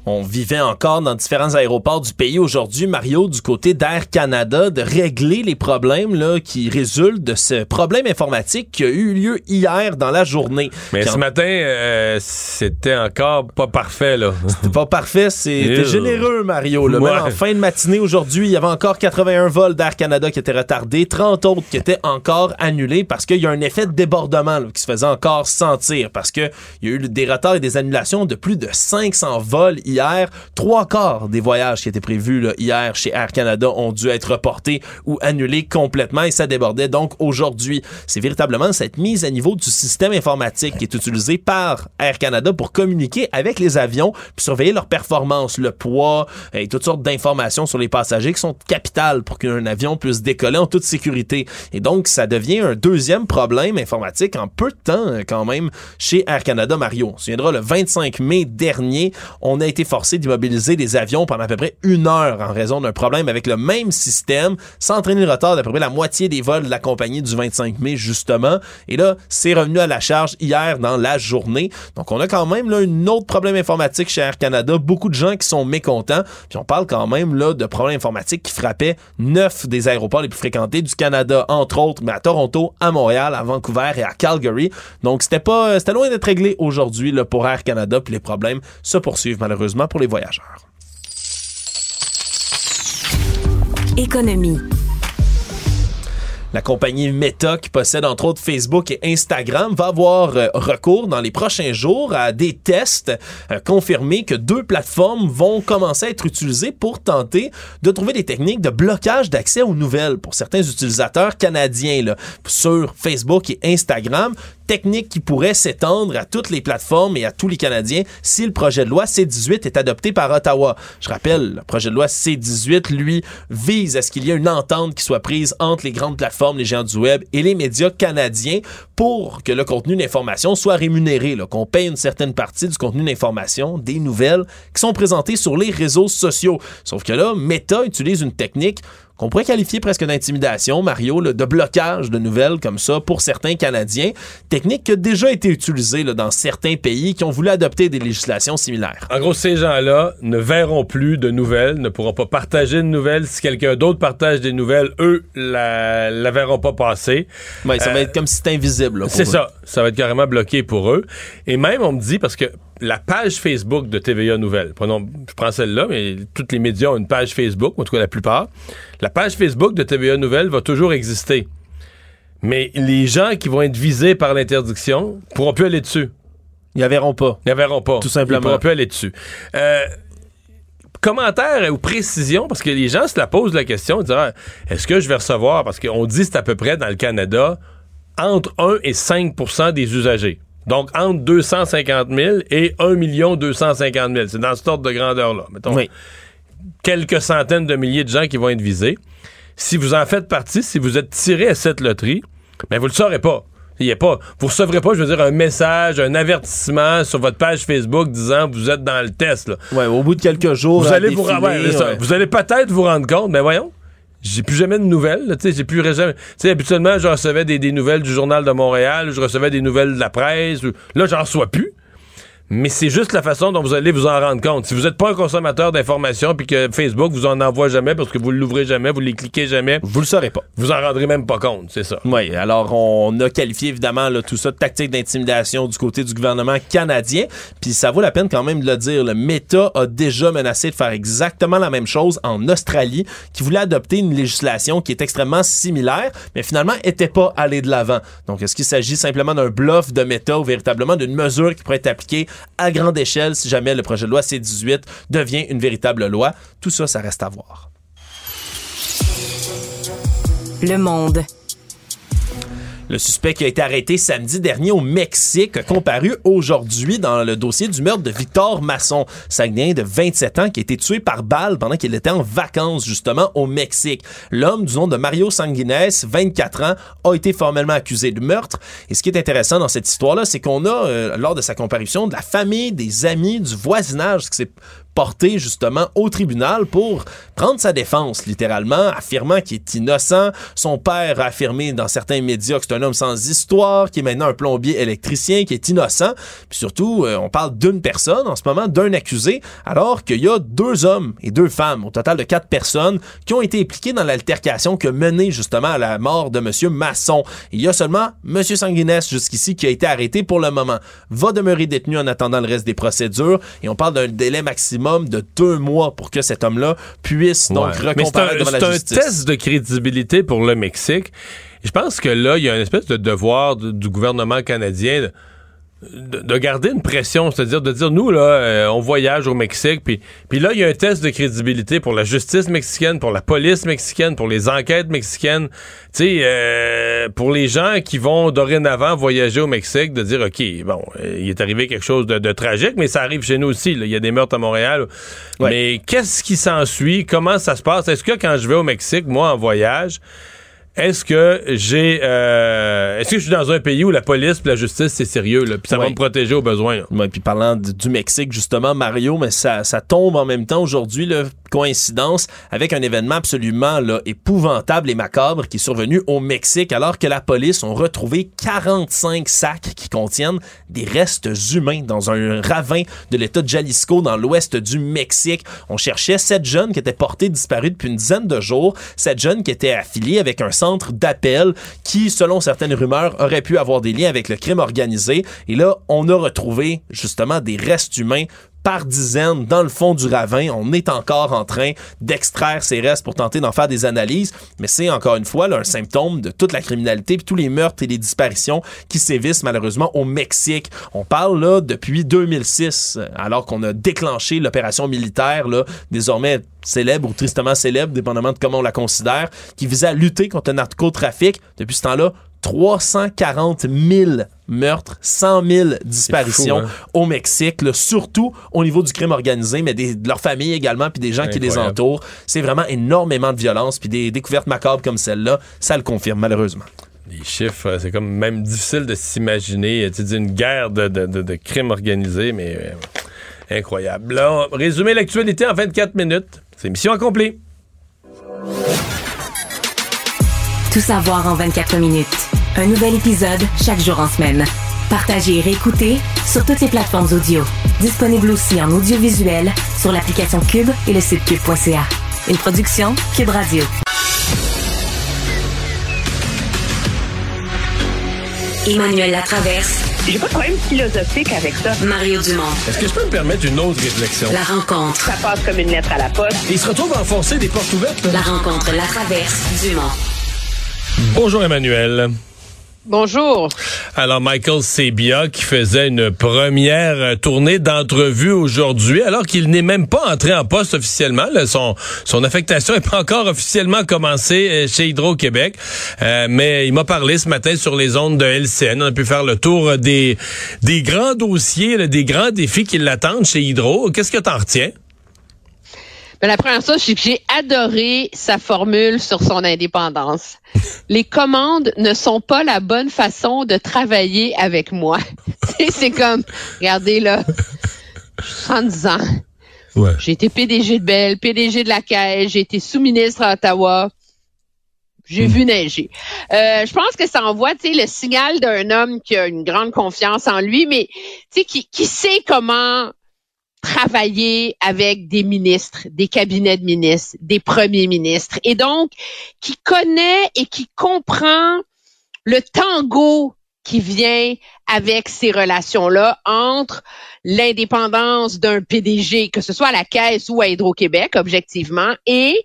On vivait encore dans différents aéroports du pays aujourd'hui, Mario, du côté d'Air Canada, de régler les problèmes là, qui résultent de ce problème informatique qui a eu lieu hier dans la journée. Mais ce matin, euh, c'était encore pas parfait, là. C'était pas parfait, c'était généreux, Mario. là. Même Ouais. en fin de matinée aujourd'hui, il y avait encore 81 vols d'Air Canada qui étaient retardés, 30 autres qui étaient encore annulés parce qu'il y a un effet de débordement là, qui se faisait encore sentir parce que il y a eu des retards et des annulations de plus de 500 vols hier. Trois quarts des voyages qui étaient prévus hier chez Air Canada ont dû être reportés ou annulés complètement et ça débordait donc aujourd'hui. C'est véritablement cette mise à niveau du système informatique qui est utilisé par Air Canada pour communiquer avec les avions puis surveiller leur performance, le poids et toutes sortes d'informations sur les passagers qui sont capitales pour qu'un avion puisse décoller en toute sécurité. Et donc, ça devient un deuxième problème informatique en peu de temps euh, quand même chez Air Canada Mario. On se souviendra, le 25 mai dernier, on a été forcé d'immobiliser des avions pendant à peu près une heure en raison d'un problème avec le même système, sans entraîner le retard d'à peu près la moitié des vols de la compagnie du 25 mai, justement. Et là, c'est revenu à la charge hier dans la journée. Donc, on a quand même là un autre problème informatique chez Air Canada. Beaucoup de gens qui sont mécontents. Puis on parle quand même là de problèmes informatiques qui frappaient neuf des aéroports les plus fréquentés du Canada, entre autres, mais à Toronto, à Montréal, à Vancouver et à Calgary. Donc, c'était pas, c'était loin d'être réglé aujourd'hui pour Air Canada. Puis les problèmes se poursuivent malheureusement pour les voyageurs. Économie. La compagnie Meta, qui possède entre autres Facebook et Instagram, va avoir euh, recours dans les prochains jours à des tests euh, confirmés que deux plateformes vont commencer à être utilisées pour tenter de trouver des techniques de blocage d'accès aux nouvelles pour certains utilisateurs canadiens là, sur Facebook et Instagram. Technique qui pourrait s'étendre à toutes les plateformes et à tous les Canadiens si le projet de loi C-18 est adopté par Ottawa. Je rappelle, le projet de loi C-18, lui, vise à ce qu'il y ait une entente qui soit prise entre les grandes plateformes, les géants du web et les médias canadiens pour que le contenu d'information soit rémunéré, qu'on paye une certaine partie du contenu d'information, des nouvelles qui sont présentées sur les réseaux sociaux. Sauf que là, Meta utilise une technique qu'on pourrait qualifier presque d'intimidation, Mario, là, de blocage de nouvelles comme ça pour certains Canadiens, technique qui a déjà été utilisée là, dans certains pays qui ont voulu adopter des législations similaires. En gros, ces gens-là ne verront plus de nouvelles, ne pourront pas partager de nouvelles. Si quelqu'un d'autre partage des nouvelles, eux la, la verront pas passer. Ouais, ça va Euh, être comme si c'était invisible. C'est ça. Ça va être carrément bloqué pour eux. Et même, on me dit, parce que la page Facebook de TVA Nouvelles, prenons, je prends celle-là, mais tous les médias ont une page Facebook, en tout cas la plupart. La page Facebook de TVA Nouvelles va toujours exister. Mais les gens qui vont être visés par l'interdiction pourront plus aller dessus. Ils la verront pas. Ils la verront pas. Tout simplement. Ils pourront plus aller dessus. Euh, commentaire ou précision, parce que les gens se la posent la question, ils disent, Ah, est-ce que je vais recevoir, parce qu'on dit c'est à peu près dans le Canada, entre 1 et 5% des usagers. Donc, entre 250 000 et 1 250 000. C'est dans ce ordre de grandeur-là. Mettons, quelques centaines de milliers de gens qui vont être visés. Si vous en faites partie, si vous êtes tiré à cette loterie, ben vous le saurez pas. Il y a pas, vous recevrez pas, je veux dire, un message, un avertissement sur votre page Facebook disant vous êtes dans le test. Là. Ouais, au bout de quelques jours, Vous allez vous, défiler, ouais, ça. vous allez peut-être vous rendre compte, mais voyons, j'ai plus jamais de nouvelles. Tu sais, j'ai plus jamais. Tu sais, habituellement, je recevais des, des nouvelles du journal de Montréal, je recevais des nouvelles de la presse. Là, j'en reçois plus. Mais c'est juste la façon dont vous allez vous en rendre compte. Si vous n'êtes pas un consommateur d'informations puis que Facebook vous en envoie jamais parce que vous l'ouvrez jamais, vous les cliquez jamais, vous le saurez pas. Vous en rendrez même pas compte, c'est ça. Oui, alors on a qualifié évidemment là, tout ça de tactique d'intimidation du côté du gouvernement canadien, puis ça vaut la peine quand même de le dire. Le Meta a déjà menacé de faire exactement la même chose en Australie, qui voulait adopter une législation qui est extrêmement similaire, mais finalement était pas allé de l'avant. Donc est-ce qu'il s'agit simplement d'un bluff de Meta ou véritablement d'une mesure qui pourrait être appliquée à grande échelle si jamais le projet de loi C-18 devient une véritable loi. Tout ça, ça reste à voir. Le monde. Le suspect qui a été arrêté samedi dernier au Mexique a comparu aujourd'hui dans le dossier du meurtre de Victor Masson, Saguenay de 27 ans qui a été tué par balle pendant qu'il était en vacances justement au Mexique. L'homme du nom de Mario Sanguines, 24 ans, a été formellement accusé de meurtre. Et ce qui est intéressant dans cette histoire-là, c'est qu'on a, euh, lors de sa comparution, de la famille, des amis, du voisinage, porté justement au tribunal pour prendre sa défense, littéralement, affirmant qu'il est innocent. Son père a affirmé dans certains médias que c'est un homme sans histoire, qui est maintenant un plombier électricien, qui est innocent. Puis surtout, euh, on parle d'une personne en ce moment, d'un accusé, alors qu'il y a deux hommes et deux femmes, au total de quatre personnes, qui ont été impliquées dans l'altercation qui a mené justement à la mort de Monsieur Masson. Il y a seulement Monsieur Sanguinès jusqu'ici qui a été arrêté pour le moment. Va demeurer détenu en attendant le reste des procédures et on parle d'un délai de deux mois pour que cet homme-là puisse donc Ouais. Mais recomparaître devant la justice. c'est un test de crédibilité pour le Mexique. Je pense que là, il y a une espèce de devoir de- du gouvernement canadien de, de- de garder une pression, c'est-à-dire de dire, nous, là, euh, on voyage au Mexique, puis, puis là, il y a un test de crédibilité pour la justice mexicaine, pour la police mexicaine, pour les enquêtes mexicaines, tu sais, euh, pour les gens qui vont dorénavant voyager au Mexique, de dire, OK, bon, euh, il est arrivé quelque chose de, de tragique, mais ça arrive chez nous aussi, il y a des meurtres à Montréal, mais qu'est-ce qui s'ensuit? Comment ça se passe? Est-ce que quand je vais au Mexique, moi, en voyage, est-ce que j'ai euh, est-ce que je suis dans un pays où la police et la justice c'est sérieux là, puis ça va me protéger au besoin là? Ouais, puis parlant du, du Mexique, justement, Mario, mais ça, ça tombe en même temps aujourd'hui, là, coïncidence, avec un événement absolument là, épouvantable et macabre qui est survenu au Mexique, alors que la police ont retrouvé 45 sacs qui contiennent des restes humains dans un ravin de l'État de Jalisco, dans l'ouest du Mexique. On cherchait sept jeunes qui étaient portés disparus depuis une dizaine de jours, sept jeunes qui étaient affiliés avec un centre d'appel qui, selon certaines rumeurs, aurait pu avoir des liens avec le crime organisé. Et là, on a retrouvé justement des restes humains par dizaines dans le fond du ravin. On est encore en train d'extraire ces restes pour tenter d'en faire des analyses, mais c'est encore une fois là, un symptôme de toute la criminalité puis tous les meurtres et les disparitions qui sévissent malheureusement au Mexique. On parle là depuis 2006, euh, alors qu'on a déclenché l'opération militaire là, désormais célèbre ou tristement célèbre, dépendamment de comment on la considère, qui visait à lutter contre le narcotrafic. Depuis ce temps-là, 340 000 meurtres, 100 000 disparitions hein? au Mexique, là, surtout au niveau du crime organisé, mais des- de leur famille également, puis des gens qui les entourent. C'est vraiment énormément de violence, puis des découvertes macabres comme celle-là, ça le confirme malheureusement. Les chiffres, euh, c'est comme même difficile de s'imaginer, tu dis une guerre de, de, de, de crimes organisés, mais euh, incroyable. Là, résumer l'actualité en 24 minutes. C'est mission accomplie. Tout savoir en 24 minutes. Un nouvel épisode chaque jour en semaine. Partagez et réécoutez sur toutes les plateformes audio. Disponible aussi en audiovisuel sur l'application Cube et le site cube.ca. Une production Cube Radio. Emmanuel Latraverse. J'ai pas de problème philosophique avec ça. Mario Dumont. Est-ce que je peux me permettre une autre réflexion? La rencontre. Ça passe comme une lettre à la poste. Il se retrouve à enfoncer des portes ouvertes. La rencontre La Traverse Dumont. Bonjour Emmanuel. Bonjour. Alors, Michael Sebia qui faisait une première euh, tournée d'entrevue aujourd'hui, alors qu'il n'est même pas entré en poste officiellement. là. son, son affectation n'est pas encore officiellement commencée euh, chez Hydro-Québec. Euh, mais il m'a parlé ce matin sur les ondes de LCN. On a pu faire le tour des, des grands dossiers, là, des grands défis qui l'attendent chez Hydro. Qu'est-ce que t'en retiens? Ben, la première chose, c'est que j'ai adoré sa formule sur son indépendance. Les commandes ne sont pas la bonne façon de travailler avec moi. C'est comme, regardez là, j'ai 70 ans. J'ai été PDG de Bell, PDG de la Caisse, j'ai été sous-ministre à Ottawa. J'ai Hmm. vu neiger. Euh, je pense que ça envoie, le signal d'un homme qui a une grande confiance en lui, mais tu sais, qui, qui sait comment travailler avec des ministres, des cabinets de ministres, des premiers ministres, et donc qui connaît et qui comprend le tango qui vient avec ces relations-là entre l'indépendance d'un PDG, que ce soit à la Caisse ou à Hydro-Québec, objectivement, et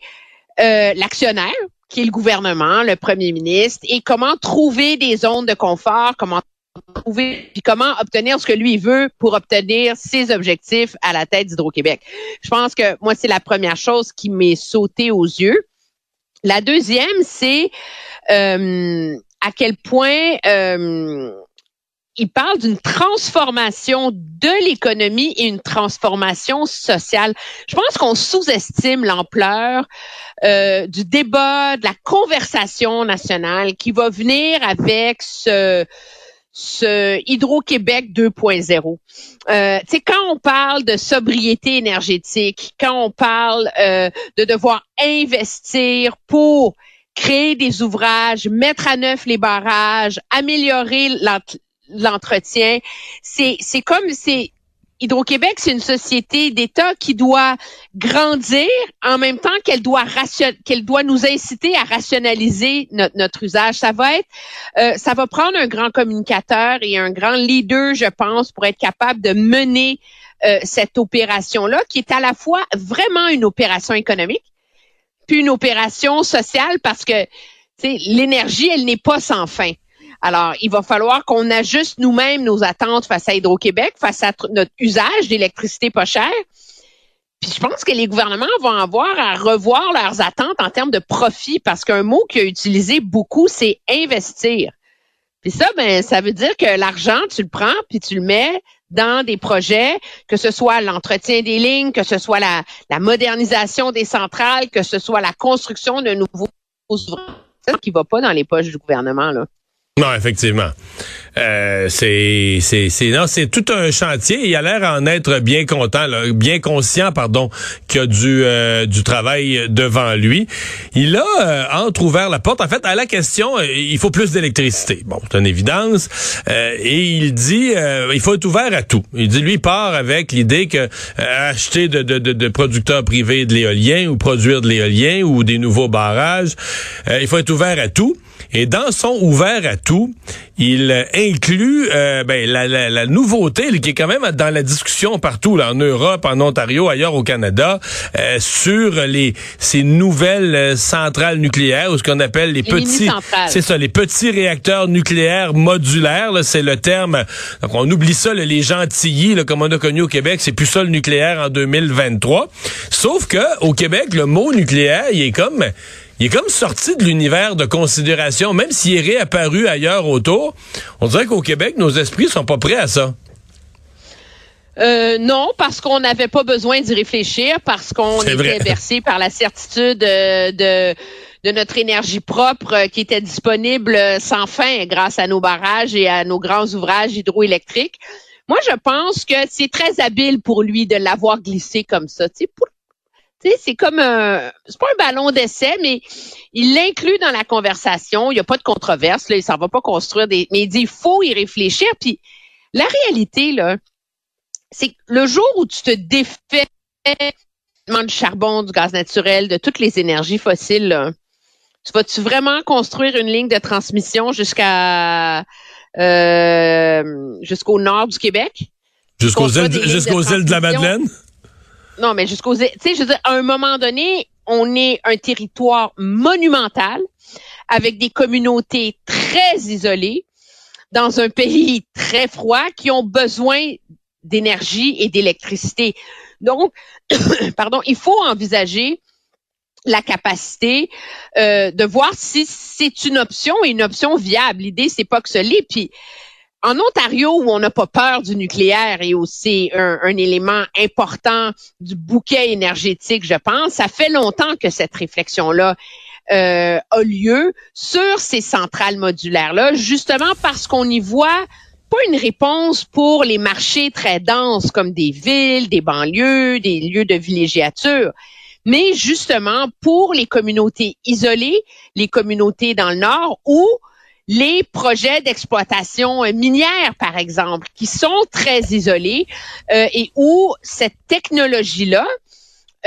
euh, l'actionnaire, qui est le gouvernement, le premier ministre, et comment trouver des zones de confort, comment trouver, puis comment obtenir ce que lui veut pour obtenir ses objectifs à la tête d'Hydro-Québec. Je pense que moi, c'est la première chose qui m'est sautée aux yeux. La deuxième, c'est euh, à quel point euh, il parle d'une transformation de l'économie et une transformation sociale. Je pense qu'on sous-estime l'ampleur euh, du débat, de la conversation nationale qui va venir avec ce ce Hydro-Québec 2.0. Euh, tu sais, quand on parle de sobriété énergétique, quand on parle euh, de devoir investir pour créer des ouvrages, mettre à neuf les barrages, améliorer l'ent- l'entretien, c'est comme c'est Hydro-Québec, c'est une société d'État qui doit grandir en même temps qu'elle doit qu'elle doit nous inciter à rationaliser notre, usage. Ça va être, euh, ça va prendre un grand communicateur et un grand leader, je pense, pour être capable de mener euh, cette opération-là, qui est à la fois vraiment une opération économique, puis une opération sociale, parce que l'énergie, elle n'est pas sans fin. Alors, il va falloir qu'on ajuste nous-mêmes nos attentes face à Hydro-Québec, face à tr- notre usage d'électricité pas chère. Puis je pense que les gouvernements vont avoir à revoir leurs attentes en termes de profit, parce qu'un mot qu'il a utilisé beaucoup, c'est investir. Puis ça, ben, ça veut dire que l'argent, tu le prends, puis tu le mets dans des projets, que ce soit l'entretien des lignes, que ce soit la, modernisation des centrales, que ce soit la construction de nouveaux ouvrages, Ça qui va pas dans les poches du gouvernement, là. Non, effectivement. Euh, c'est c'est non, c'est tout un chantier. Il a l'air en être bien content, bien conscient, pardon, qu'il a du euh, du travail devant lui. Il a euh, entrouvert la porte. En fait, à la question, euh, il faut plus d'électricité. Bon, c'est une évidence. Et il dit, il faut être ouvert à tout. Il dit, lui, part avec l'idée que acheter de, de, de, de producteurs privés de l'éolien ou produire de l'éolien ou des nouveaux barrages, il faut être ouvert à tout. Et dans son ouvert à tout, il inclut euh, ben, la, la, la nouveauté là, qui est quand même dans la discussion partout, là, en Europe, en Ontario, ailleurs au Canada, euh, sur les ces nouvelles euh, centrales nucléaires ou ce qu'on appelle les, Les petits, c'est ça, les petits réacteurs nucléaires modulaires. C'est le terme. Donc on oublie ça, là, les gentillis, là, comme on a connu au Québec, c'est plus ça le nucléaire en 2023. Sauf que au Québec, le mot nucléaire, il est comme il est comme sorti de l'univers de considération, même s'il est réapparu ailleurs autour. On dirait qu'au Québec, nos esprits sont pas prêts à ça. Euh, non, parce qu'on n'avait pas besoin d'y réfléchir, parce qu'on était vrai. bercé par la certitude euh, de, de notre énergie propre euh, qui était disponible euh, sans fin grâce à nos barrages et à nos grands ouvrages hydroélectriques. Moi, je pense que c'est très habile pour lui de l'avoir glissé comme ça. Tu sais, pour- c'est comme un, c'est pas un ballon d'essai, mais il l'inclut dans la conversation. Il n'y a pas de controverse, là. Il s'en va pas construire des, mais il dit, il faut y réfléchir. Puis, la réalité, là, c'est que le jour où tu te défais du charbon, du gaz naturel, de toutes les énergies fossiles, là, tu vas-tu vraiment construire une ligne de transmission jusqu'à euh, jusqu'au nord du Québec? Jusqu'aux îles, jusqu'aux de îles de la. Madeleine? Non, mais jusqu'aux... Tu sais, je veux dire, à un moment donné, on est un territoire monumental avec des communautés très isolées dans un pays très froid qui ont besoin d'énergie et d'électricité. Donc, pardon, il faut envisager la capacité euh, de voir si c'est une option et une option viable. L'idée, c'est pas que ce l'est. Puis, en Ontario, où on n'a pas peur du nucléaire et où c'est un, un élément important du bouquet énergétique, je pense, ça fait longtemps que cette réflexion-là euh, a lieu sur ces centrales modulaires-là, justement parce qu'on y voit pas une réponse pour les marchés très denses comme des villes, des banlieues, des lieux de villégiature, mais justement pour les communautés isolées, les communautés dans le nord ou les projets d'exploitation euh, minière, par exemple, qui sont très isolés euh, et où cette technologie-là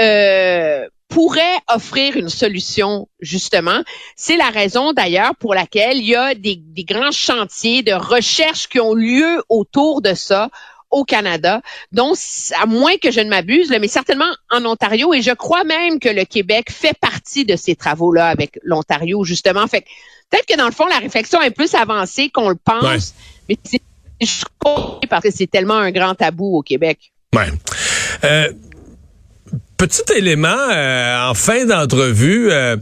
euh, pourrait offrir une solution, justement. C'est la raison d'ailleurs pour laquelle il y a des, grands chantiers de recherche qui ont lieu autour de ça au Canada, donc à moins que je ne m'abuse, mais certainement en Ontario, et je crois même que le Québec fait partie de ces travaux-là avec l'Ontario, justement. Fait peut-être que dans le fond, la réflexion est plus avancée qu'on le pense, mais c'est parce que c'est tellement un grand tabou au Québec. Ouais. Euh, petit élément euh, en fin d'entrevue. Euh,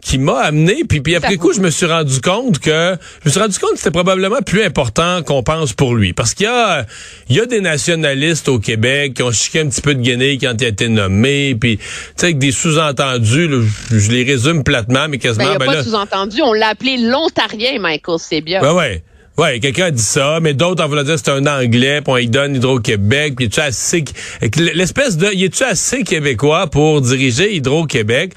qui m'a amené, puis, puis après coup, je me suis rendu compte que je me suis rendu compte que c'était probablement plus important qu'on pense pour lui. Parce qu'il y a, il y a des nationalistes au Québec qui ont chiqué un petit peu de Guinée quand il a été nommé, puis tu sais, avec des sous-entendus, je, les résume platement, mais quasiment... Ben, il n'y a pas de sous-entendu, on l'a appelé l'Ontarien, Michael Sebia. Ben ouais. Ouais, quelqu'un a dit ça, mais d'autres en voulant dire c'est un anglais, puis on y donne Hydro-Québec, puis tu assez l'espèce de il est-tu assez québécois pour diriger Hydro-Québec?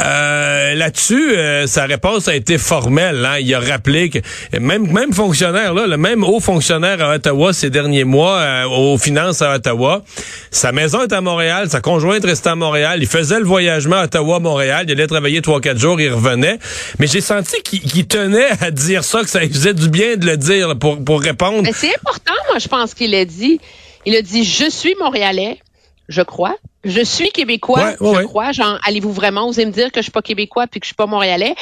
Euh, là-dessus euh, sa réponse a été formelle hein. il a rappelé que même même fonctionnaire là, le même haut fonctionnaire à Ottawa ces derniers mois euh, aux finances à Ottawa, sa maison est à Montréal, sa conjointe restait à Montréal, il faisait le voyagement à Ottawa Montréal, il allait travailler trois quatre jours, il revenait, mais j'ai senti qu'il tenait à dire ça que ça faisait du bien de le dire pour, pour répondre. c'est important, moi, je pense qu'il a dit. Il a dit, je suis Montréalais, je crois. Je suis québécois, je crois. Genre, allez-vous vraiment oser me dire que je suis pas québécois puis que je suis pas montréalais?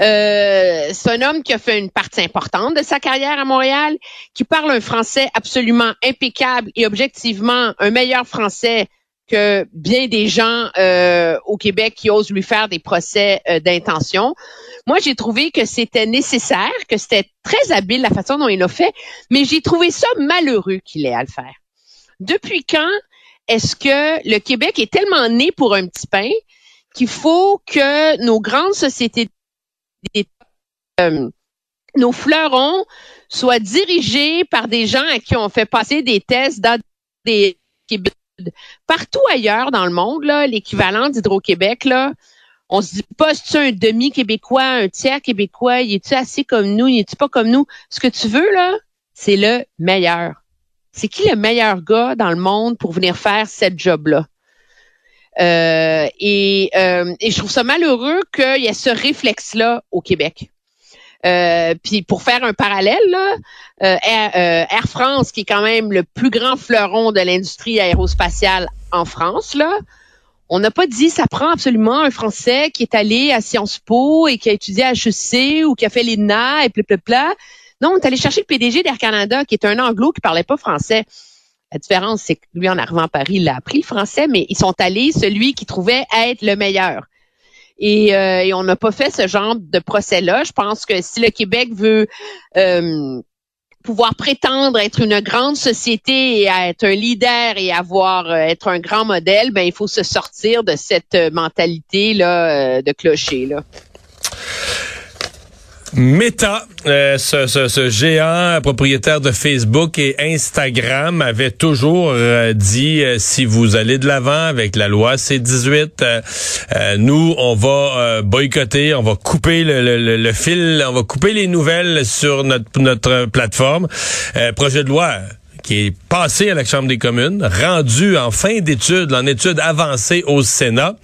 Euh, C'est un homme qui a fait une partie importante de sa carrière à Montréal, qui parle un français absolument impeccable et objectivement un meilleur français que bien des gens euh, au Québec qui osent lui faire des procès euh, d'intention. Moi, j'ai trouvé que c'était nécessaire, que c'était très habile la façon dont il l'a fait, mais j'ai trouvé ça malheureux qu'il ait à le faire. Depuis quand est-ce que le Québec est tellement né pour un petit pain qu'il faut que nos grandes sociétés, euh, nos fleurons soient dirigés par des gens à qui on fait passer des tests dans des Partout ailleurs dans le monde, l'équivalent d'Hydro-Québec, là, on se dit pas, c'est un demi-québécois, un tiers québécois, il est-tu assez comme nous, il est-tu pas comme nous? Ce que tu veux, là, c'est le meilleur. C'est qui le meilleur gars dans le monde pour venir faire cette job-là? Euh, et, euh, et je trouve ça malheureux qu'il y ait ce réflexe-là au Québec. Euh, puis pour faire un parallèle, là, euh, euh, Air, France, qui est quand même le plus grand fleuron de l'industrie aérospatiale en France, là, on n'a pas dit ça prend absolument un Français qui est allé à Sciences Po et qui a étudié à HEC ou qui a fait l'INA et bla Non, on est allé chercher le PDG d'Air Canada, qui est un anglo qui parlait pas français. La différence, c'est que lui, en arrivant à Paris, il a appris le français, mais ils sont allés celui qui trouvait être le meilleur. Euh, et, on n'a pas fait ce genre de procès-là. Je pense que si le Québec veut euh, pouvoir prétendre être une grande société et être un leader et avoir euh, être un grand modèle, ben il faut se sortir de cette mentalité là de clocher là. Meta, euh, ce, géant propriétaire de Facebook et Instagram, avait toujours euh, dit euh, si vous allez de l'avant avec la loi C-18, nous on va boycotter, on va couper le, fil, on va couper les nouvelles sur notre, notre plateforme. projet de loi qui est passé à la Chambre des communes, rendu en fin d'études, en études avancées au Sénat.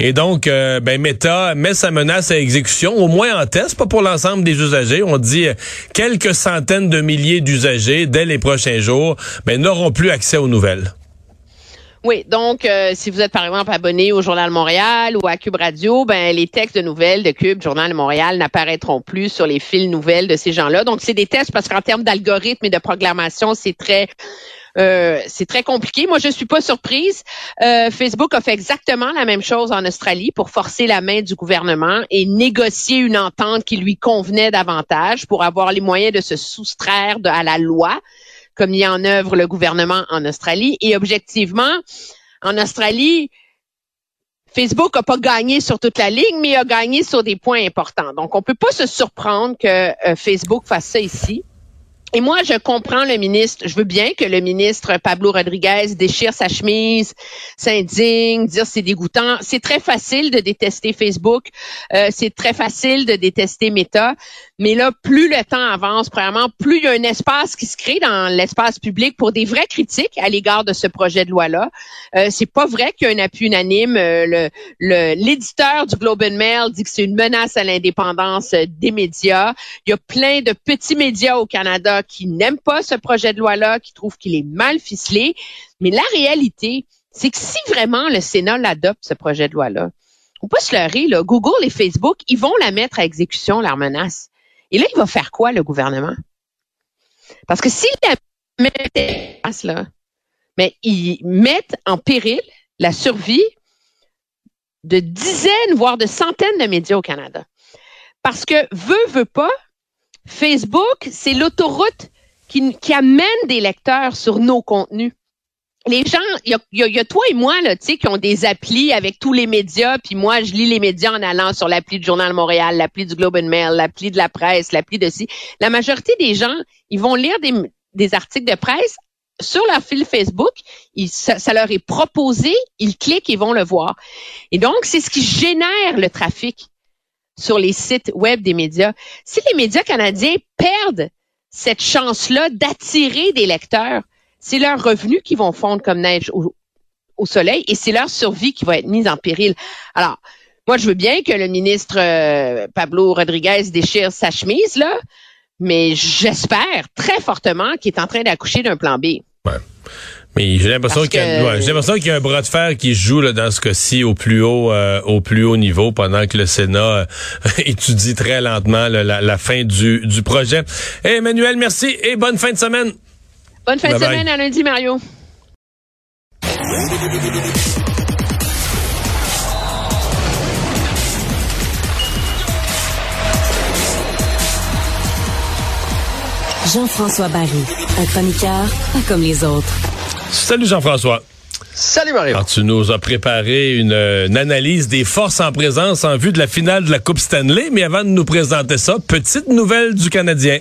Et donc, euh, ben, Meta met sa menace à exécution, au moins en test, pas pour l'ensemble des usagers. On dit euh, quelques centaines de milliers d'usagers, dès les prochains jours, ben, n'auront plus accès aux nouvelles. Oui, donc euh, si vous êtes par exemple abonné au Journal Montréal ou à Cube Radio, ben les textes de nouvelles de Cube, Journal Montréal n'apparaîtront plus sur les fils nouvelles de ces gens-là. Donc c'est des tests parce qu'en termes d'algorithme et de proclamation, c'est très euh, c'est très compliqué. Moi, je suis pas surprise. Euh, Facebook a fait exactement la même chose en Australie pour forcer la main du gouvernement et négocier une entente qui lui convenait davantage pour avoir les moyens de se soustraire à la loi comme mis en œuvre le gouvernement en Australie. Et objectivement, en Australie, Facebook n'a pas gagné sur toute la ligne, mais a gagné sur des points importants. Donc, on peut pas se surprendre que euh, Facebook fasse ça ici. Et moi, je comprends le ministre. Je veux bien que le ministre Pablo Rodriguez déchire sa chemise, s'indigne, dire c'est dégoûtant. C'est très facile de détester Facebook. Euh, c'est très facile de détester Meta. Mais là, plus le temps avance, premièrement, plus il y a un espace qui se crée dans l'espace public pour des vraies critiques à l'égard de ce projet de loi-là. Euh, c'est pas vrai qu'il y a un appui unanime. Euh, le, l'éditeur du Globe and Mail dit que c'est une menace à l'indépendance euh, des médias. Il y a plein de petits médias au Canada qui n'aiment pas ce projet de loi-là, qui trouvent qu'il est mal ficelé. Mais la réalité, c'est que si vraiment le Sénat l'adopte, ce projet de loi-là, on peut se leurrer, là, Google et Facebook, ils vont la mettre à exécution, leur menace. Et là, il va faire quoi, le gouvernement? Parce que s'ils la mettent là, mais en péril la survie de dizaines, voire de centaines de médias au Canada. Parce que, veut, veut pas, Facebook, c'est l'autoroute qui amène des lecteurs sur nos contenus les gens, il y a, toi et moi là, tu sais, qui ont des applis avec tous les médias, puis moi je lis les médias en allant sur l'appli du Journal Montréal, l'appli du Globe and Mail, l'appli de la presse, l'appli de ci. La majorité des gens, ils vont lire des, des articles de presse sur leur fil Facebook, ils, ça, ça, leur est proposé, ils cliquent et vont le voir. Et donc, c'est ce qui génère le trafic sur les sites web des médias. Si les médias canadiens perdent cette chance-là d'attirer des lecteurs, c'est leurs revenus qui vont fondre comme neige au, soleil et c'est leur survie qui va être mise en péril. Alors, moi, je veux bien que le ministre euh, Pablo Rodriguez déchire sa chemise, là, mais j'espère très fortement qu'il est en train d'accoucher d'un plan B. Ouais. Mais j'ai l'impression qu'il y, y, a un bras de fer qui joue là, dans ce cas-ci au plus haut euh, au plus haut niveau pendant que le Sénat euh, étudie très lentement la, la, fin du, du projet. Emmanuel, merci et bonne fin de semaine. Bonne fin de semaine à lundi, Mario. Jean-François Barry, un chroniqueur pas comme les autres. Salut Jean-François. Salut Mario. Alors, tu nous as préparé une, une, analyse des forces en présence en vue de la finale de la Coupe Stanley, mais avant de nous présenter ça, petite nouvelle du Canadien.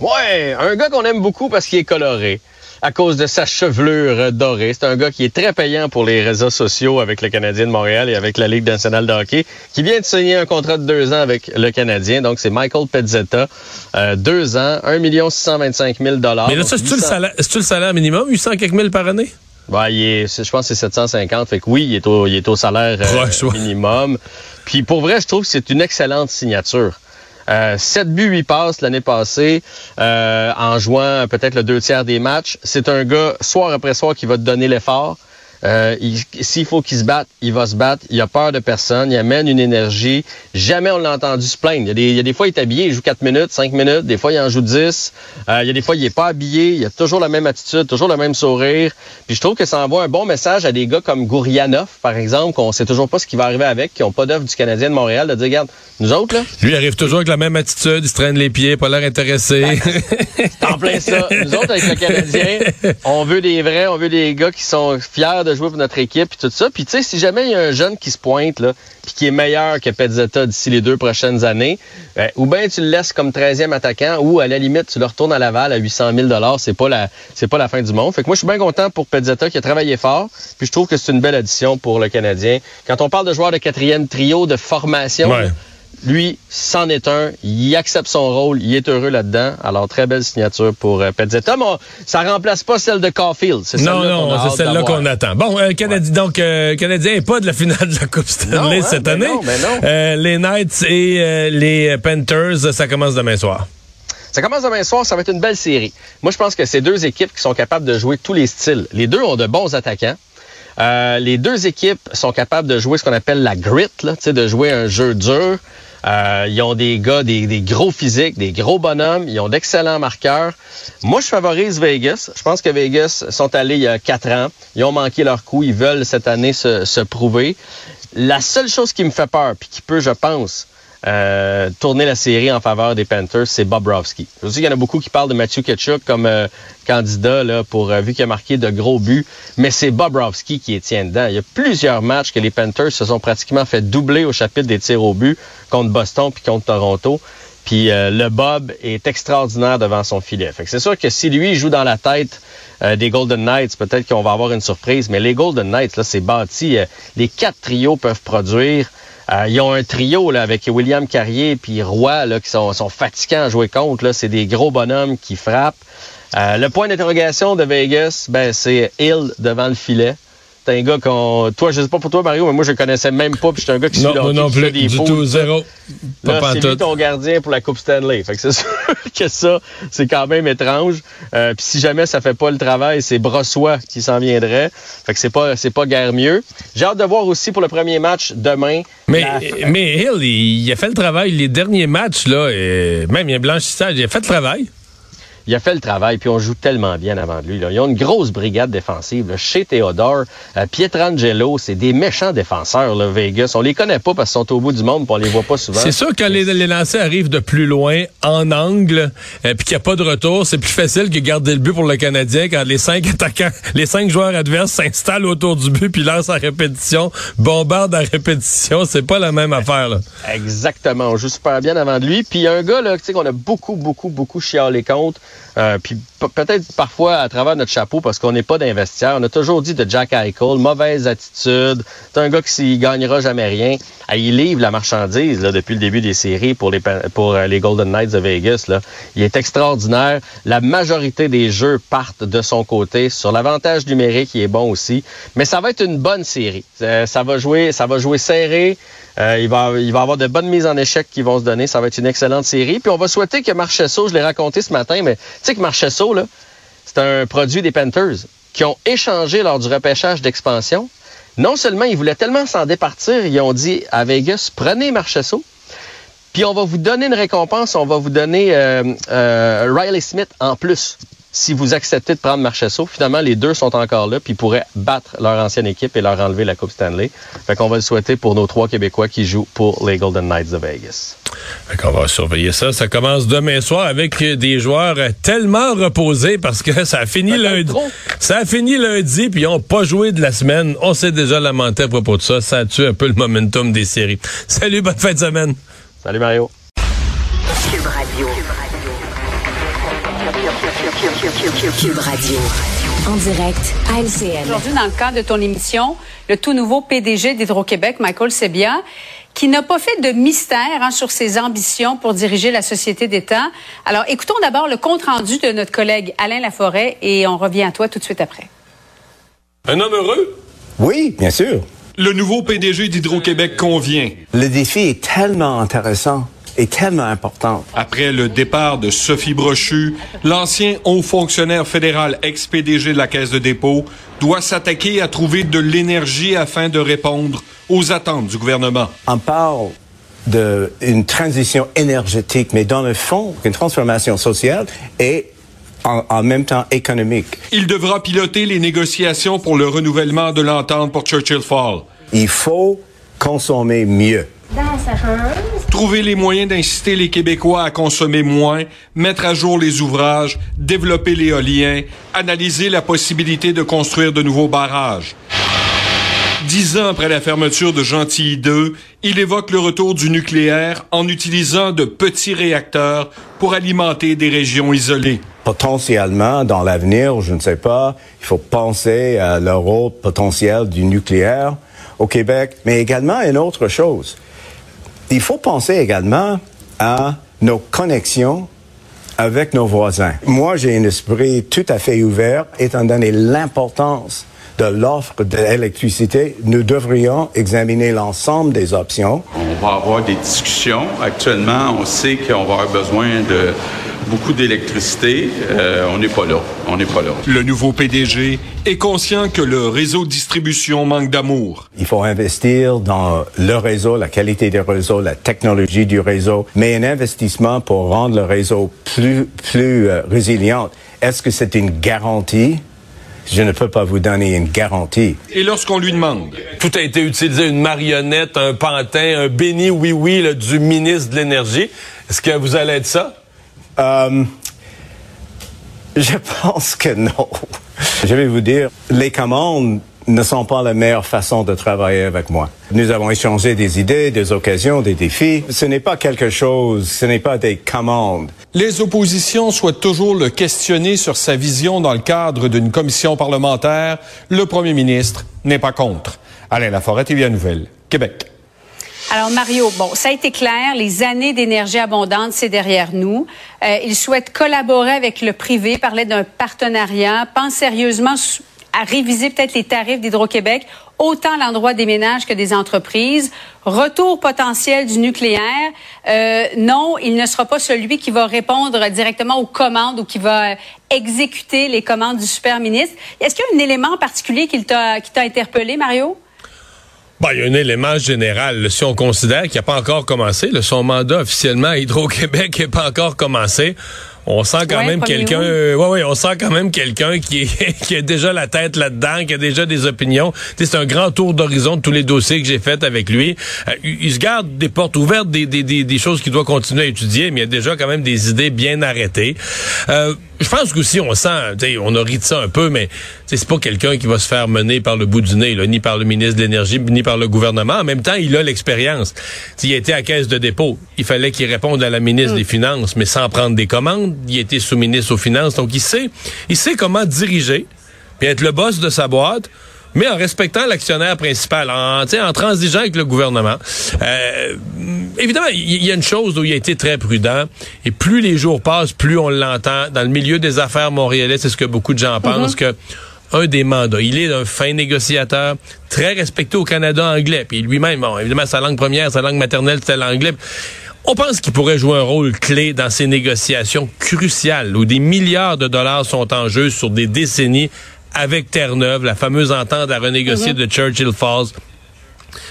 Ouais, un gars qu'on aime beaucoup parce qu'il est coloré à cause de sa chevelure dorée. C'est un gars qui est très payant pour les réseaux sociaux avec le Canadien de Montréal et avec la Ligue nationale de hockey, qui vient de signer un contrat de deux ans avec le Canadien. Donc, c'est Michael Pezzetta. Euh, deux ans, 1 625 000 Mais là, ça, c'est-tu le, salaire, le salaire minimum, 800 quelques mille par année? Ouais, il est, je pense que c'est 750. Fait que oui, il est au, il est au salaire euh, minimum. Puis pour vrai, je trouve que c'est une excellente signature. Euh, 7 buts, 8 passes l'année passée euh, en jouant peut-être le deux tiers des matchs. C'est un gars, soir après soir, qui va te donner l'effort. Euh, S'il faut qu'il se batte, il va se battre. Il a peur de personne. Il amène une énergie. Jamais on l'a entendu se plaindre. Il y, a des, il y a des fois, il est habillé, il joue 4 minutes, 5 minutes. Des fois, il en joue 10. Euh, il y a des fois, il est pas habillé. Il a toujours la même attitude, toujours le même sourire. Puis je trouve que ça envoie un bon message à des gars comme Gourianov, par exemple, qu'on sait toujours pas ce qui va arriver avec, qui ont pas d'œuvre du Canadien de Montréal, de dire, regarde, nous autres, là. Lui, il arrive toujours avec la même attitude. Il se traîne les pieds, pas l'air intéressé. en plein ça. Nous autres, avec le Canadien, on veut des vrais, on veut des gars qui sont fiers de jouer pour notre équipe, puis tout ça. Puis tu sais, si jamais il y a un jeune qui se pointe, là, puis qui est meilleur que Pezzetta d'ici les deux prochaines années, ben, ou bien tu le laisses comme 13e attaquant, ou à la limite, tu le retournes à Laval à 800 000 c'est pas la, c'est pas la fin du monde. Fait que moi, je suis bien content pour Pezzetta qui a travaillé fort, puis je trouve que c'est une belle addition pour le Canadien. Quand on parle de joueurs de quatrième trio de formation, lui, c'en est un. Il accepte son rôle. Il est heureux là-dedans. Alors, très belle signature pour euh, Pezzetta. Mais ça remplace pas celle de Caulfield. C'est non, non, c'est celle-là qu'on attend. Bon, euh, Canadien, donc, euh, Canadien n'est pas de la finale de la Coupe Stanley hein, cette ben année. Non, ben non. Euh, les Knights et euh, les Panthers, ça commence demain soir. Ça commence demain soir, ça va être une belle série. Moi, je pense que c'est deux équipes qui sont capables de jouer tous les styles. Les deux ont de bons attaquants. Euh, les deux équipes sont capables de jouer ce qu'on appelle la grit, là, de jouer un jeu dur. Euh, ils ont des gars, des, gros physiques, des gros bonhommes. Ils ont d'excellents marqueurs. Moi, je favorise Vegas. Je pense que Vegas sont allés il y a quatre ans. Ils ont manqué leur coup. Ils veulent cette année se, se prouver. La seule chose qui me fait peur, puis qui peut, je pense, euh, tourner la série en faveur des Panthers, c'est Bobrovski. Je sais qu'il y en a beaucoup qui parlent de Matthew Ketchuk comme euh, candidat là, pour euh, vu qu'il a marqué de gros buts, mais c'est Bobrovski qui est tient dedans. Il y a plusieurs matchs que les Panthers se sont pratiquement fait doubler au chapitre des tirs au but contre Boston puis contre Toronto. Puis le Bob est extraordinaire devant son filet. C'est sûr que si lui joue dans la tête des Golden Knights, peut-être qu'on va avoir une surprise. Mais les Golden Knights, là, c'est bâti. les quatre trios peuvent produire. Euh, ils ont un trio là, avec William Carrier puis Roy là, qui sont, sont fatigants à jouer contre. Là. C'est des gros bonhommes qui frappent. Euh, le point d'interrogation de Vegas, ben, c'est Hill devant le filet. C'est un gars qu'on. Toi, je sais pas pour toi, Mario, mais moi, je connaissais même pas. Puis j'étais un gars qui Non, suit non fait plus. des Du tout, zéro. Pas Là, c'est lui ton gardien pour la Coupe Stanley. Fait que c'est sûr que ça, c'est quand même étrange. Euh, Puis si jamais ça fait pas le travail, c'est Brossois qui s'en viendrait. Fait que c'est pas, c'est pas guère mieux. J'ai hâte de voir aussi pour le premier match demain. Mais, la- mais Hill, il, il a fait le travail. Les derniers matchs, là, et même il y a blanchissage, il a fait le travail. Il a fait le travail, puis on joue tellement bien avant de lui. Là. Ils ont une grosse brigade défensive. là. Chez Theodore, euh, Pietrangelo, c'est des méchants défenseurs, là, Vegas. On les connaît pas parce qu'ils sont au bout du monde, puis on les voit pas souvent. C'est sûr que quand les, les lancers arrivent de plus loin, en angle, euh, puis qu'il n'y a pas de retour, c'est plus facile que garder le but pour le Canadien quand les cinq attaquants, les cinq joueurs adverses s'installent autour du but puis lancent à répétition, bombardent à répétition. C'est pas la même affaire, là. Exactement. On joue super bien avant de lui. Puis il y a un gars là, tu sais, qu'on a beaucoup, beaucoup, beaucoup chialé contre. Euh, puis pe- peut-être parfois à travers notre chapeau parce qu'on n'est pas d'investisseurs. On a toujours dit de Jack Eichel, mauvaise attitude. C'est un gars qui s'il gagnera jamais rien. Ah, il livre la marchandise depuis le début des séries pour les euh, Golden Knights de Vegas. Il est extraordinaire. La majorité des jeux partent de son côté. Sur l'avantage numérique, il est bon aussi. Mais ça va être une bonne série. Euh, ça va jouer, ça va jouer serré. Euh, il va il avoir de bonnes mises en échec qui vont se donner. Ça va être une excellente série. Puis on va souhaiter que Marchesso, je l'ai raconté ce matin, mais tu sais que Marchesso, là, c'est un produit des Panthers qui ont échangé lors du repêchage d'expansion. Non seulement ils voulaient tellement s'en départir, ils ont dit à Vegas, prenez Marchesso, puis on va vous donner une récompense, on va vous donner euh, euh, Riley Smith en plus si vous acceptez de prendre Marchesso. Finalement, les deux sont encore là, puis ils pourraient battre leur ancienne équipe et leur enlever la Coupe Stanley. Fait qu'on va le souhaiter pour nos trois Québécois qui jouent pour les Golden Knights de Vegas. Fait qu'on va surveiller ça. Ça commence demain soir avec des joueurs tellement reposés parce que ça a fini lundi. Ça a fini lundi, puis ils n'ont pas joué de la semaine. On s'est déjà lamenté à propos de ça. Ça a tué un peu le momentum des séries. Salut, bonne fin de semaine. Salut Mario. Cube Radio. Cube Radio. En direct à LCN. Aujourd'hui, dans le cadre de ton émission, le tout nouveau PDG d'Hydro-Québec, Michael Sebia, qui n'a pas fait de mystère hein, sur ses ambitions pour diriger la société d'État. Alors, écoutons d'abord le compte-rendu de notre collègue Alain Laforêt et on revient à toi tout de suite après. Un homme heureux? Oui, bien sûr. Le nouveau PDG d'Hydro-Québec convient. Le défi est tellement intéressant et tellement important. Après le départ de Sophie Brochu, l'ancien haut fonctionnaire fédéral ex-PDG de la Caisse de dépôt doit s'attaquer à trouver de l'énergie afin de répondre aux attentes du gouvernement. On parle d'une transition énergétique, mais dans le fond, une transformation sociale et en, en même temps économique. Il devra piloter les négociations pour le renouvellement de l'entente pour Churchill Fall. Il faut consommer mieux. Trouver les moyens d'inciter les Québécois à consommer moins, mettre à jour les ouvrages, développer l'éolien, analyser la possibilité de construire de nouveaux barrages. Dix ans après la fermeture de Gentilly 2, il évoque le retour du nucléaire en utilisant de petits réacteurs pour alimenter des régions isolées. Potentiellement, dans l'avenir, je ne sais pas, il faut penser à le rôle potentiel du nucléaire au Québec, mais également une autre chose. Il faut penser également à nos connexions avec nos voisins. Moi, j'ai un esprit tout à fait ouvert, étant donné l'importance de l'offre d'électricité, nous devrions examiner l'ensemble des options. On va avoir des discussions. Actuellement, on sait qu'on va avoir besoin de beaucoup d'électricité. Euh, on n'est pas là. On n'est pas là. Le nouveau PDG est conscient que le réseau de distribution manque d'amour. Il faut investir dans le réseau, la qualité du réseau, la technologie du réseau, mais un investissement pour rendre le réseau plus, plus euh, résilient. Est-ce que c'est une garantie? Je ne peux pas vous donner une garantie. Et lorsqu'on lui demande Tout a été utilisé, une marionnette, un pantin, un béni oui-oui du ministre de l'Énergie. Est-ce que vous allez être ça? Euh, je pense que non. Je vais vous dire, les commandes ne sont pas la meilleure façon de travailler avec moi. Nous avons échangé des idées, des occasions, des défis. Ce n'est pas quelque chose, ce n'est pas des commandes. Les oppositions souhaitent toujours le questionner sur sa vision dans le cadre d'une commission parlementaire. Le premier ministre n'est pas contre. Alain Laforêt, TVA Nouvelle, Québec. Alors Mario, bon, ça a été clair, les années d'énergie abondante, c'est derrière nous. Euh, il souhaite collaborer avec le privé, parler d'un partenariat, pense sérieusement à réviser peut-être les tarifs d'Hydro-Québec, autant l'endroit des ménages que des entreprises. Retour potentiel du nucléaire. Euh, non, il ne sera pas celui qui va répondre directement aux commandes ou qui va exécuter les commandes du super ministre. Est-ce qu'il y a un élément particulier qui t'a interpellé, Mario? Bon, il y a un élément général. Si on considère qu'il n'a pas encore commencé, son mandat officiellement à Hydro-Québec n'est pas encore commencé, on sent quand même quelqu'un euh, ouais ouais on sent quand même quelqu'un qui qui a déjà la tête là-dedans qui a déjà des opinions. C'est un grand tour d'horizon de tous les dossiers que j'ai fait avec lui. Euh, il se garde des portes ouvertes des, des, des, des choses qu'il doit continuer à étudier mais il y a déjà quand même des idées bien arrêtées. Euh, je pense qu'aussi on sent on a ri de ça un peu mais c'est pas quelqu'un qui va se faire mener par le bout du nez là, ni par le ministre de l'énergie ni par le gouvernement. En même temps il a l'expérience. Il a été à caisse de dépôt. Il fallait qu'il réponde à la ministre mm. des finances mais sans prendre des commandes. Il était sous-ministre aux Finances, donc il sait, il sait comment diriger, puis être le boss de sa boîte, mais en respectant l'actionnaire principal, en, en transigeant avec le gouvernement. Euh, évidemment, il y, a une chose où il a été très prudent, et plus les jours passent, plus on l'entend. Dans le milieu des affaires montréalais, c'est ce que beaucoup de gens pensent, mm-hmm. que un des mandats. Il est un fin négociateur, très respecté au Canada anglais. Puis lui-même, bon, évidemment, sa langue première, sa langue maternelle, c'est l'anglais. On pense qu'il pourrait jouer un rôle clé dans ces négociations cruciales où des milliards de dollars sont en jeu sur des décennies avec Terre-Neuve, la fameuse entente à renégocier mhm. de Churchill Falls.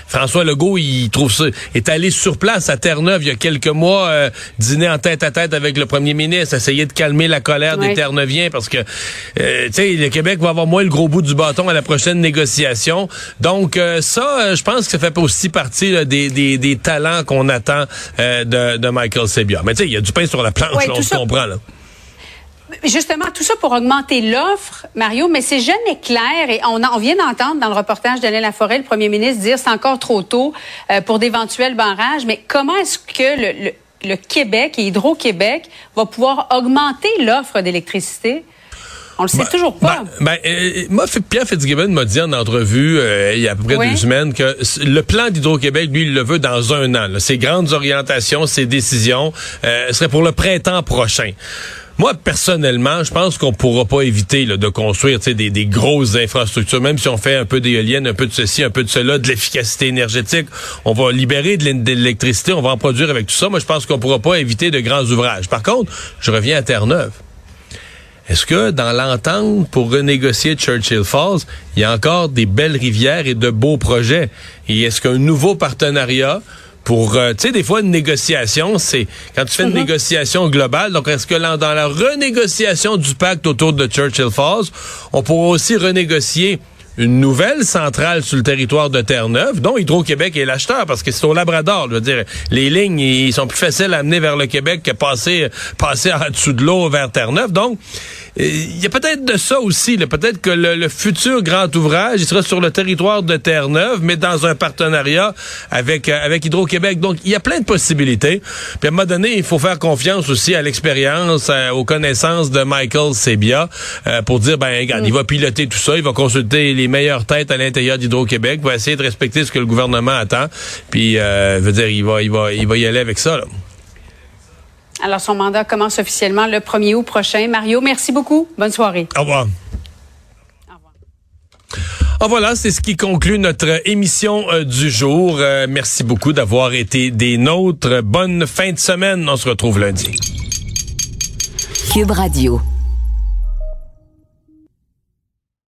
François Legault, il trouve ça, est allé sur place à Terre-Neuve il y a quelques mois, euh, dîner en tête à tête avec le premier ministre, essayer de calmer la colère des Terre-Neuviens parce que, euh, tu sais, le Québec va avoir moins le gros bout du bâton à la prochaine négociation. Donc, euh, ça, je pense que ça fait aussi partie des, des, des, talents qu'on attend de, de Michael Sebia. Mais tu sais, il y a du pain sur la planche, on se comprend, là. Justement, tout ça pour augmenter l'offre, Mario, mais c'est jamais clair. Et on, on vient d'entendre dans le reportage d'Alain Laforêt, le premier ministre, dire c'est encore trop tôt euh, pour d'éventuels barrages. Mais comment est-ce que le, le, Québec et Hydro-Québec va pouvoir augmenter l'offre d'électricité? On le sait ben, toujours pas. Ben, ben euh, moi, Pierre Fitzgibbon m'a dit en entrevue euh, il y a à peu près deux semaines que le plan d'Hydro-Québec, lui, il le veut dans un an. Ses grandes orientations, ses décisions euh, seraient pour le printemps prochain. Moi, personnellement, je pense qu'on pourra pas éviter de construire des, des grosses infrastructures, même si on fait un peu d'éoliennes, un peu de ceci, un peu de cela, de l'efficacité énergétique. On va libérer de l'électricité, on va en produire avec tout ça. Moi, je pense qu'on pourra pas éviter de grands ouvrages. Par contre, je reviens à Terre-Neuve. Est-ce que dans l'entente pour renégocier Churchill Falls, il y a encore des belles rivières et de beaux projets? Et est-ce qu'un nouveau partenariat pour, euh, tu sais, des fois, une négociation, c'est quand tu fais une mhm. négociation globale, donc est-ce que dans, dans la renégociation du pacte autour de Churchill Falls, on pourra aussi renégocier une nouvelle centrale sur le territoire de Terre-Neuve, dont Hydro-Québec est l'acheteur, parce que c'est au Labrador. Je veux dire, les lignes, ils sont plus faciles à amener vers le Québec que passer, passer en dessous de l'eau vers Terre-Neuve. Donc, il y a peut-être de ça aussi. Peut-être que le, futur grand ouvrage, il sera sur le territoire de Terre-Neuve, mais dans un partenariat avec, euh, avec Hydro-Québec. Donc, il y a plein de possibilités. Puis à un moment donné, il faut faire confiance aussi à l'expérience, euh, aux connaissances de Michael Sebia euh, pour dire, ben, regarde, il va piloter tout ça, il va consulter les meilleures têtes à l'intérieur d'Hydro-Québec, va essayer de respecter ce que le gouvernement attend. Puis, euh, veut dire, il va, il va, il va y aller avec ça. Alors, son mandat commence officiellement le 1er août prochain. Mario, merci beaucoup. Bonne soirée. Au revoir. Au revoir. Ah, voilà, c'est ce qui conclut notre émission euh, du jour. Euh, merci beaucoup d'avoir été des nôtres. Bonne fin de semaine. On se retrouve lundi. Cube Radio.